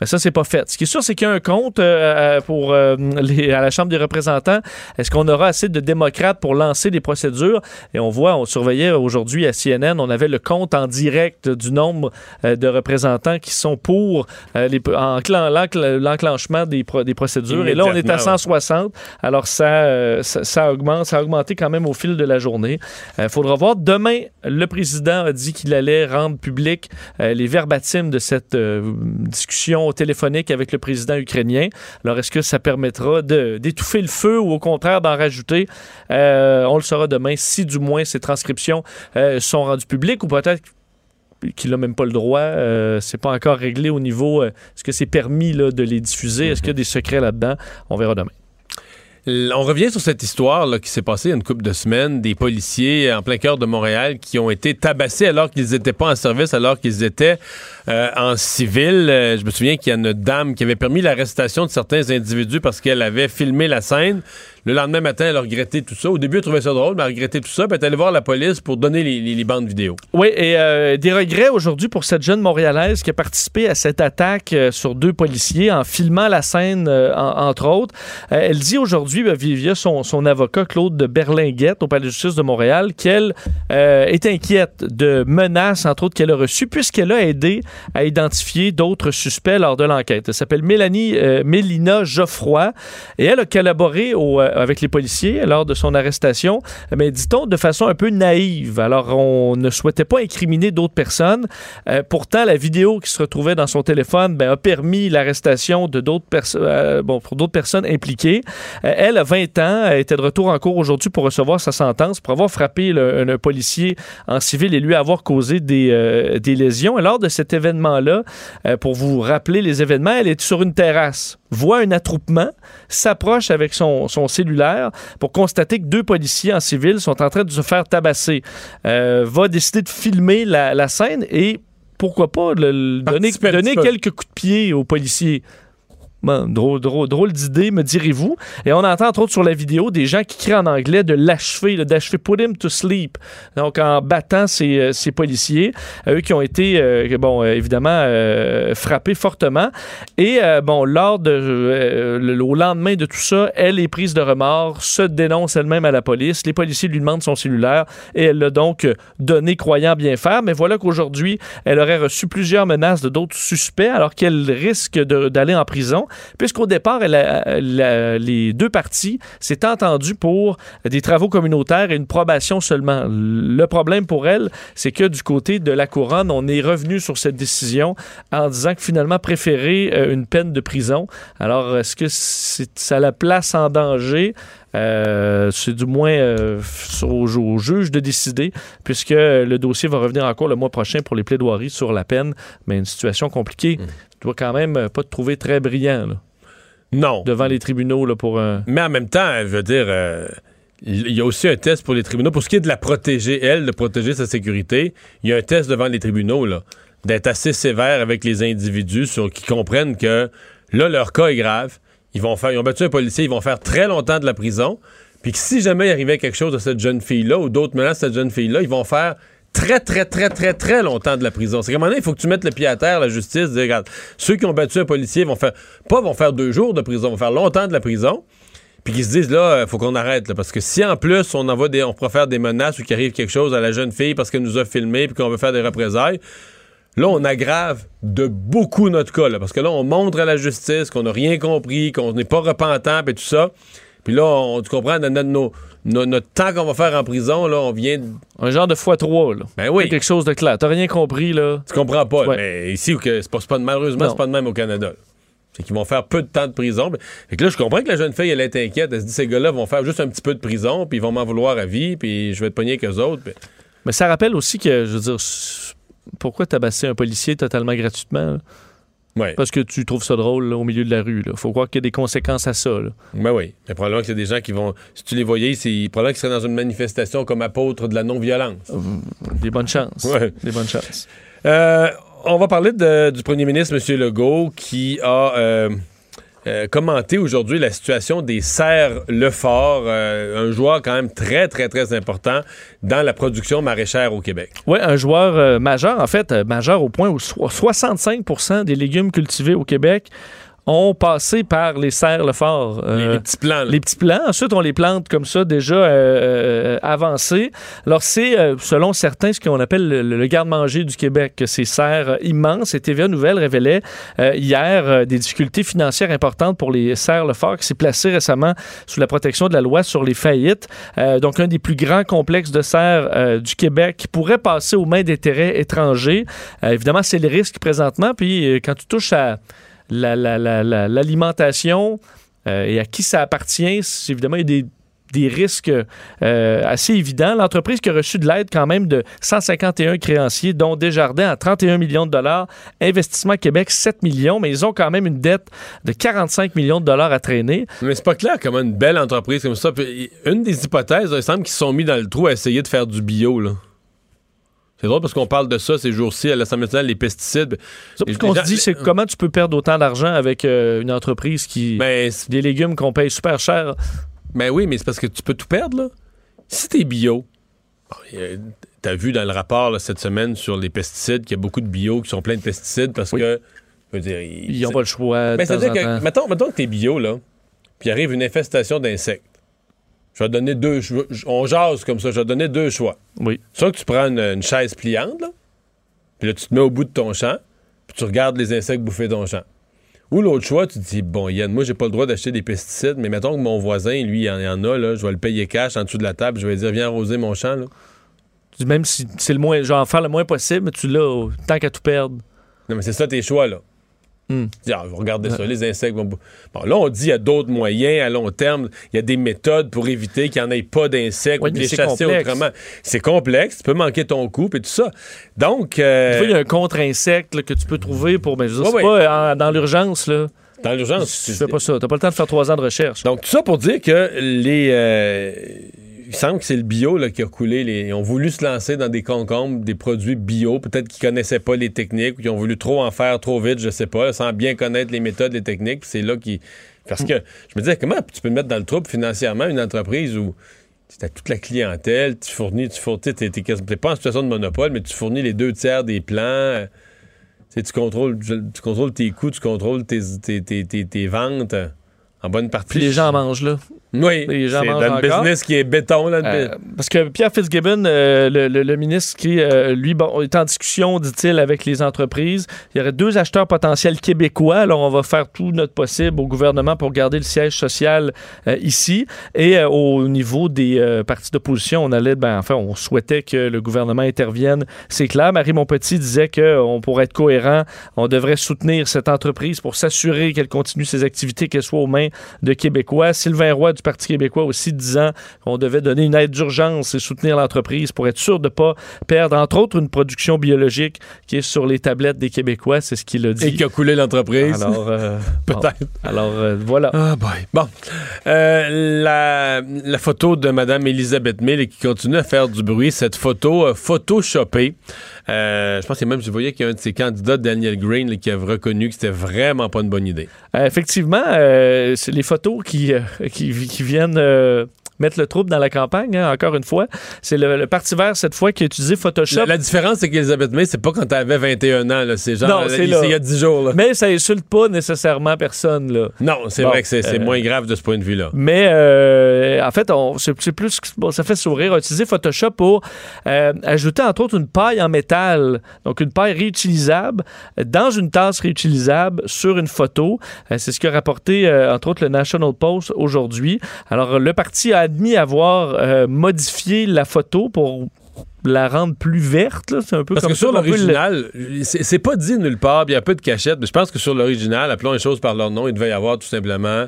mais ça, c'est pas fait. Ce qui est sûr, c'est qu'il y a un compte euh, pour euh, les- à la Chambre des représentants. Est-ce qu'on aura assez de démocrates pour lancer des procédures? Et on voit, on surveillait aujourd'hui à CNN, on avait le compte en direct du nombre euh, de représentants qui sont pour euh, l'enclenchement des, pro- des procédures. Et là, on est à Immédiatement, 160. Alors, ça, euh, ça, ça augmente, ça a augmenté quand même au fil de la journée. Il faudra voir. Demain, le président a dit qu'il allait rendre public euh, les verbatims de cette euh, téléphonique avec le président ukrainien. Alors, est-ce que ça permettra d'étouffer le feu ou au contraire d'en rajouter? Euh, on le saura demain si du moins ces transcriptions euh, sont rendues publiques ou peut-être qu'il n'a même pas le droit. Euh, c'est pas encore réglé au niveau. euh, est-ce que c'est permis là, de les diffuser? Est-ce qu'il y a des secrets là-dedans? On verra demain. On revient sur cette histoire là, qui s'est passée il y a une couple de semaines, des policiers en plein cœur de Montréal qui ont été tabassés alors qu'ils n'étaient pas en service, alors qu'ils étaient euh, en civil. Euh, je me souviens qu'il y a une dame qui avait permis l'arrestation de certains individus parce qu'elle avait filmé la scène. Le lendemain matin, elle a regretté tout ça. Au début, elle trouvait ça drôle, mais elle a regretté tout ça. Elle est allée voir la police pour donner les, bandes vidéo. Oui, et euh, des regrets aujourd'hui pour cette jeune Montréalaise qui a participé à cette attaque euh, sur deux policiers en filmant la scène, euh, en- entre autres. Elle dit aujourd'hui, ben, via son, son avocat Claude de Berlinguette au Palais de justice de Montréal, qu'elle est inquiète de menaces, entre autres, qu'elle a reçues, puisqu'elle a aidé à identifier d'autres suspects lors de l'enquête. Elle s'appelle Mélanie Mélina Geoffroy et elle a collaboré au, avec les policiers lors de son arrestation, mais dit-on de façon un peu naïve. Alors, on ne souhaitait pas incriminer d'autres personnes. Euh, pourtant, la vidéo qui se retrouvait dans son téléphone ben, a permis l'arrestation de d'autres personnes, euh, bon, pour d'autres personnes impliquées. Euh, elle a 20 ans, était de retour en cours aujourd'hui pour recevoir sa sentence pour avoir frappé un, policier en civil et lui avoir causé des, des lésions. Et lors de cet événement-là, pour vous rappeler les événements, elle est sur une terrasse, voit un attroupement, s'approche avec son, son cellulaire pour constater que deux policiers en civil sont en train de se faire tabasser. Euh, va décider de filmer la, la scène et pourquoi pas le- le donner, donner quelques coups de pied aux policiers. Bon, drôle, drôle, d'idée, me direz-vous. Et on entend entre autres sur la vidéo des gens qui crient en anglais de l'achever, d'achever put him to sleep. Donc en battant ces, euh, ces policiers, euh, eux qui ont été, euh, bon, évidemment, frappés fortement. Et bon, lors de, le, au lendemain de tout ça, elle est prise de remords, se dénonce elle-même à la police. Les policiers lui demandent son cellulaire et elle l'a donc donné croyant bien faire. Mais voilà qu'aujourd'hui, elle aurait reçu plusieurs menaces de d'autres suspects alors qu'elle risque d'aller en prison puisqu'au départ, les deux parties s'étaient entendues pour des travaux communautaires et une probation seulement. Le problème pour elle, c'est que du côté de la couronne, on est revenu sur cette décision en disant que finalement préférer euh, une peine de prison. Alors, est-ce que ça la place en danger? Euh, c'est du moins euh, au, juge de décider, puisque le dossier va revenir en cours le mois prochain pour les plaidoiries sur la peine. Mais une situation compliquée. Tu dois quand même euh, pas te trouver très brillant là, Non. devant les tribunaux là, pour un. Mais en même temps, je veux dire, euh, il y a aussi un test pour les tribunaux. Pour ce qui est de la protéger, elle, de protéger sa sécurité, il y a un test devant les tribunaux, là, d'être assez sévère avec les individus sur, qui comprennent que là, leur cas est grave. Ils vont faire, ils ont battu un policier, ils vont faire très longtemps de la prison. Puis que si jamais il arrivait quelque chose de cette jeune fille-là ou d'autres menaces de cette jeune fille-là, ils vont faire très, très, très, très, très longtemps de la prison. C'est qu'à un moment donné, il faut que tu mettes le pied à terre, la justice, dire, regarde, ceux qui ont battu un policier vont faire, pas vont faire deux jours de prison, vont faire longtemps de la prison. Puis qu'ils se disent, là, il faut qu'on arrête, parce que si en plus on envoie des, on faire des menaces ou qu'il arrive quelque chose à la jeune fille parce qu'elle nous a filmé puis qu'on veut faire des représailles, Là, on aggrave de beaucoup notre cas, parce que là, on montre à la justice qu'on n'a rien compris, qu'on n'est pas repentant, et tout ça. Puis là, on, tu comprends, dans notre, nos- no- notre temps qu'on va faire en prison, là, on vient... Un genre de x3, là. Ben oui. Quelque chose de clair. T'as rien compris, là. Tu comprends pas. Ouais. Mais ici, c'est pas, pas- malheureusement, c'est pas de même au Canada. C'est qu'ils vont faire peu de temps de prison. Fait que là, je comprends que la jeune fille, elle est inquiète. Elle se dit, ces gars-là vont faire juste un petit peu de prison, puis ils vont m'en vouloir à vie, puis je vais être pogné avec eux autres. puis- Mais ça rappelle aussi que, je veux dire, pourquoi tabasser un policier totalement gratuitement? là? Ouais. Parce que tu trouves ça drôle là, au milieu de la rue. Là. Faut croire qu'il y a des conséquences à ça. là. Ben oui. Mais probablement qu'il y a des gens qui vont. Si tu les voyais, c'est probablement qu'ils seraient dans une manifestation comme apôtre de la non-violence. Des bonnes chances. Ouais. Des bonnes chances. Euh, on va parler de- du premier ministre, M. Legault, qui a euh, euh, commenté aujourd'hui la situation des serres Lefort, euh, un joueur quand même très, très, très important dans la production maraîchère au Québec. Oui, un joueur euh, majeur, en fait, majeur au point où so- 65% des légumes cultivés au Québec ont passé par les serres Lefort. Les, Euh, les petits plans. là. les petits plants. Ensuite, on les plante comme ça, déjà euh, euh, avancés. Alors, c'est, selon certains, ce qu'on appelle le, le garde-manger du Québec, ces serres immenses. Et TVA Nouvelle révélait hier des difficultés financières importantes pour les serres Lefort, qui s'est placé récemment sous la protection de la loi sur les faillites. Donc, un des plus grands complexes de serres du Québec qui pourrait passer aux mains d'intérêts étrangers. Évidemment, c'est le risque présentement. Puis, quand tu touches à la- la- la- la- l'alimentation euh, et à qui ça appartient, évidemment, il y a des, risques euh, assez évidents. L'entreprise qui a reçu de l'aide quand même de 151 créanciers, dont Desjardins à 31 millions de dollars, Investissement Québec 7 millions, mais ils ont quand même une dette de 45 millions de dollars à traîner. Mais c'est pas clair comment une belle entreprise comme ça. Une des hypothèses, il semble qu'ils se sont mis dans le trou à essayer de faire du bio. C'est drôle parce qu'on parle de ça ces jours-ci à l'Assemblée nationale, les pesticides. Ça, Les Ce qu'on se dit, c'est comment tu peux perdre autant d'argent avec euh, une entreprise qui... Ben, des légumes qu'on paye super cher? ben oui, mais c'est parce que tu peux tout perdre. Là. Si t'es bio, t'as vu dans le rapport là, cette semaine sur les pesticides qu'il y a beaucoup de bio qui sont pleins de pesticides parce que, je veux dire, Ils n'ont pas le choix. Ben, temps c'est-à-dire que, mettons, mettons que t'es bio, là, puis arrive une infestation d'insectes. Je vais te donner deux choix. On jase comme ça, je vais te donner deux choix. Oui. Soit que tu prends une, une chaise pliante, là, puis là, tu te mets au bout de ton champ, puis tu regardes les insectes bouffer ton champ. Ou l'autre choix, tu te dis, bon, Yann, moi, j'ai pas le droit d'acheter des pesticides, mais mettons que mon voisin, lui, il en, il en a, là, je vais le payer cash en dessous de la table, je vais lui dire, viens arroser mon champ, là. Tu dis, Même si c'est le moins, genre faire le moins possible, mais tu l'as au- tant qu'à tout perdre. Non, mais c'est ça tes choix, là. Hmm. Tu regardez ça, les insectes vont. Bon, là, on dit il y a d'autres moyens à long terme. Il y a des méthodes pour éviter qu'il n'y en ait pas d'insectes ou de les chasser complexe. autrement. C'est complexe, tu peux manquer ton coup et tout ça. Donc. euh, il y a un contre-insecte que tu peux trouver pour. Mais je Ouais, pas en- dans l'urgence, là. dans l'urgence. Tu fais pas ça. T'as pas le temps de faire trois ans de recherche. Donc, tout ça pour dire que les. euh, il semble que c'est le bio là, qui a coulé. Les, ils ont voulu se lancer dans des concombres, des produits bio. Peut-être qu'ils connaissaient pas les techniques ou qu'ils ont voulu trop en faire trop vite, je sais pas, sans bien connaître les méthodes, les techniques. C'est là qui. Parce que je me disais, comment tu peux mettre dans le trouble financièrement une entreprise où tu as toute la clientèle, tu fournis, tu fournis, quasi- t'es pas en situation de monopole, mais tu fournis les deux tiers des plans. euh, tu sais, tu contrôles, tu contrôles tes coûts, tu contrôles tes, tes, tes- tes- tes ventes en bonne partie. Puis les gens en mangent, là. Oui, Les gens c'est dans le business qui est béton. Là, Euh, parce que Pierre Fitzgibbon, euh, le, le- le ministre qui, euh, lui, bon, est en discussion, dit-il, avec les entreprises. Il y aurait deux acheteurs potentiels québécois. Alors, on va faire tout notre possible au gouvernement pour garder le siège social euh, ici. Et au niveau des partis d'opposition, on allait, ben, enfin, on souhaitait que le gouvernement intervienne. C'est clair. Marie Montpetit disait qu'on pourrait être cohérent, on devrait soutenir cette entreprise pour s'assurer qu'elle continue ses activités, qu'elle soit aux mains de Québécois. Sylvain Roy du Parti québécois aussi disant qu'on devait donner une aide d'urgence et soutenir l'entreprise pour être sûr de ne pas perdre, entre autres, une production biologique qui est sur les tablettes des Québécois. C'est ce qu'il a dit. Et qui a coulé l'entreprise. Alors, euh, Peut-être. bon. Alors, euh, voilà. Ah, boy. Bon. Euh, la, la photo de Mme Elisabeth Mill qui continue à faire du bruit, cette photo photoshopée. Je pense que même, je voyais qu'il y a un de ses candidats, Daniel Green, là, qui a reconnu que c'était vraiment pas une bonne idée. Effectivement, c'est les photos qui, qui, qui viennent euh, mettre le trouble dans la campagne, hein, encore une fois. C'est le, le, Parti vert, cette fois, qui a utilisé Photoshop. La, la différence, c'est qu'Elisabeth May, c'est pas quand elle avait 21 ans. C'est genre, Non, c'est il y a 10 jours, là. Mais ça insulte pas nécessairement personne, là. Non, c'est Bon, vrai que c'est euh, moins grave de ce point de vue-là. Mais euh, en fait, c'est, plus bon, ça fait sourire. On a utilisé Photoshop pour euh, ajouter entre autres une paille en métal, donc une paille réutilisable dans une tasse réutilisable sur une photo. C'est ce qu'a rapporté entre autres le National Post aujourd'hui. Alors le parti a admis avoir euh, modifié la photo pour la rendre plus verte. C'est un peu Parce comme que sur le- l'original, c'est pas dit nulle part, il y a peu de cachette, mais je pense que sur l'original, appelons les choses par leur nom, il devait y avoir tout simplement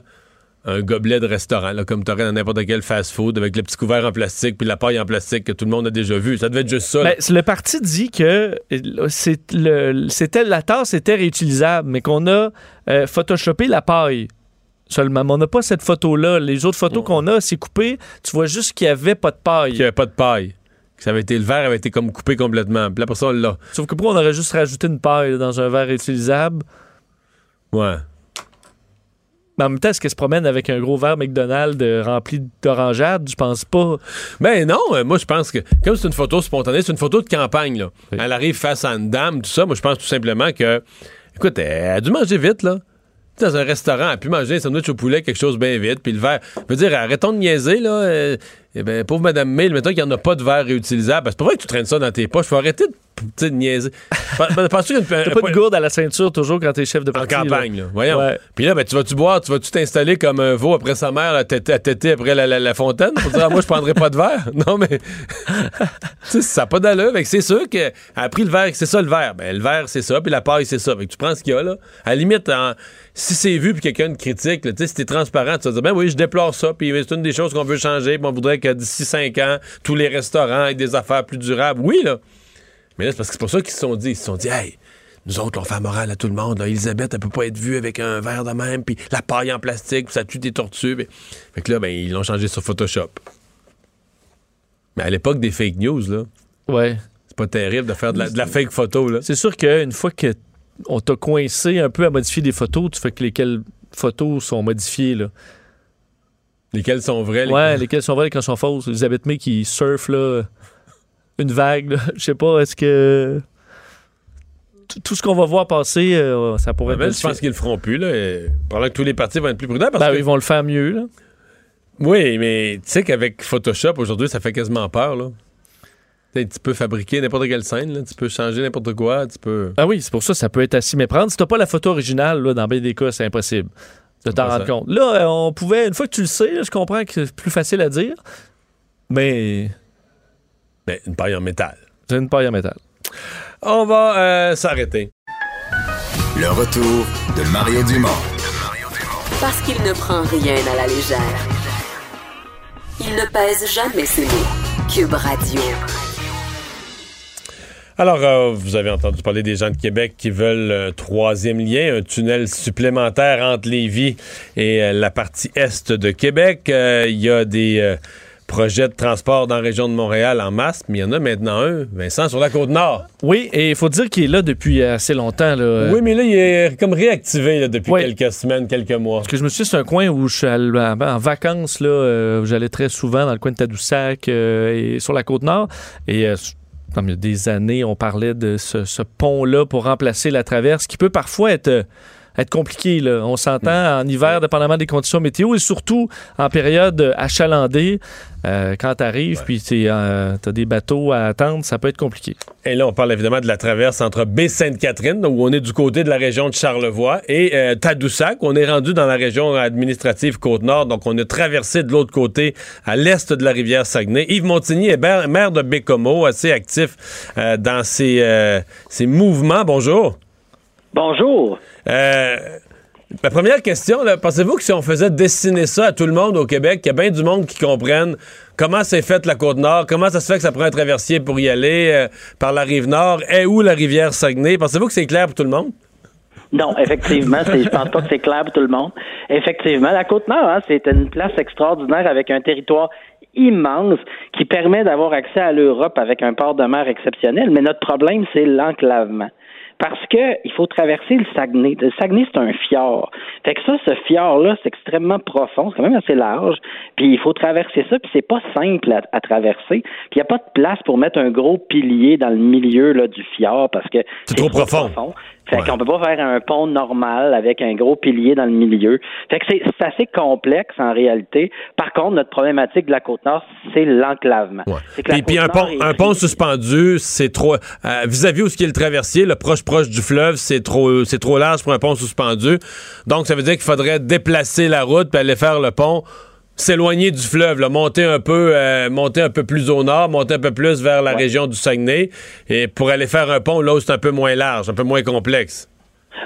un gobelet de restaurant, là, comme tu aurais dans n'importe quel fast-food, avec le petit couvert en plastique, puis la paille en plastique que tout le monde a déjà vu. Ça devait être juste ça. Ben, le parti dit que euh, c'était la tasse était réutilisable, mais qu'on a euh, photoshopé la paille seulement. Mais on n'a pas cette photo-là. Les autres photos qu'on a, c'est coupé. Tu vois juste qu'il n'y avait pas de paille. Qu'il n'y avait pas de paille. Que ça avait été, le verre avait été comme coupé complètement. Puis là, après ça, on l'a. Sauf que pourquoi on aurait juste rajouté une paille dans un verre réutilisable? Ouais. Mais en même temps, est-ce qu'elle se promène avec un gros verre McDonald's euh, rempli d'orangeade? Je pense pas. Ben non, euh, moi je pense que comme c'est une photo spontanée, c'est une photo de campagne là. Elle arrive face à une dame, tout ça. Moi je pense tout simplement que, écoute, elle a dû manger vite là. Dans un restaurant, elle pu manger un sandwich au poulet, quelque chose bien vite, puis le verre. Je veux dire, arrêtons de niaiser, là. euh, eh ben, pauvre Madame May, mettons qu'il n'y en a pas de verre réutilisable. parce que C'est pas vrai que tu traînes ça dans tes poches. Faut arrêter de, tu de niaiser. Pen- pen- Penses-tu qu'il y a une- T'as pas de gourde à la ceinture toujours quand t'es chef de en parti. campagne, là. Voyons. Ouais. Puis là, ben, tu vas-tu boire, tu vas-tu t'installer comme un veau après sa mère à téter après la, la- la fontaine pour dire, ah, moi, je prendrai pas de verre? Non, mais. tu sais, ça n'a pas d'allure. C'est sûr qu'elle a pris le verre, c'est ça le verre. Ben, le verre, c'est ça, puis la paille, c'est ça. Fait que tu prends ce qu'il y a, là. À la limite, en- si c'est vu, puis quelqu'un te critique, tu sais, si t'es transparent, tu vas dire, ben oui, je déplore ça, puis c'est une des choses qu'on veut changer, puis on voudrait que d'ici 5 ans, tous les restaurants aient des affaires plus durables. Oui, là. Mais là, c'est parce que c'est pour ça qu'ils se sont dit. Ils se sont dit, hey, nous autres, on fait morale à tout le monde. là. Elisabeth, elle peut pas être vue avec un verre de même, puis la paille en plastique, puis ça tue des tortues. puis- Fait que là, ben, ils l'ont changé sur Photoshop. Mais à l'époque des fake news, là, Ouais. c'est pas terrible de faire de la, de la fake photo, là. C'est sûr qu'une fois que on t'a coincé un peu à modifier des photos, tu fais que lesquelles photos sont modifiées, là. Lesquelles sont vraies, lesquelles- Ouais, lesquelles sont vraies, lesquelles sont fausses. Elisabeth May qui surfe, là, une vague. Je sais pas, est-ce que... Tout- ce qu'on va voir passer, euh, ça pourrait Ah, ben, être... je pense qu'ils le feront plus, là. Probablement que tous les partis vont être plus prudents. Parce Ben, que... ils vont le faire mieux, là. Oui, mais tu sais qu'avec Photoshop, aujourd'hui, ça fait quasiment peur, là. Tu peux fabriquer n'importe quelle scène, là. tu peux changer n'importe quoi, tu peux... Ah oui, c'est pour ça ça peut être à s'y méprendre. Si t'as pas la photo originale, là, dans bien des cas, c'est impossible de t'en rendre compte. Là, euh, on pouvait, une fois que tu le sais, là, je comprends que c'est plus facile à dire, mais Ben, une paille en métal. c'est une paille en métal. On va euh, s'arrêter. Le retour de Mario Dumont. Parce qu'il ne prend rien à la légère. Il ne pèse jamais ses mots. Cube Radio. Alors, euh, vous avez entendu parler des gens de Québec qui veulent un troisième lien, un tunnel supplémentaire entre Lévis et euh, la partie est de Québec. Euh, Il y a des euh, projets de transport dans la région de Montréal en masse, mais il y en a maintenant un, Vincent, sur la côte nord. Oui, et il faut dire qu'il est là depuis assez longtemps. Là. Oui, mais là, il est comme réactivé là, depuis Ouais. quelques semaines, quelques mois. Parce que je me suis dit, c'est un coin où je suis allé en, vacances, là, euh, où j'allais très souvent dans le coin de Tadoussac euh, et sur la côte nord. Et euh, comme des années, on parlait de ce, ce pont-là pour remplacer la traverse, qui peut parfois être, euh, être compliqué. Là. On s'entend en hiver, dépendamment des conditions météo, et surtout en période euh, achalandée, euh, quand tu arrives, puis tu as des bateaux à attendre, ça peut être compliqué. Et là, on parle évidemment de la traverse entre Baie-Sainte-Catherine, où on est du côté de la région de Charlevoix, et euh, Tadoussac, où on est rendu dans la région administrative Côte-Nord. Donc, on a traversé de l'autre côté, à l'est de la rivière Saguenay. Yves Montigny est maire de Bécomo, assez actif euh, dans ses, euh, ses mouvements. Bonjour. Bonjour. Euh, ma première question, pensez-vous que si on faisait dessiner ça à tout le monde au Québec, qu'il y a bien du monde qui comprenne comment c'est fait la Côte-Nord, comment ça se fait que ça prend un traversier pour y aller euh, par la rive nord, et où la rivière Saguenay, pensez-vous que c'est clair pour tout le monde? Non, effectivement, je pense pas que c'est clair pour tout le monde. Effectivement, la Côte-Nord, hein, c'est une place extraordinaire avec un territoire immense qui permet d'avoir accès à l'Europe avec un port de mer exceptionnel, mais notre problème, c'est l'enclavement. Parce que il faut traverser le Saguenay. Le Saguenay, c'est un fjord. Fait que ça, ce fjord-là, c'est extrêmement profond, c'est quand même assez large. Puis il faut traverser ça, puis c'est pas simple à, traverser. Puis il n'y a pas de place pour mettre un gros pilier dans le milieu là, du fjord parce que c'est trop, profond. Fait qu'on peut pas faire un pont normal avec un gros pilier dans le milieu. Fait que c'est assez complexe en réalité. Par contre, notre problématique de la côte nord, c'est l'enclavement. Et puis un pont, un pont suspendu, c'est trop euh, vis-à-vis où ce qui est le traversier, le proche proche du fleuve, c'est trop c'est trop large pour un pont suspendu. Donc ça veut dire qu'il faudrait déplacer la route puis aller faire le pont s'éloigner du fleuve, là, monter un peu, euh, monter un peu plus au nord, monter un peu plus vers la région du Saguenay, et pour aller faire un pont là où c'est un peu moins large, un peu moins complexe.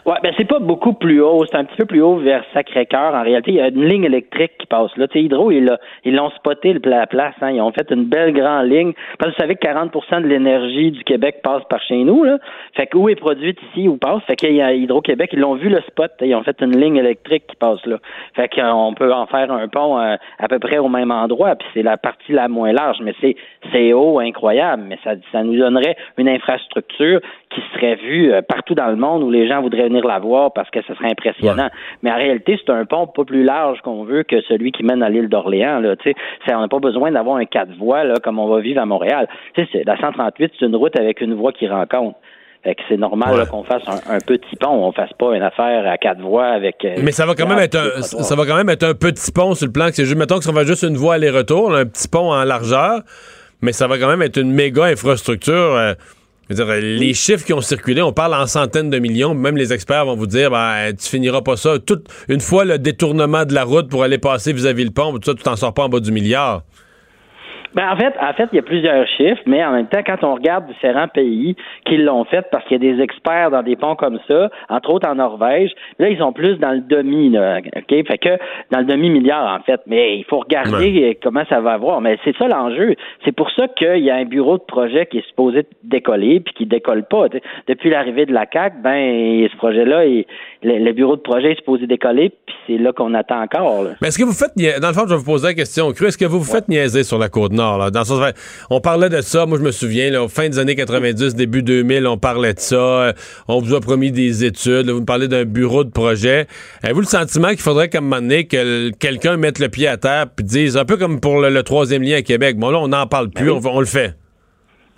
Ouais, ben c'est pas beaucoup plus haut, c'est un petit peu plus haut vers Sacré-Cœur. En réalité, il y a une ligne électrique qui passe là. Tu sais, Hydro, ils, l'ont spoté la place. Hein. Ils ont fait une belle grande ligne. Parce que vous savez que 40% de l'énergie du Québec passe par chez nous. Là. Fait que où est produite ici, où passe. Fait qu'il y a Hydro-Québec, ils l'ont vu le spot. Ils ont fait une ligne électrique qui passe là. Fait qu'on peut en faire un pont euh, à peu près au même endroit. Puis c'est la partie la moins large, mais c'est c'est haut, incroyable. Mais ça, ça nous donnerait une infrastructure qui serait vue euh, partout dans le monde où les gens voudraient venir la voir parce que ce serait impressionnant. Mais en réalité, c'est un pont pas plus large qu'on veut que celui qui mène à l'île d'Orléans. Là, on n'a pas besoin d'avoir un quatre voies là, comme on va vivre à Montréal. la 138, c'est une route avec une voie qui rencontre. Fait que c'est normal qu'on fasse un, petit pont, on fasse pas une affaire à quatre voies avec. Euh, Mais ça va quand même être un, ça va quand même être un petit pont sur le plan que c'est juste mettons que ça va juste une voie aller-retour, un petit pont en largeur, mais ça va quand même être une méga infrastructure. Euh, les chiffres qui ont circulé, on parle en centaines de millions. Même les experts vont vous dire, ben, tu finiras pas ça. Tout, une fois le détournement de la route pour aller passer vis-à-vis le pont, tout ça, tu t'en sors pas en bas du milliard. Ben, en fait, en fait, il y a plusieurs chiffres, mais en même temps, quand on regarde différents pays qui l'ont fait, parce qu'il y a des experts dans des ponts comme ça, entre autres en Norvège, là, ils sont plus dans le demi, là, OK? Fait que dans le demi-milliard, en fait. Mais il faut regarder comment ça va avoir. Mais c'est ça l'enjeu. C'est pour ça qu'il y a un bureau de projet qui est supposé décoller, puis qui décolle pas. Depuis l'arrivée de la CAC, ben, ce projet-là, le, bureau de projet est supposé décoller, puis c'est là qu'on attend encore. Mais est-ce que vous faites, dans le fond, je vais vous poser la question, cru, est-ce que vous vous faites niaiser sur la côte nord? On parlait de ça, moi je me souviens, là, fin des années 90, début 2000, on parlait de ça. Euh, on vous a promis des études. vous me parlez d'un bureau de projet. Avez-vous le sentiment qu'il faudrait qu'à un moment donné, que quelqu'un mette le pied à terre et dise, un peu comme pour le, troisième lien à Québec, bon là, on n'en parle plus, ben on, le fait.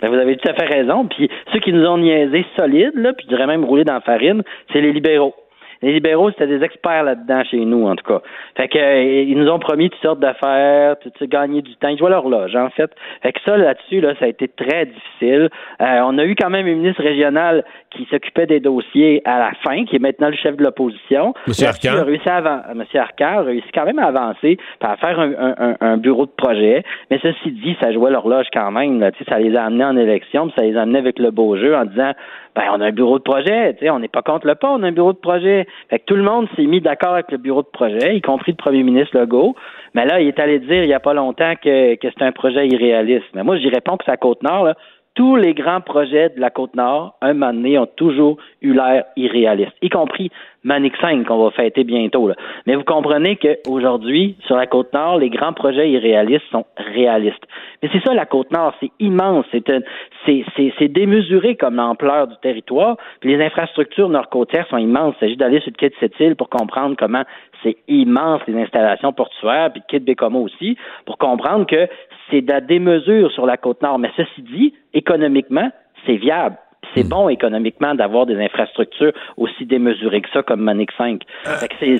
Ben, vous avez tout à fait raison. Puis ceux qui nous ont niaisé solides, là, puis je dirais même roulé dans la farine, c'est les libéraux. Les libéraux, c'était des experts là-dedans chez nous, en tout cas. Fait que euh, ils nous ont promis toutes sortes d'affaires, tout gagner du temps. Ils jouaient l'horloge, en fait. Fait que ça, là-dessus, là, ça a été très difficile. Euh, on a eu quand même une ministre régionale qui s'occupait des dossiers à la fin, qui est maintenant le chef de l'opposition. M. Arcan. A réussi à M. Arcan a réussi quand même à avancer, à faire un, bureau de projet. Mais ceci dit, ça jouait l'horloge quand même. Là. Ça les a amenés en élection, puis ça les a amenés avec le beau jeu en disant ben, on a un bureau de projet, tu sais, on n'est pas contre le pont, on a un bureau de projet. Fait que tout le monde s'est mis d'accord avec le bureau de projet, y compris le premier ministre Legault. Mais là, il est allé dire il n'y a pas longtemps que, que c'est un projet irréaliste. Mais moi, je réponds que c'est à Côte-Nord, là tous les grands projets de la Côte-Nord, un moment donné, ont toujours eu l'air irréalistes, y compris Manic 5 qu'on va fêter bientôt. Mais vous comprenez qu'aujourd'hui, sur la Côte-Nord, les grands projets irréalistes sont réalistes. Mais c'est ça, la Côte-Nord, c'est immense, c'est, démesuré comme l'ampleur du territoire, puis les infrastructures nord-côtières sont immenses. Il s'agit d'aller sur le quai de cette île pour comprendre comment c'est immense les installations portuaires, puis le quai de Bécomo aussi, pour comprendre que c'est de la démesure sur la côte nord. Mais ceci dit, économiquement, c'est viable. C'est hmm. bon économiquement d'avoir des infrastructures aussi démesurées que ça, comme Manic 5. Euh.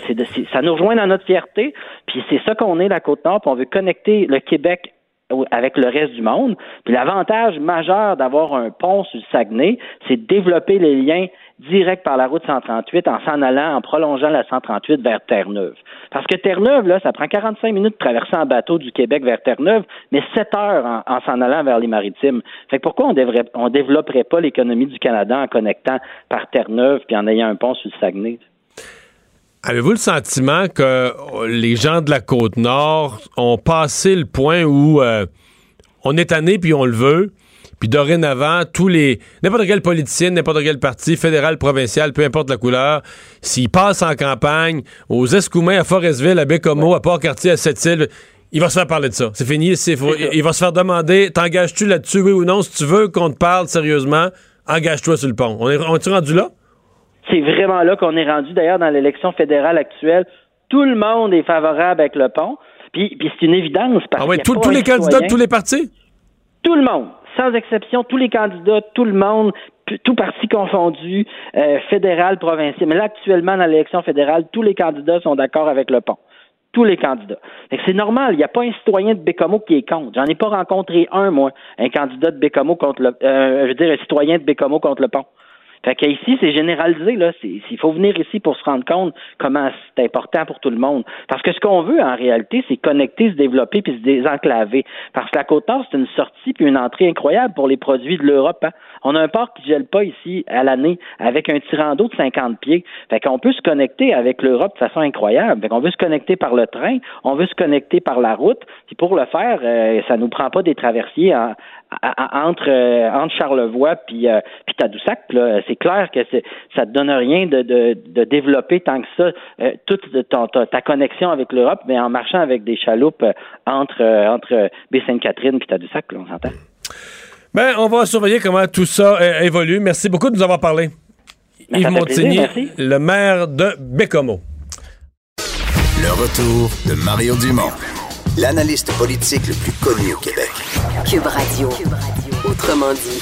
ça nous rejoint dans notre fierté, puis c'est ça qu'on est, la Côte-Nord, puis on veut connecter le Québec avec le reste du monde. Puis l'avantage majeur d'avoir un pont sur le Saguenay, c'est de développer les liens direct par la route 138 en s'en allant, en prolongeant la 138 vers Terre-Neuve. Parce que Terre-Neuve, là, ça prend 45 minutes de traverser en bateau du Québec vers Terre-Neuve, mais 7 heures en, s'en allant vers les maritimes. Fait que pourquoi on devrait, on développerait pas l'économie du Canada en connectant par Terre-Neuve puis en ayant un pont sur le Saguenay? Avez-vous le sentiment que les gens de la côte nord ont passé le point où euh, on est tanné puis on le veut, puis dorénavant, tous les. N'importe quel politicien, n'importe quel parti, fédéral, provincial, peu importe la couleur, s'il passe en campagne, aux Escoumins, à Forestville, à Bécomo, à Port-Cartier, à Sept-Îles, il va se faire parler de ça. C'est fini. il va se faire demander T'engages-tu là-dessus, oui ou non? Si tu veux qu'on te parle sérieusement, engage-toi sur le pont. On est, on est rendu là? C'est vraiment là qu'on est rendu. D'ailleurs, dans l'élection fédérale actuelle, tout le monde est favorable avec le pont. Puis, puis c'est une évidence. Parce ah oui, tous les candidats de tous les partis? Tout le monde, sans exception, tous les candidats, tout le monde, tout parti confondu, euh, fédéral, provincial. Mais là, actuellement, dans l'élection fédérale, tous les candidats sont d'accord avec le pont. Tous les candidats. C'est normal. Il n'y a pas un citoyen de Bécomo qui est contre. J'en ai pas rencontré un, moi, un candidat de Bécomo contre le, euh, je veux dire, un citoyen de Bécomo contre le pont. Fait que ici, c'est généralisé, là. Il faut venir ici pour se rendre compte comment c'est important pour tout le monde. Parce que ce qu'on veut, en réalité, c'est connecter, se développer puis se désenclaver. Parce que la Côte-Nord, c'est une sortie puis une entrée incroyable pour les produits de l'Europe. hein. On a un port qui gèle pas ici à l'année avec un tirant d'eau de 50 pieds. Fait qu'on peut se connecter avec l'Europe de façon incroyable. Fait qu'on veut se connecter par le train, on veut se connecter par la route. Puis pour le faire, euh, ça nous prend pas des traversiers en- entre euh, entre Charlevoix puis euh, puis Tadoussac là c'est clair que c'est ça te donne rien de, de, de développer tant que ça euh, toute ton- ta, ta connexion avec l'Europe mais en marchant avec des chaloupes euh, entre euh, entre Baie-Sainte-Catherine puis Tadoussac là, on s'entend Ben, on va surveiller comment tout ça euh, évolue. Merci beaucoup de nous avoir parlé. Ben, Yves Montigny, plaisir, le maire de Bécomo. Le retour de Mario Dumont, l'analyste politique le plus connu au Québec. Cube Radio. Autrement dit.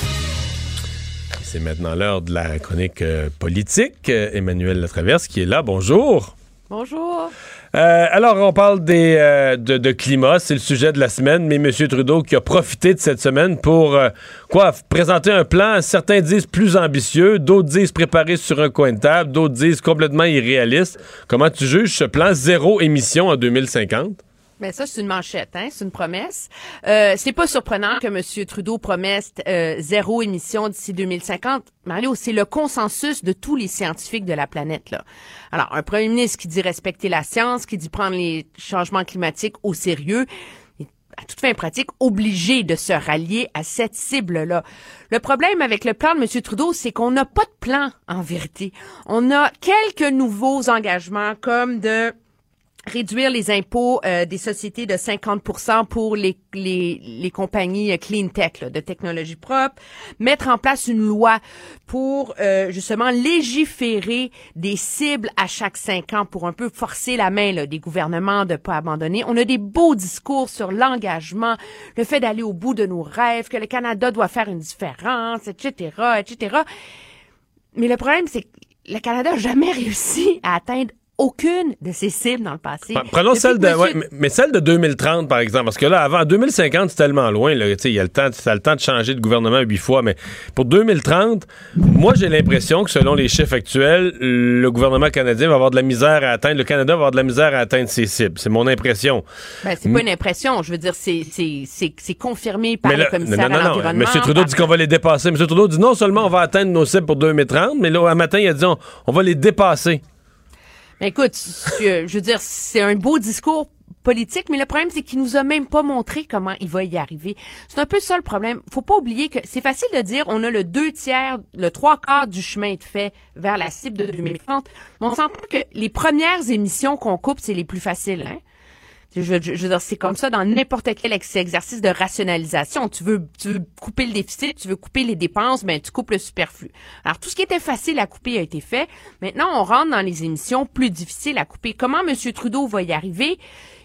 C'est maintenant l'heure de la chronique euh, politique. Euh, Emmanuel Latraverse qui est là. Bonjour. Bonjour. Euh, alors, on parle des, euh, de, de climat, c'est le sujet de la semaine, mais M. Trudeau qui a profité de cette semaine pour, euh, quoi, présenter un plan, certains disent plus ambitieux, d'autres disent préparé sur un coin de table, d'autres disent complètement irréaliste. Comment tu juges ce plan? Zéro émission en 2050? Ben ça, c'est une manchette, hein? c'est une promesse. Euh, c'est pas surprenant que M. Trudeau promesse euh, zéro émission d'ici 2050. Mario, c'est le consensus de tous les scientifiques de la planète. Là. Alors, un premier ministre qui dit respecter la science, qui dit prendre les changements climatiques au sérieux, est à toute fin pratique, obligé de se rallier à cette cible-là. Le problème avec le plan de M. Trudeau, c'est qu'on n'a pas de plan, en vérité. On a quelques nouveaux engagements, comme de réduire les impôts euh, des sociétés de 50 pour les, les, les compagnies euh, clean tech, là, de technologie propre, mettre en place une loi pour euh, justement légiférer des cibles à chaque cinq ans pour un peu forcer la main là, des gouvernements de pas abandonner. On a des beaux discours sur l'engagement, le fait d'aller au bout de nos rêves, que le Canada doit faire une différence, etc., etc. Mais le problème, c'est que le Canada n'a jamais réussi à atteindre aucune de ses cibles dans le passé. Pre- Prenons Depuis celle de, monsieur- ouais, mais, mais celle de 2030, par exemple, parce que là, avant 2050, c'est tellement loin, il y a le temps, ça a le temps de changer de gouvernement huit fois, mais pour 2030, moi, j'ai l'impression que selon les chiffres actuels, le gouvernement canadien va avoir de la misère à atteindre, le Canada va avoir de la misère à atteindre ses cibles. C'est mon impression. Ben, c'est pas une impression. Je veux dire, c'est, confirmé par le commissaire non, à non, non. l'environnement. M. Trudeau par- dit qu'on va les dépasser. M. Trudeau dit non seulement on va atteindre nos cibles pour 2030, mais là, un matin, il a dit on, on va les dépasser. Écoute, je, je veux dire, c'est un beau discours politique, mais le problème, c'est qu'il nous a même pas montré comment il va y arriver. C'est un peu ça le problème. Faut pas oublier que c'est facile de dire on a le deux tiers, le trois quarts du chemin de fait vers la cible de 2030. Mais on s'entend que les premières émissions qu'on coupe, c'est les plus faciles, hein? Je, c'est comme ça dans n'importe quel ex- exercice de rationalisation. Tu veux, couper le déficit, tu veux couper les dépenses, ben tu coupes le superflu. Alors tout ce qui était facile à couper a été fait. Maintenant, on rentre dans les émissions plus difficiles à couper. Comment M. Trudeau va y arriver?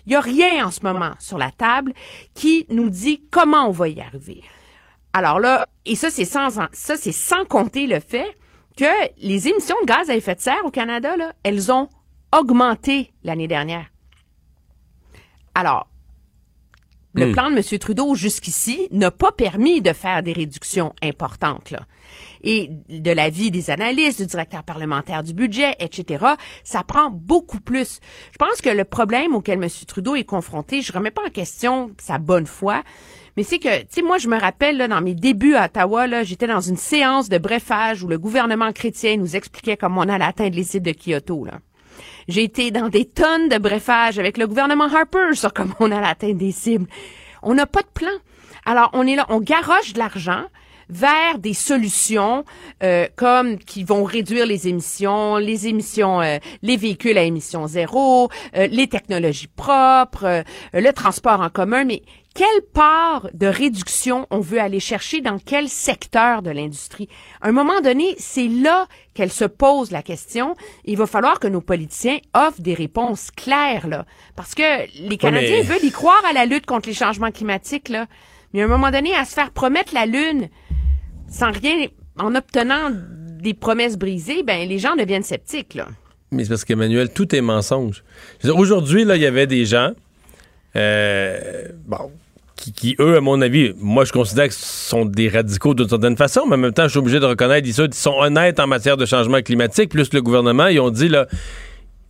Il y a rien en ce moment sur la table qui nous dit comment on va y arriver. Alors là, et ça c'est sans ça c'est sans compter le fait que les émissions de gaz à effet de serre au Canada elles ont augmenté l'année dernière. Alors, le Hmm. plan de M. Trudeau jusqu'ici n'a pas permis de faire des réductions importantes. Là. Et de l'avis des analystes, du directeur parlementaire du budget, etc., ça prend beaucoup plus. Je pense que le problème auquel M. Trudeau est confronté, je remets pas en question sa bonne foi, mais c'est que, tu sais, moi, je me rappelle, là, dans mes débuts à Ottawa, là, j'étais dans une séance de brefage où le gouvernement chrétien nous expliquait comment on allait atteindre les cibles de Kyoto, là. J'ai été dans des tonnes de brefage avec le gouvernement Harper sur comment on allait atteindre des cibles. On n'a pas de plan. Alors, on est là, on garoche de l'argent vers des solutions euh, comme qui vont réduire les émissions, les émissions, euh, les véhicules à émissions zéro, euh, les technologies propres, euh, le transport en commun. Mais quelle part de réduction on veut aller chercher dans quel secteur de l'industrie? À un moment donné, c'est là qu'elle se pose la question. Il va falloir que nos politiciens offrent des réponses claires, là. Parce que les Canadiens mais- veulent y croire à la lutte contre les changements climatiques, là. Mais à un moment donné, à se faire promettre la Lune sans rien, en obtenant des promesses brisées, ben, les gens deviennent sceptiques, là. Mais c'est parce qu'Emmanuel, tout est mensonge. Aujourd'hui, là, il y avait des gens, euh, bon, qui, eux, à mon avis, moi, je considère que sont des radicaux d'une certaine façon, mais en même temps, je suis obligé de reconnaître, ils sont- honnêtes en matière de changement climatique, plus le gouvernement, ils ont dit, là,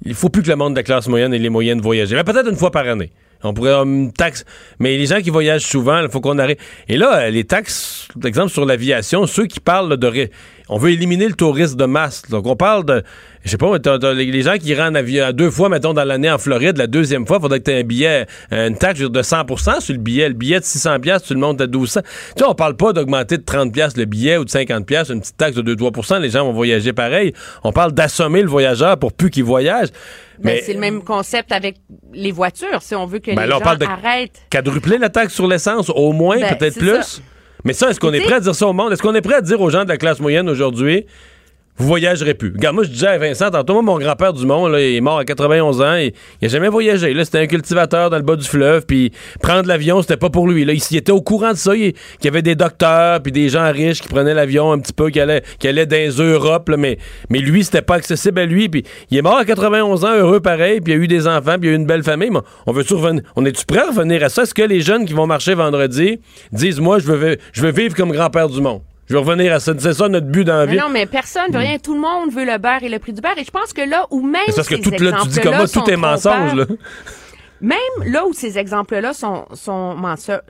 il faut plus que le monde de la classe moyenne ait les moyens de voyager. Mais peut-être une fois par année. On pourrait avoir une taxe. Mais les gens qui voyagent souvent, il faut qu'on arrête. Et là, euh, les taxes, par exemple, sur l'aviation, ceux qui parlent de. On veut éliminer le tourisme de masse. Donc, on parle de. Je sais pas, t'as les les gens qui en avion deux fois, mettons, dans l'année en Floride, la deuxième fois, il faudrait que tu aies un billet, euh, une taxe de 100% sur le billet. Le billet de 600 pièces, tu le montes à 1200. Tu sais, on parle pas d'augmenter de 30 pièces le billet ou de 50 pièces, une petite taxe de 2-3% les gens vont voyager pareil. On parle d'assommer le voyageur pour plus qu'il voyage. Ben, Mais c'est le même concept avec les voitures. Si on veut que Ben les là, on gens parle de- arrêtent. quadrupler la taxe sur l'essence, au moins, Ben, peut-être plus. ça. Mais ça, est-ce qu'on est prêt à dire ça au monde? Est-ce qu'on est prêt à dire aux gens de la classe moyenne aujourd'hui, vous voyagerez plus? Regarde, moi, je disais à Vincent, tantôt, moi, mon grand-père du monde, là, il est mort à 91 ans, et il a jamais voyagé. Là, c'était un cultivateur dans le bas du fleuve, puis prendre l'avion, c'était pas pour lui. Là, il, était au courant de ça, il- qu'il y avait des docteurs, puis des gens riches qui prenaient l'avion un petit peu, qui allaient, qui allaient dans les Europes, là, mais, mais lui, c'était pas accessible à lui, puis il est mort à 91 ans, heureux pareil, puis il a eu des enfants, puis il a eu une belle famille. On veut revenir? On est-tu prêt à revenir à ça? Est-ce que les jeunes qui vont marcher vendredi disent, moi, je veux, je veux vivre comme grand-père du monde? Je veux revenir à ça. C'est ça notre but dans la Mais vie. non, mais personne veut rien. Tout le monde veut le beurre et le prix du beurre. Et je pense que là où même c'est parce que ces tout, là, tu dis comme moi, tout est mensonge, là. Même là où ces exemples-là sont sont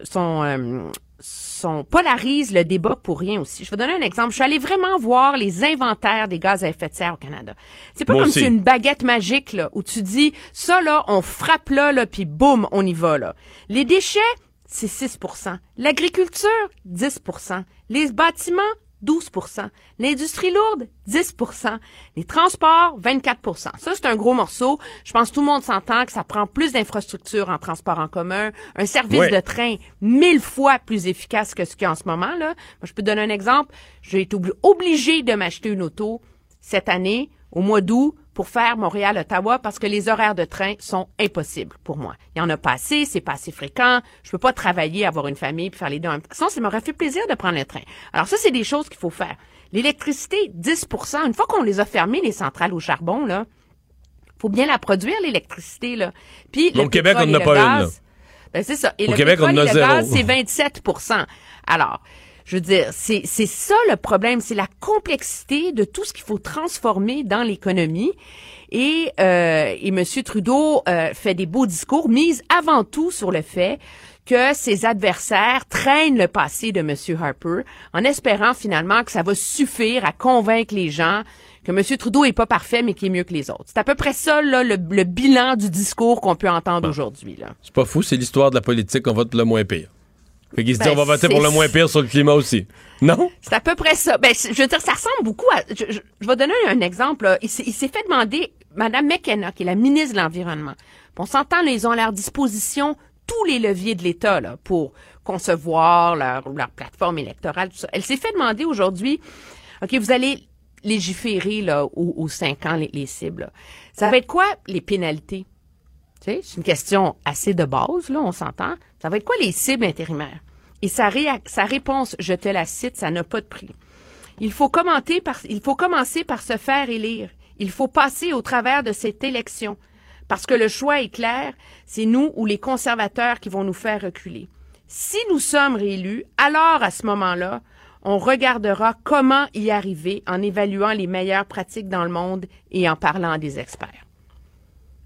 sont euh, sont polarisent le débat pour rien aussi. Je vais donner un exemple. Je suis allée vraiment voir les inventaires des gaz à effet de serre au Canada. C'est pas Moi comme si une baguette magique là où tu dis ça là, on frappe là là puis boum, on y va là. Les déchets c'est 6% L'agriculture, 10% Les bâtiments, 12% L'industrie lourde, 10% Les transports, 24% Ça, c'est un gros morceau. Je pense que tout le monde s'entend que ça prend plus d'infrastructures en transport en commun, un service Ouais. de train mille fois plus efficace que ce qu'il y a en ce moment. Là. Moi, je peux te donner un exemple. J'ai été obli- obligée de m'acheter une auto cette année, au mois d'août, pour faire Montréal-Ottawa parce que les horaires de train sont impossibles pour moi. Il y en a pas assez, c'est pas assez fréquent. Je peux pas travailler, avoir une famille puis faire les deux. Sinon, ça m'aurait fait plaisir de prendre le train. Alors ça, c'est des choses qu'il faut faire. L'électricité, 10% Une fois qu'on les a fermées, les centrales au charbon, là, faut bien la produire, l'électricité, là. Puis Au le Québec, pétrole on et en a le pas une, gaz, là. ben, c'est ça. Et Au le Québec, on a zéro. c'est 27 Alors, je veux dire, c'est c'est ça le problème, c'est la complexité de tout ce qu'il faut transformer dans l'économie. Et, euh, et M. Trudeau euh, fait des beaux discours, mise avant tout sur le fait que ses adversaires traînent le passé de M. Harper en espérant finalement que ça va suffire à convaincre les gens que M. Trudeau est pas parfait, mais qu'il est mieux que les autres. C'est à peu près ça, là, le, le bilan du discours qu'on peut entendre aujourd'hui. Là. C'est pas fou, c'est l'histoire de la politique qu'on vote le moins pire. Fait qu'ils se disent, Ben, on va voter pour c'est- le moins pire sur le climat aussi. Non? C'est à peu près ça. Ben, je veux dire, ça ressemble beaucoup à. Je, je- je vais donner un exemple. là. Il s'est il s'est fait demander, Madame McKenna, qui est la ministre de l'Environnement. On s'entend, là, ils ont à leur disposition tous les leviers de l'État là, pour concevoir leur, leur plateforme électorale, tout ça. Elle s'est fait demander aujourd'hui, OK, vous allez légiférer là, aux, aux cinq ans les, les cibles. là. Ça va être quoi les pénalités? C'est une question assez de base, là, on s'entend. Ça va être quoi les cibles intérimaires? Et sa, réponse, je te la cite, ça n'a pas de prix. Il faut, il faut commencer par se faire élire. Il faut passer au travers de cette élection. Parce que le choix est clair, c'est nous ou les conservateurs qui vont nous faire reculer. Si nous sommes réélus, alors à ce moment-là, on regardera comment y arriver en évaluant les meilleures pratiques dans le monde et en parlant des experts.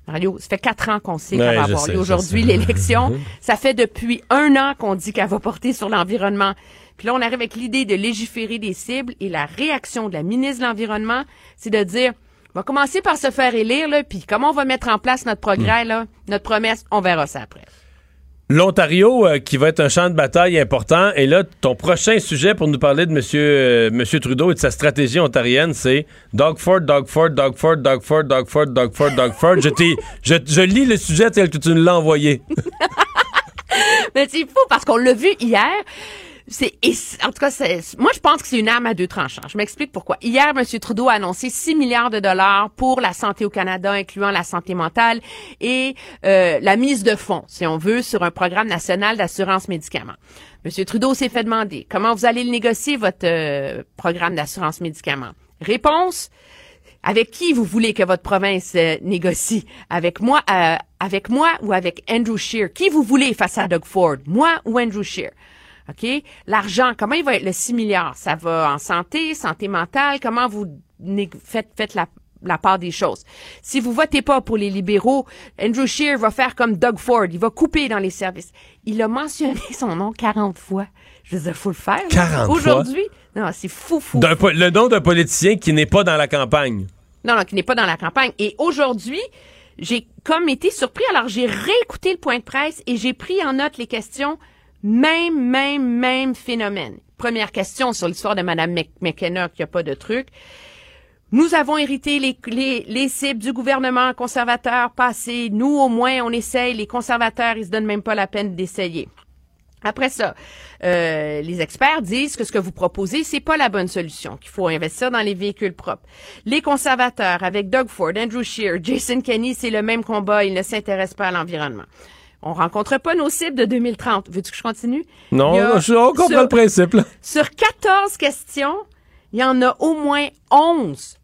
Mario, ça fait quatre ans qu'on sait qu'elle va avoir lieu aujourd'hui l'élection. Ça fait depuis un an qu'on dit qu'elle va porter sur l'environnement. Puis là, on arrive avec l'idée de légiférer des cibles et la réaction de la ministre de l'Environnement, c'est de dire, on va commencer par se faire élire, là, puis comment on va mettre en place notre progrès, là, notre promesse, on verra ça après. L'Ontario, euh, qui va être un champ de bataille important. Et là, ton prochain sujet pour nous parler de M. Monsieur, Monsieur Trudeau et de sa stratégie ontarienne, c'est Dogford, Dogford, Dogford, Dogford, Dogford, Dogford, Dogford. je, je, je lis le sujet tel que tu nous l'as envoyé. Mais c'est fou parce qu'on l'a vu hier. En tout cas, moi, je pense que c'est une arme à deux tranchants. Je m'explique pourquoi. Hier, M. Trudeau a annoncé 6 milliards de dollars pour la santé au Canada, incluant la santé mentale et euh, la mise de fonds, si on veut, sur un programme national d'assurance médicaments. M. Trudeau s'est fait demander comment vous allez le négocier, votre euh, programme d'assurance médicaments. Réponse, avec qui vous voulez que votre province euh, négocie? Avec moi, euh, avec moi ou avec Andrew Scheer? Qui vous voulez face à Doug Ford? Moi ou Andrew Scheer? OK? L'argent, comment il va être le 6 milliards? Ça va en santé, santé mentale? Comment vous faites, faites la, la part des choses? Si vous votez pas pour les libéraux, Andrew Scheer va faire comme Doug Ford. Il va couper dans les services. Il a mentionné son nom 40 fois. Je veux dire, faut le faire. là. 40 fois? Aujourd'hui? Non, c'est fou, fou. Po- le nom d'un politicien qui n'est pas dans la campagne. Non, non, qui n'est pas dans la campagne. Et aujourd'hui, j'ai comme été surpris. Alors, j'ai réécouté le point de presse et j'ai pris en note les questions. Même, même, même phénomène. Première question sur l'histoire de Mme Mc- McKenna, qu'il n'y a pas de truc. Nous avons hérité les, les, les cibles du gouvernement conservateur passé. Nous, au moins, on essaye. Les conservateurs, ils se donnent même pas la peine d'essayer. Après ça, euh, les experts disent que ce que vous proposez, c'est pas la bonne solution, qu'il faut investir dans les véhicules propres. Les conservateurs, avec Doug Ford, Andrew Scheer, Jason Kenney, c'est le même combat, ils ne s'intéressent pas à l'environnement. On rencontre pas nos cibles de 2030. Veux-tu que je continue? Non, a- je on comprend sur- le principe. Là. Sur 14 questions, il y en a au moins 11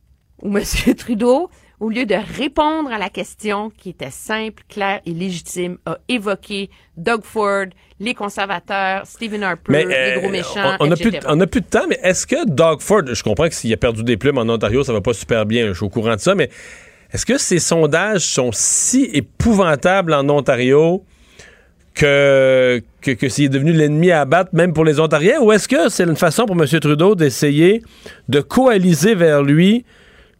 où M. Trudeau, au lieu de répondre à la question qui était simple, claire et légitime, a évoqué Doug Ford, les conservateurs, Stephen Harper, les euh, gros méchants, on, on a etc. plus, de- on a plus de temps, mais est-ce que Doug Ford, je comprends que s'il a perdu des plumes en Ontario, ça va pas super bien, je suis au courant de ça, mais est-ce que ces sondages sont si épouvantables en Ontario que, que, que s'il est devenu l'ennemi à abattre même pour les Ontariens, ou est-ce que c'est une façon pour M. Trudeau d'essayer de coaliser vers lui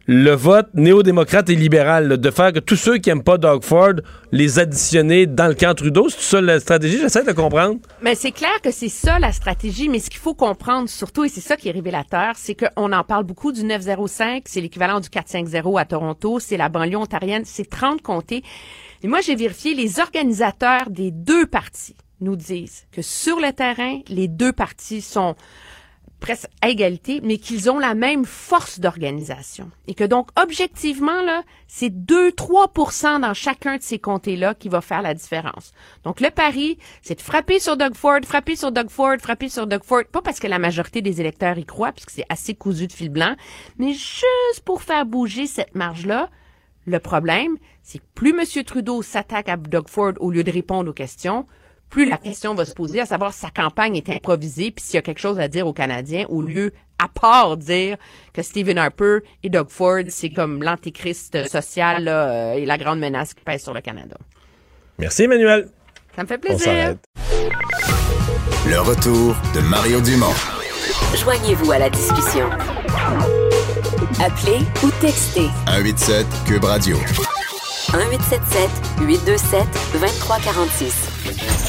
le vote néo-démocrate et libéral, là, de faire que tous ceux qui n'aiment pas Doug Ford, les additionner dans le camp Trudeau, c'est ça la stratégie? J'essaie de comprendre. Mais c'est clair que c'est ça la stratégie, mais ce qu'il faut comprendre surtout, et c'est ça qui est révélateur, c'est qu'on en parle beaucoup du 905, c'est l'équivalent du 450 à Toronto, c'est la banlieue ontarienne, c'est 30 comtés. Et moi, j'ai vérifié, les organisateurs des deux partis nous disent que sur le terrain, les deux partis sont presque à égalité, mais qu'ils ont la même force d'organisation. Et que donc, objectivement, là, c'est 2-3% dans chacun de ces comtés-là qui va faire la différence. Donc, le pari, c'est de frapper sur Doug Ford, frapper sur Doug Ford, frapper sur Doug Ford, pas parce que la majorité des électeurs y croient, puisque c'est assez cousu de fil blanc, mais juste pour faire bouger cette marge-là. Le problème, c'est que plus M. Trudeau s'attaque à Doug Ford au lieu de répondre aux questions, plus la question va se poser à savoir si sa campagne est improvisée, puis s'il y a quelque chose à dire aux Canadiens, au lieu, à part dire que Stephen Harper et Doug Ford, c'est comme l'antéchrist social là, euh, et la grande menace qui pèse sur le Canada. Merci, Emmanuel. Ça me fait On plaisir. s'arrête. Le retour de Mario Dumont. Joignez-vous à la discussion. Appelez ou textez 187 Cube Radio. 1877 827 2346.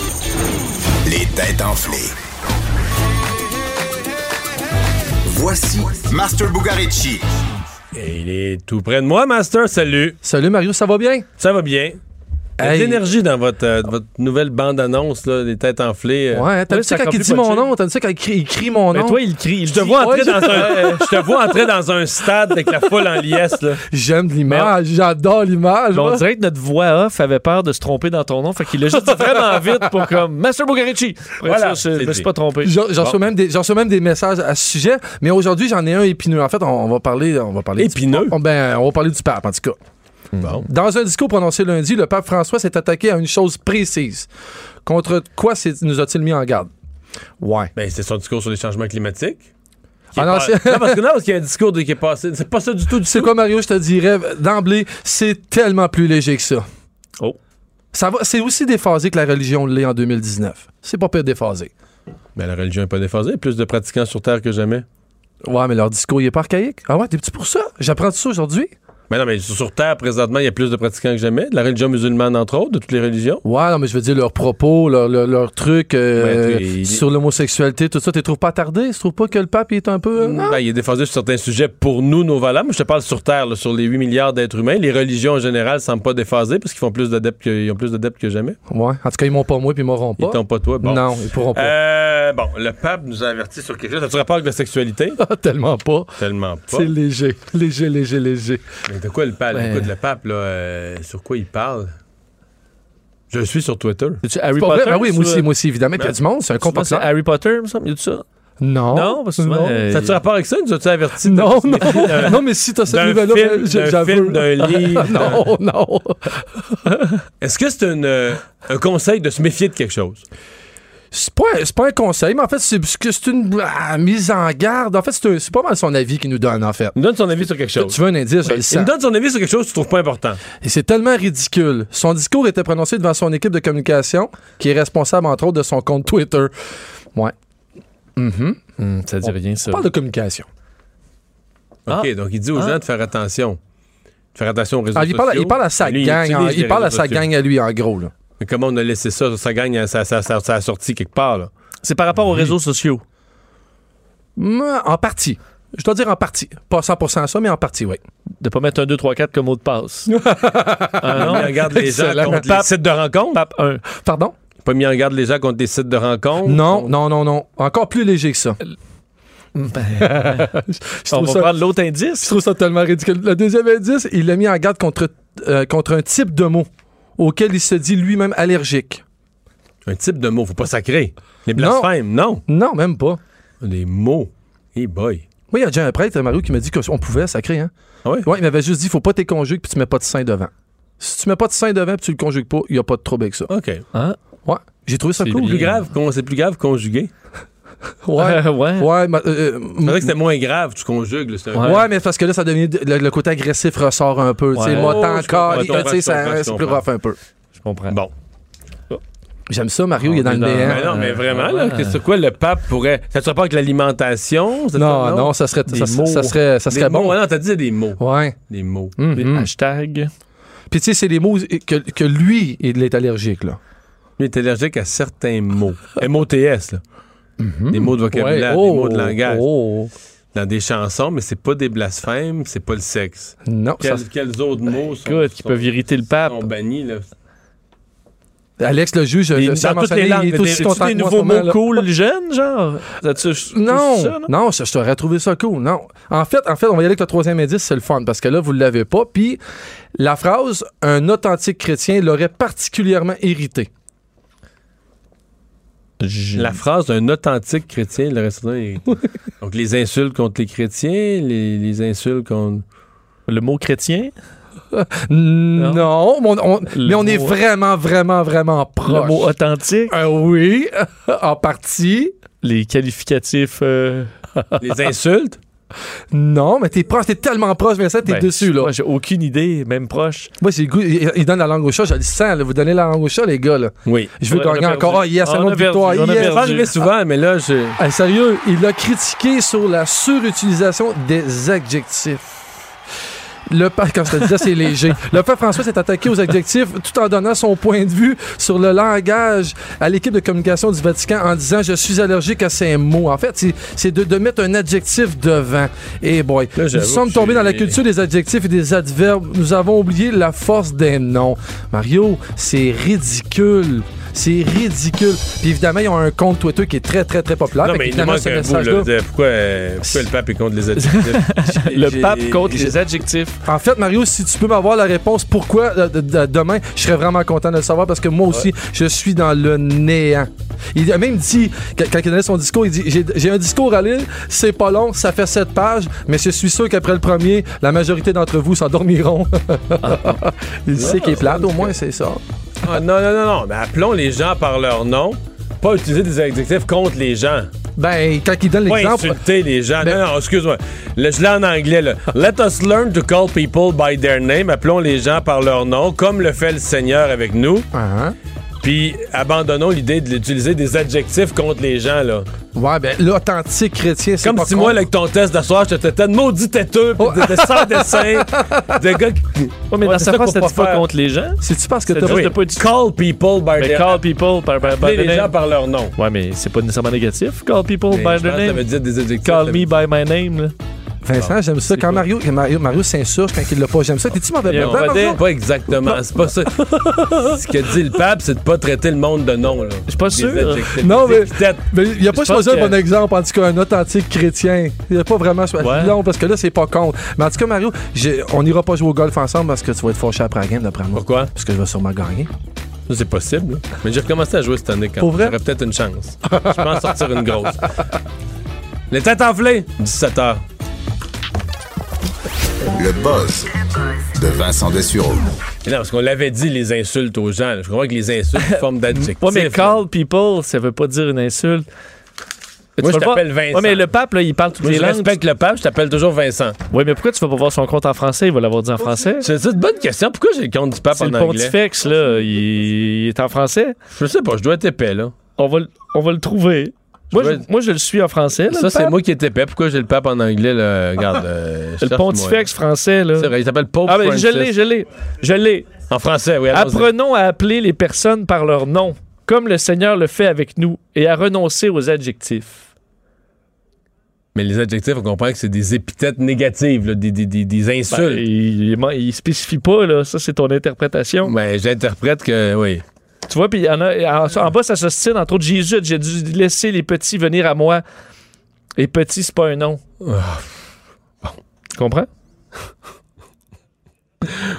Les têtes enflées. Voici Master Bugarici. Et il est tout près de moi, Master. Salut. Salut, Mario, ça va bien? Ça va bien. Il y a de l'énergie dans votre, euh, votre nouvelle bande-annonce, là, les têtes enflées. euh. Ouais, t'as vu ça quand il dit mon nom? T'as vu ça quand il crie, il crie mon nom? toi, il crie. Je te vois entrer dans un, je te vois entrer dans un stade avec la foule en liesse, là. J'aime l'image, j'adore l'image. on dirait que notre voix off avait peur de se tromper dans ton nom, fait qu'il l'a juste dit vraiment vite pour comme Master Bugarici. Voilà, je me suis pas trompé. J'en reçois même des, j'en reçois même des messages à ce sujet, mais aujourd'hui j'en ai un épineux. En fait, on, on va parler, on va parler épineux? Du, ben, on va parler du pape en tout cas. Dans un discours prononcé lundi, le pape François s'est attaqué à une chose précise. Contre quoi nous a-t-il mis en garde? Ouais. Ben, c'est son discours sur les changements climatiques. Ah non, pas- c'est- non, parce que non, parce qu'il y a un discours de- qui est passé. C'est pas ça du tout, du C'est quoi, Mario, je te dirais d'emblée, c'est tellement plus léger que ça. Oh. Ça va, c'est aussi déphasé que la religion l'est en 2019. C'est pas peu déphasé. Mais la religion n'est pas déphasée. Plus de pratiquants sur Terre que jamais. Ouais, mais leur discours, il est pas archaïque. Ah ouais, t'es petit pour ça? J'apprends tout ça aujourd'hui? Mais non, mais sur Terre, présentement, il y a plus de pratiquants que jamais. De la religion musulmane, entre autres, de toutes les religions. Ouais, non, mais je veux dire, leurs propos, leurs leur, leur trucs euh, sur l'homosexualité, tout ça, tu les trouves pas attardés? Tu trouves pas que le pape il est un peu. euh, non? Ben, il est défendu sur certains sujets pour nous, nos valeurs. Moi, je te parle sur Terre, là, sur les 8 milliards d'êtres humains. Les religions, en général, semblent pas déphasées parce qu'ils font plus d'adeptes que, ils ont plus d'adeptes que jamais. Ouais. En tout cas, ils m'ont pas moi puis ils m'auront pas. Ils t'ont pas toi. Bon. Non, ils pourront pas. Euh, bon, le pape nous a averti sur quelque chose. As-tu rapport avec la sexualité? Tellement pas. Tellement pas. C'est léger, léger, léger, léger. Mais de quoi le pape? Ouais. Écoute, le pape, là, euh, sur quoi il parle? Je le suis sur Twitter. Harry Potter? vrai? Ben oui, moi aussi, moi aussi, évidemment. Puis il y a du monde, c'est un c'est Harry Potter, me semble. Il y a de ça? Non. Non, parce que souvent, euh, Ça a-tu rapport avec ça? Nous as-tu averti? Non, non. non, mais si t'as cette nouvelle-là, j'avoue. d'un livre. non, non. Est-ce que c'est euh, un conseil de se méfier de quelque chose? C'est pas, pas un conseil, mais en fait, c'est c'est que c'est une ah, mise en garde. En fait, c'est un- c'est pas mal son avis qu'il nous donne, en fait. Il nous donne son avis sur quelque chose. Tu veux un indice, je le Il nous donne son avis sur quelque chose que tu trouves pas important. Et c'est tellement ridicule. Son discours était prononcé devant son équipe de communication, qui est responsable, entre autres, de son compte Twitter. Ouais. Mhm. Hum, ça dit rien, ça. On parle de communication. OK, Ah. donc il dit aux Ah. gens de faire attention. De faire attention aux réseaux Ah, il, parle, sociaux. il parle à sa lui, gang. les il parle à sa sociaux. gang à lui, en gros. Là. Mais comment on a laissé ça, ça, ça, ça, ça a sorti quelque part, là? C'est par rapport aux réseaux sociaux. Mm, En partie. Je dois dire en partie. Pas 100% ça, mais en partie, oui. De pas mettre un 2, 3, 4 comme mot de passe. Ah, non? Pas mis en garde les gens contre les sites de rencontres? Pape 1. Pardon? Pas mis en garde les gens contre des sites de rencontres? Non, non, non, non. Encore plus léger que ça. je On trouve va ça- prendre l'autre Je indice. trouve ça tellement ridicule. Le deuxième indice, il l'a mis en garde contre, euh, contre un type de mot auquel il se dit lui-même allergique. Un type de mot, faut pas sacrer. Les blasphèmes, non. Non, même pas. Des mots. Hey boy. Oui, il y a déjà un prêtre, Mario, qui m'a dit qu'on pouvait sacrer. Hein? Ah oui? Ouais, il m'avait juste dit faut pas tes conjugues puis tu mets pas de sein devant. Si tu mets pas de sein devant puis tu le conjugues pas, il y a pas de trouble avec ça. OK. Hein? Ouais. J'ai trouvé ça C'est cool. plus grave, c'est plus grave conjuguer. Ouais. ouais. Ouais, ma- euh, C'est vrai que c'était moins grave, tu conjugues. là, Ouais. mais parce que là, ça devient. Le, le côté agressif ressort un peu. Tu sais, Ouais. moi, Oh, tant je comprends, encore, c'est plus rough un peu. Je comprends. Bon. J'aime ça, Mario, il est dans le est dans- néant. Mais non, mais vraiment, là, Ouais. c'est quoi le pape pourrait. Ça te rapport avec l'alimentation? Non, non, ça serait, Des ça, mots. ça serait, ça Des serait mots. bon. Ouais, non, t'as dit des mots. Ouais. Des mots. Mhm. Hashtag. Puis tu sais, c'est des mots que, que lui, il est allergique, là. Lui est allergique à certains mots. M-O-T-S, là. Des mots de vocabulaire, Ouais. des mots de Oh, langage. oh. Dans des chansons, mais c'est pas des blasphèmes, c'est pas le sexe. Non, Quels, ça- quels autres mots sont, Écoute, qui sont- peuvent irriter le pape. sont bannis, là? Alex, le juge, tiens à dans toutes les langues, il est aussi des, content des nouveaux mots cool jeunes, genre? Non, non, je t'aurais trouvé ça cool. Non. En fait, en fait, on va y aller avec le troisième indice, c'est le fun, parce que là, vous ne l'avez pas. Puis, la phrase « un authentique chrétien » l'aurait particulièrement irrité. La phrase d'un authentique chrétien, le reste est... Donc, les insultes contre les chrétiens, les, les insultes contre... Le mot chrétien? Non, mais on, mais on est vraiment, vraiment, vraiment proche. Le mot authentique? Euh, oui, en partie. Les qualificatifs. euh, Les insultes? Non, mais t'es proche, t'es tellement proche, Vincent, t'es ben, dessus, là. Moi, j'ai aucune idée, même proche. Moi, c'est le goût. Il, il donne la langue au chat, je le sens, là. Vous donnez la langue au chat, les gars, là. Oui. Je veux on gagner perdu. encore. Ah, yes, On un a autre perdu, victoire. yes. Arriver souvent, mais là, je... Sérieux, il a critiqué sur la surutilisation des adjectifs. Le pape, quand je te disais, c'est léger. Le pape François s'est attaqué aux adjectifs tout en donnant son point de vue sur le langage à l'équipe de communication du Vatican en disant Je suis allergique à ces mots. En fait, c'est- de, de mettre un adjectif devant. Et boy, Là, nous j'avoue sommes tombés dans la culture des adjectifs et des adverbes. Nous avons oublié la force des noms. Mario, c'est ridicule. C'est ridicule. Puis évidemment, ils ont un compte Twitter qui est très, très, très populaire. Non, mais il manque ce un bout, message-là- là. de- Pourquoi, euh, pourquoi le pape est contre les adjectifs? Le pape contre les adjectifs. En fait, Mario, si tu peux m'avoir la réponse pourquoi euh, de- de- demain, je serais vraiment content de le savoir parce que moi aussi, je suis dans le néant. Il a même dit, quand il donnait son discours, il dit J'ai un discours à lire, c'est pas long, ça fait sept pages, mais je suis sûr qu'après le premier, la majorité d'entre vous s'endormiront. il sait qu'il est plate, au moins, c'est ça. Ah, non, non, non, non. Mais appelons les gens par leur nom. Pas utiliser des adjectifs contre les gens. Ben, quand il donne Pas l'exemple. insulter les gens. Ben- non, non, excuse-moi. Je l'ai en anglais. Là. Let us learn to call people by their name. Appelons les gens par leur nom, comme le fait le Seigneur avec nous. Ah, Puis abandonnons l'idée d'utiliser des adjectifs contre les gens, là. Ouais, ben l'authentique chrétien, c'est Comme pas si moi, con. avec ton test d'asseoir, je te traitais de maudit têteux, pis de, de sans dessin, de gars qui... Ouais, mais Ouais, dans sa ça phrase, c'était pas contre les gens? C'est-tu parce que t'as juste pas... de utiliser- Call people by Mais their... call people by Appeler the les gens name. par leur nom. Ouais, mais c'est pas nécessairement négatif. Call people Mais by their que ça name. veut dire des adjectifs. Call me by my name. là. Vincent, j'aime ça. Quand Mario, Mario, Mario s'insurge quand il l'a pas, j'aime ça. T'es-tu mauvais perdant. Mario? Pas exactement, c'est pas ça. Ce que dit le pape, c'est de pas traiter le monde de nom. Je suis pas sûr. Non, mais, Peut-être. mais il a pas choisi pense un bon exemple, en tout cas, un authentique chrétien. Il a pas vraiment choisi. Ouais. Non, parce que là, c'est pas contre. Mais en tout cas, Mario, on n'ira pas jouer au golf ensemble parce que tu vas être fâché après la game, d'après moi. Pourquoi? Parce que je vais sûrement gagner. C'est possible. là. Mais j'ai recommencé à jouer cette année quand Pour vrai? J'aurais peut-être une chance. Je peux en sortir une grosse. Les têtes enflées, 17h. Le buzz de Vincent Dessureau. Mais non, parce qu'on l'avait dit, les insultes aux gens. là. Je comprends que les insultes, c'est une forme d'adjectif. Ouais, mais call people, ça veut pas dire une insulte. Tu Moi, je le t'appelle Vincent. Ouais, mais le pape, là, il parle toutes Moi, les je langues. respecte le pape, je t'appelle toujours Vincent. Oui, mais pourquoi tu vas pas voir son compte en français? Il va l'avoir dit en français. C'est une bonne question. Pourquoi j'ai le compte du pape C'est en le anglais? pontifex, là. Il, il est en français. Je sais pas, je dois être épais, là. On va, le- on va le trouver. Moi, je, moi, je le suis en français. là, Ça, c'est moi qui est épais. Pourquoi j'ai le pape en anglais, là? Regarde. euh, Le pontifex français, là. là. C'est vrai, il s'appelle Pope Ah, ben, je l'ai, je l'ai. Je l'ai. En français, oui. Apprenons à appeler les personnes par leur nom, comme le Seigneur le fait avec nous, et à renoncer aux adjectifs. Mais les adjectifs, on comprend que c'est des épithètes négatives, là, des, des, des, des Ben, insultes. il, il, il spécifie pas, là. Ça, c'est ton interprétation. Ben, j'interprète que, oui. Tu vois, puis en a. En, en bas, ça s'ostine, entre autres, Jésus, j'ai dû laisser les petits venir à moi. Les petits, c'est pas un nom. Tu comprends?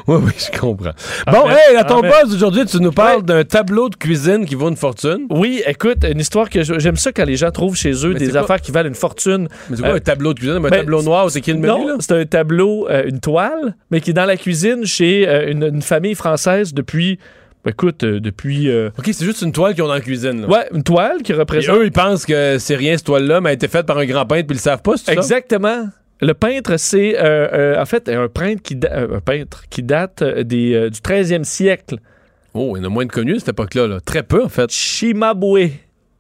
Oui, oui, je comprends. Amen. Bon, hey, à ton buzz aujourd'hui, tu nous parles d'un tableau de cuisine qui vaut une fortune. Oui, écoute, une histoire que j'aime ça quand les gens trouvent chez eux Mais des quoi? affaires qui valent une fortune. Mais c'est quoi Euh, un tableau de cuisine? Un ben, tableau noir, c'est qui le menu, Non, c'est un tableau, euh, une toile, mais qui est dans la cuisine chez euh, une, une famille française depuis. Écoute, euh, depuis. euh, OK, c'est juste une toile qu'ils ont dans la cuisine, là. ouais, une toile qui Et représente. eux, ils pensent que c'est rien, cette toile-là, mais elle a été faite par un grand peintre, puis ils le savent pas, c'est ça? Exactement. Le peintre, c'est euh, euh, en fait un peintre qui, da- un peintre qui date des, du 13e siècle. Oh, il y en a moins de connus à cette époque-là. Là. Très peu, en fait. Chimabue.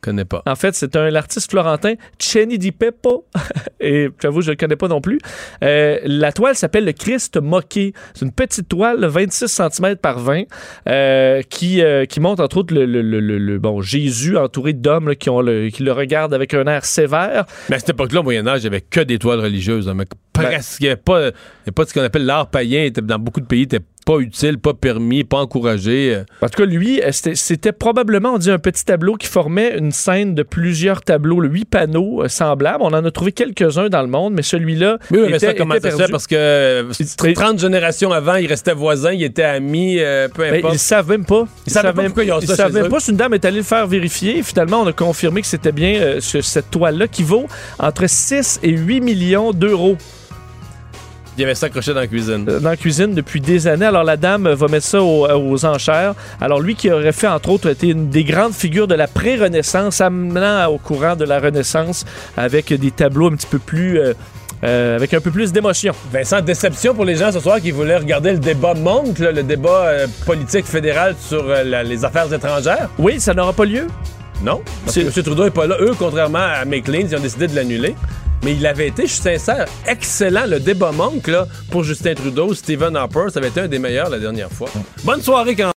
Je connais pas. En fait, c'est un l'artiste florentin Ceni di Peppo. Et j'avoue, je ne le connais pas non plus. Euh, la toile s'appelle le Christ moqué. C'est une petite toile, de 26 cm par 20, euh, qui, euh, qui montre entre autres le, le- le- le- bon, Jésus entouré d'hommes qui, ont le, qui le regardent avec un air sévère. Mais à cette époque-là, au Moyen-Âge, il n'y avait que des toiles religieuses. hein, mais presque. Il n'y avait pas, y pas ce qu'on appelle l'art païen. Dans beaucoup de pays, il n'était pas utile, pas permis, pas encouragé. euh. En tout cas, lui, euh, c'était- probablement, on dit, un petit tableau qui formait une scène de plusieurs tableaux, le huit panneaux euh, semblables. On en a trouvé quelques-uns dans le monde, mais celui-là Oui, mais était, ça, comment était ça perdu. Parce que euh, C'était- 30 générations avant, ils restaient voisins, ils étaient amis, euh, peu Ben, importe. ils savent même pas. Ils savaient pas pourquoi ils ils savaient pas une dame est allée le faire vérifier. Finalement, on a confirmé que c'était bien euh, ce- cette toile-là qui vaut entre 6 et 8 millions d'euros Il y avait ça accroché dans la cuisine. euh, dans la cuisine depuis des années. Alors la dame euh, va mettre ça aux, euh, aux enchères. Alors lui qui aurait fait entre autres été une des grandes figures de la pré-Renaissance, amenant au courant de la Renaissance avec des tableaux un petit peu plus euh, euh, avec un peu plus d'émotion. Vincent, déception pour les gens ce soir qui voulaient regarder le débat Monk, là, le débat euh, politique fédéral sur euh, la- les affaires étrangères. Oui, ça n'aura pas lieu. Non, parce que M. Trudeau n'est pas là. Eux, contrairement à McLean, ils ont décidé de l'annuler. Mais il avait été, je suis sincère, excellent. Le débat Monk là, pour Justin Trudeau, Stephen Harper, ça avait été un des meilleurs la dernière fois. Bonne soirée quand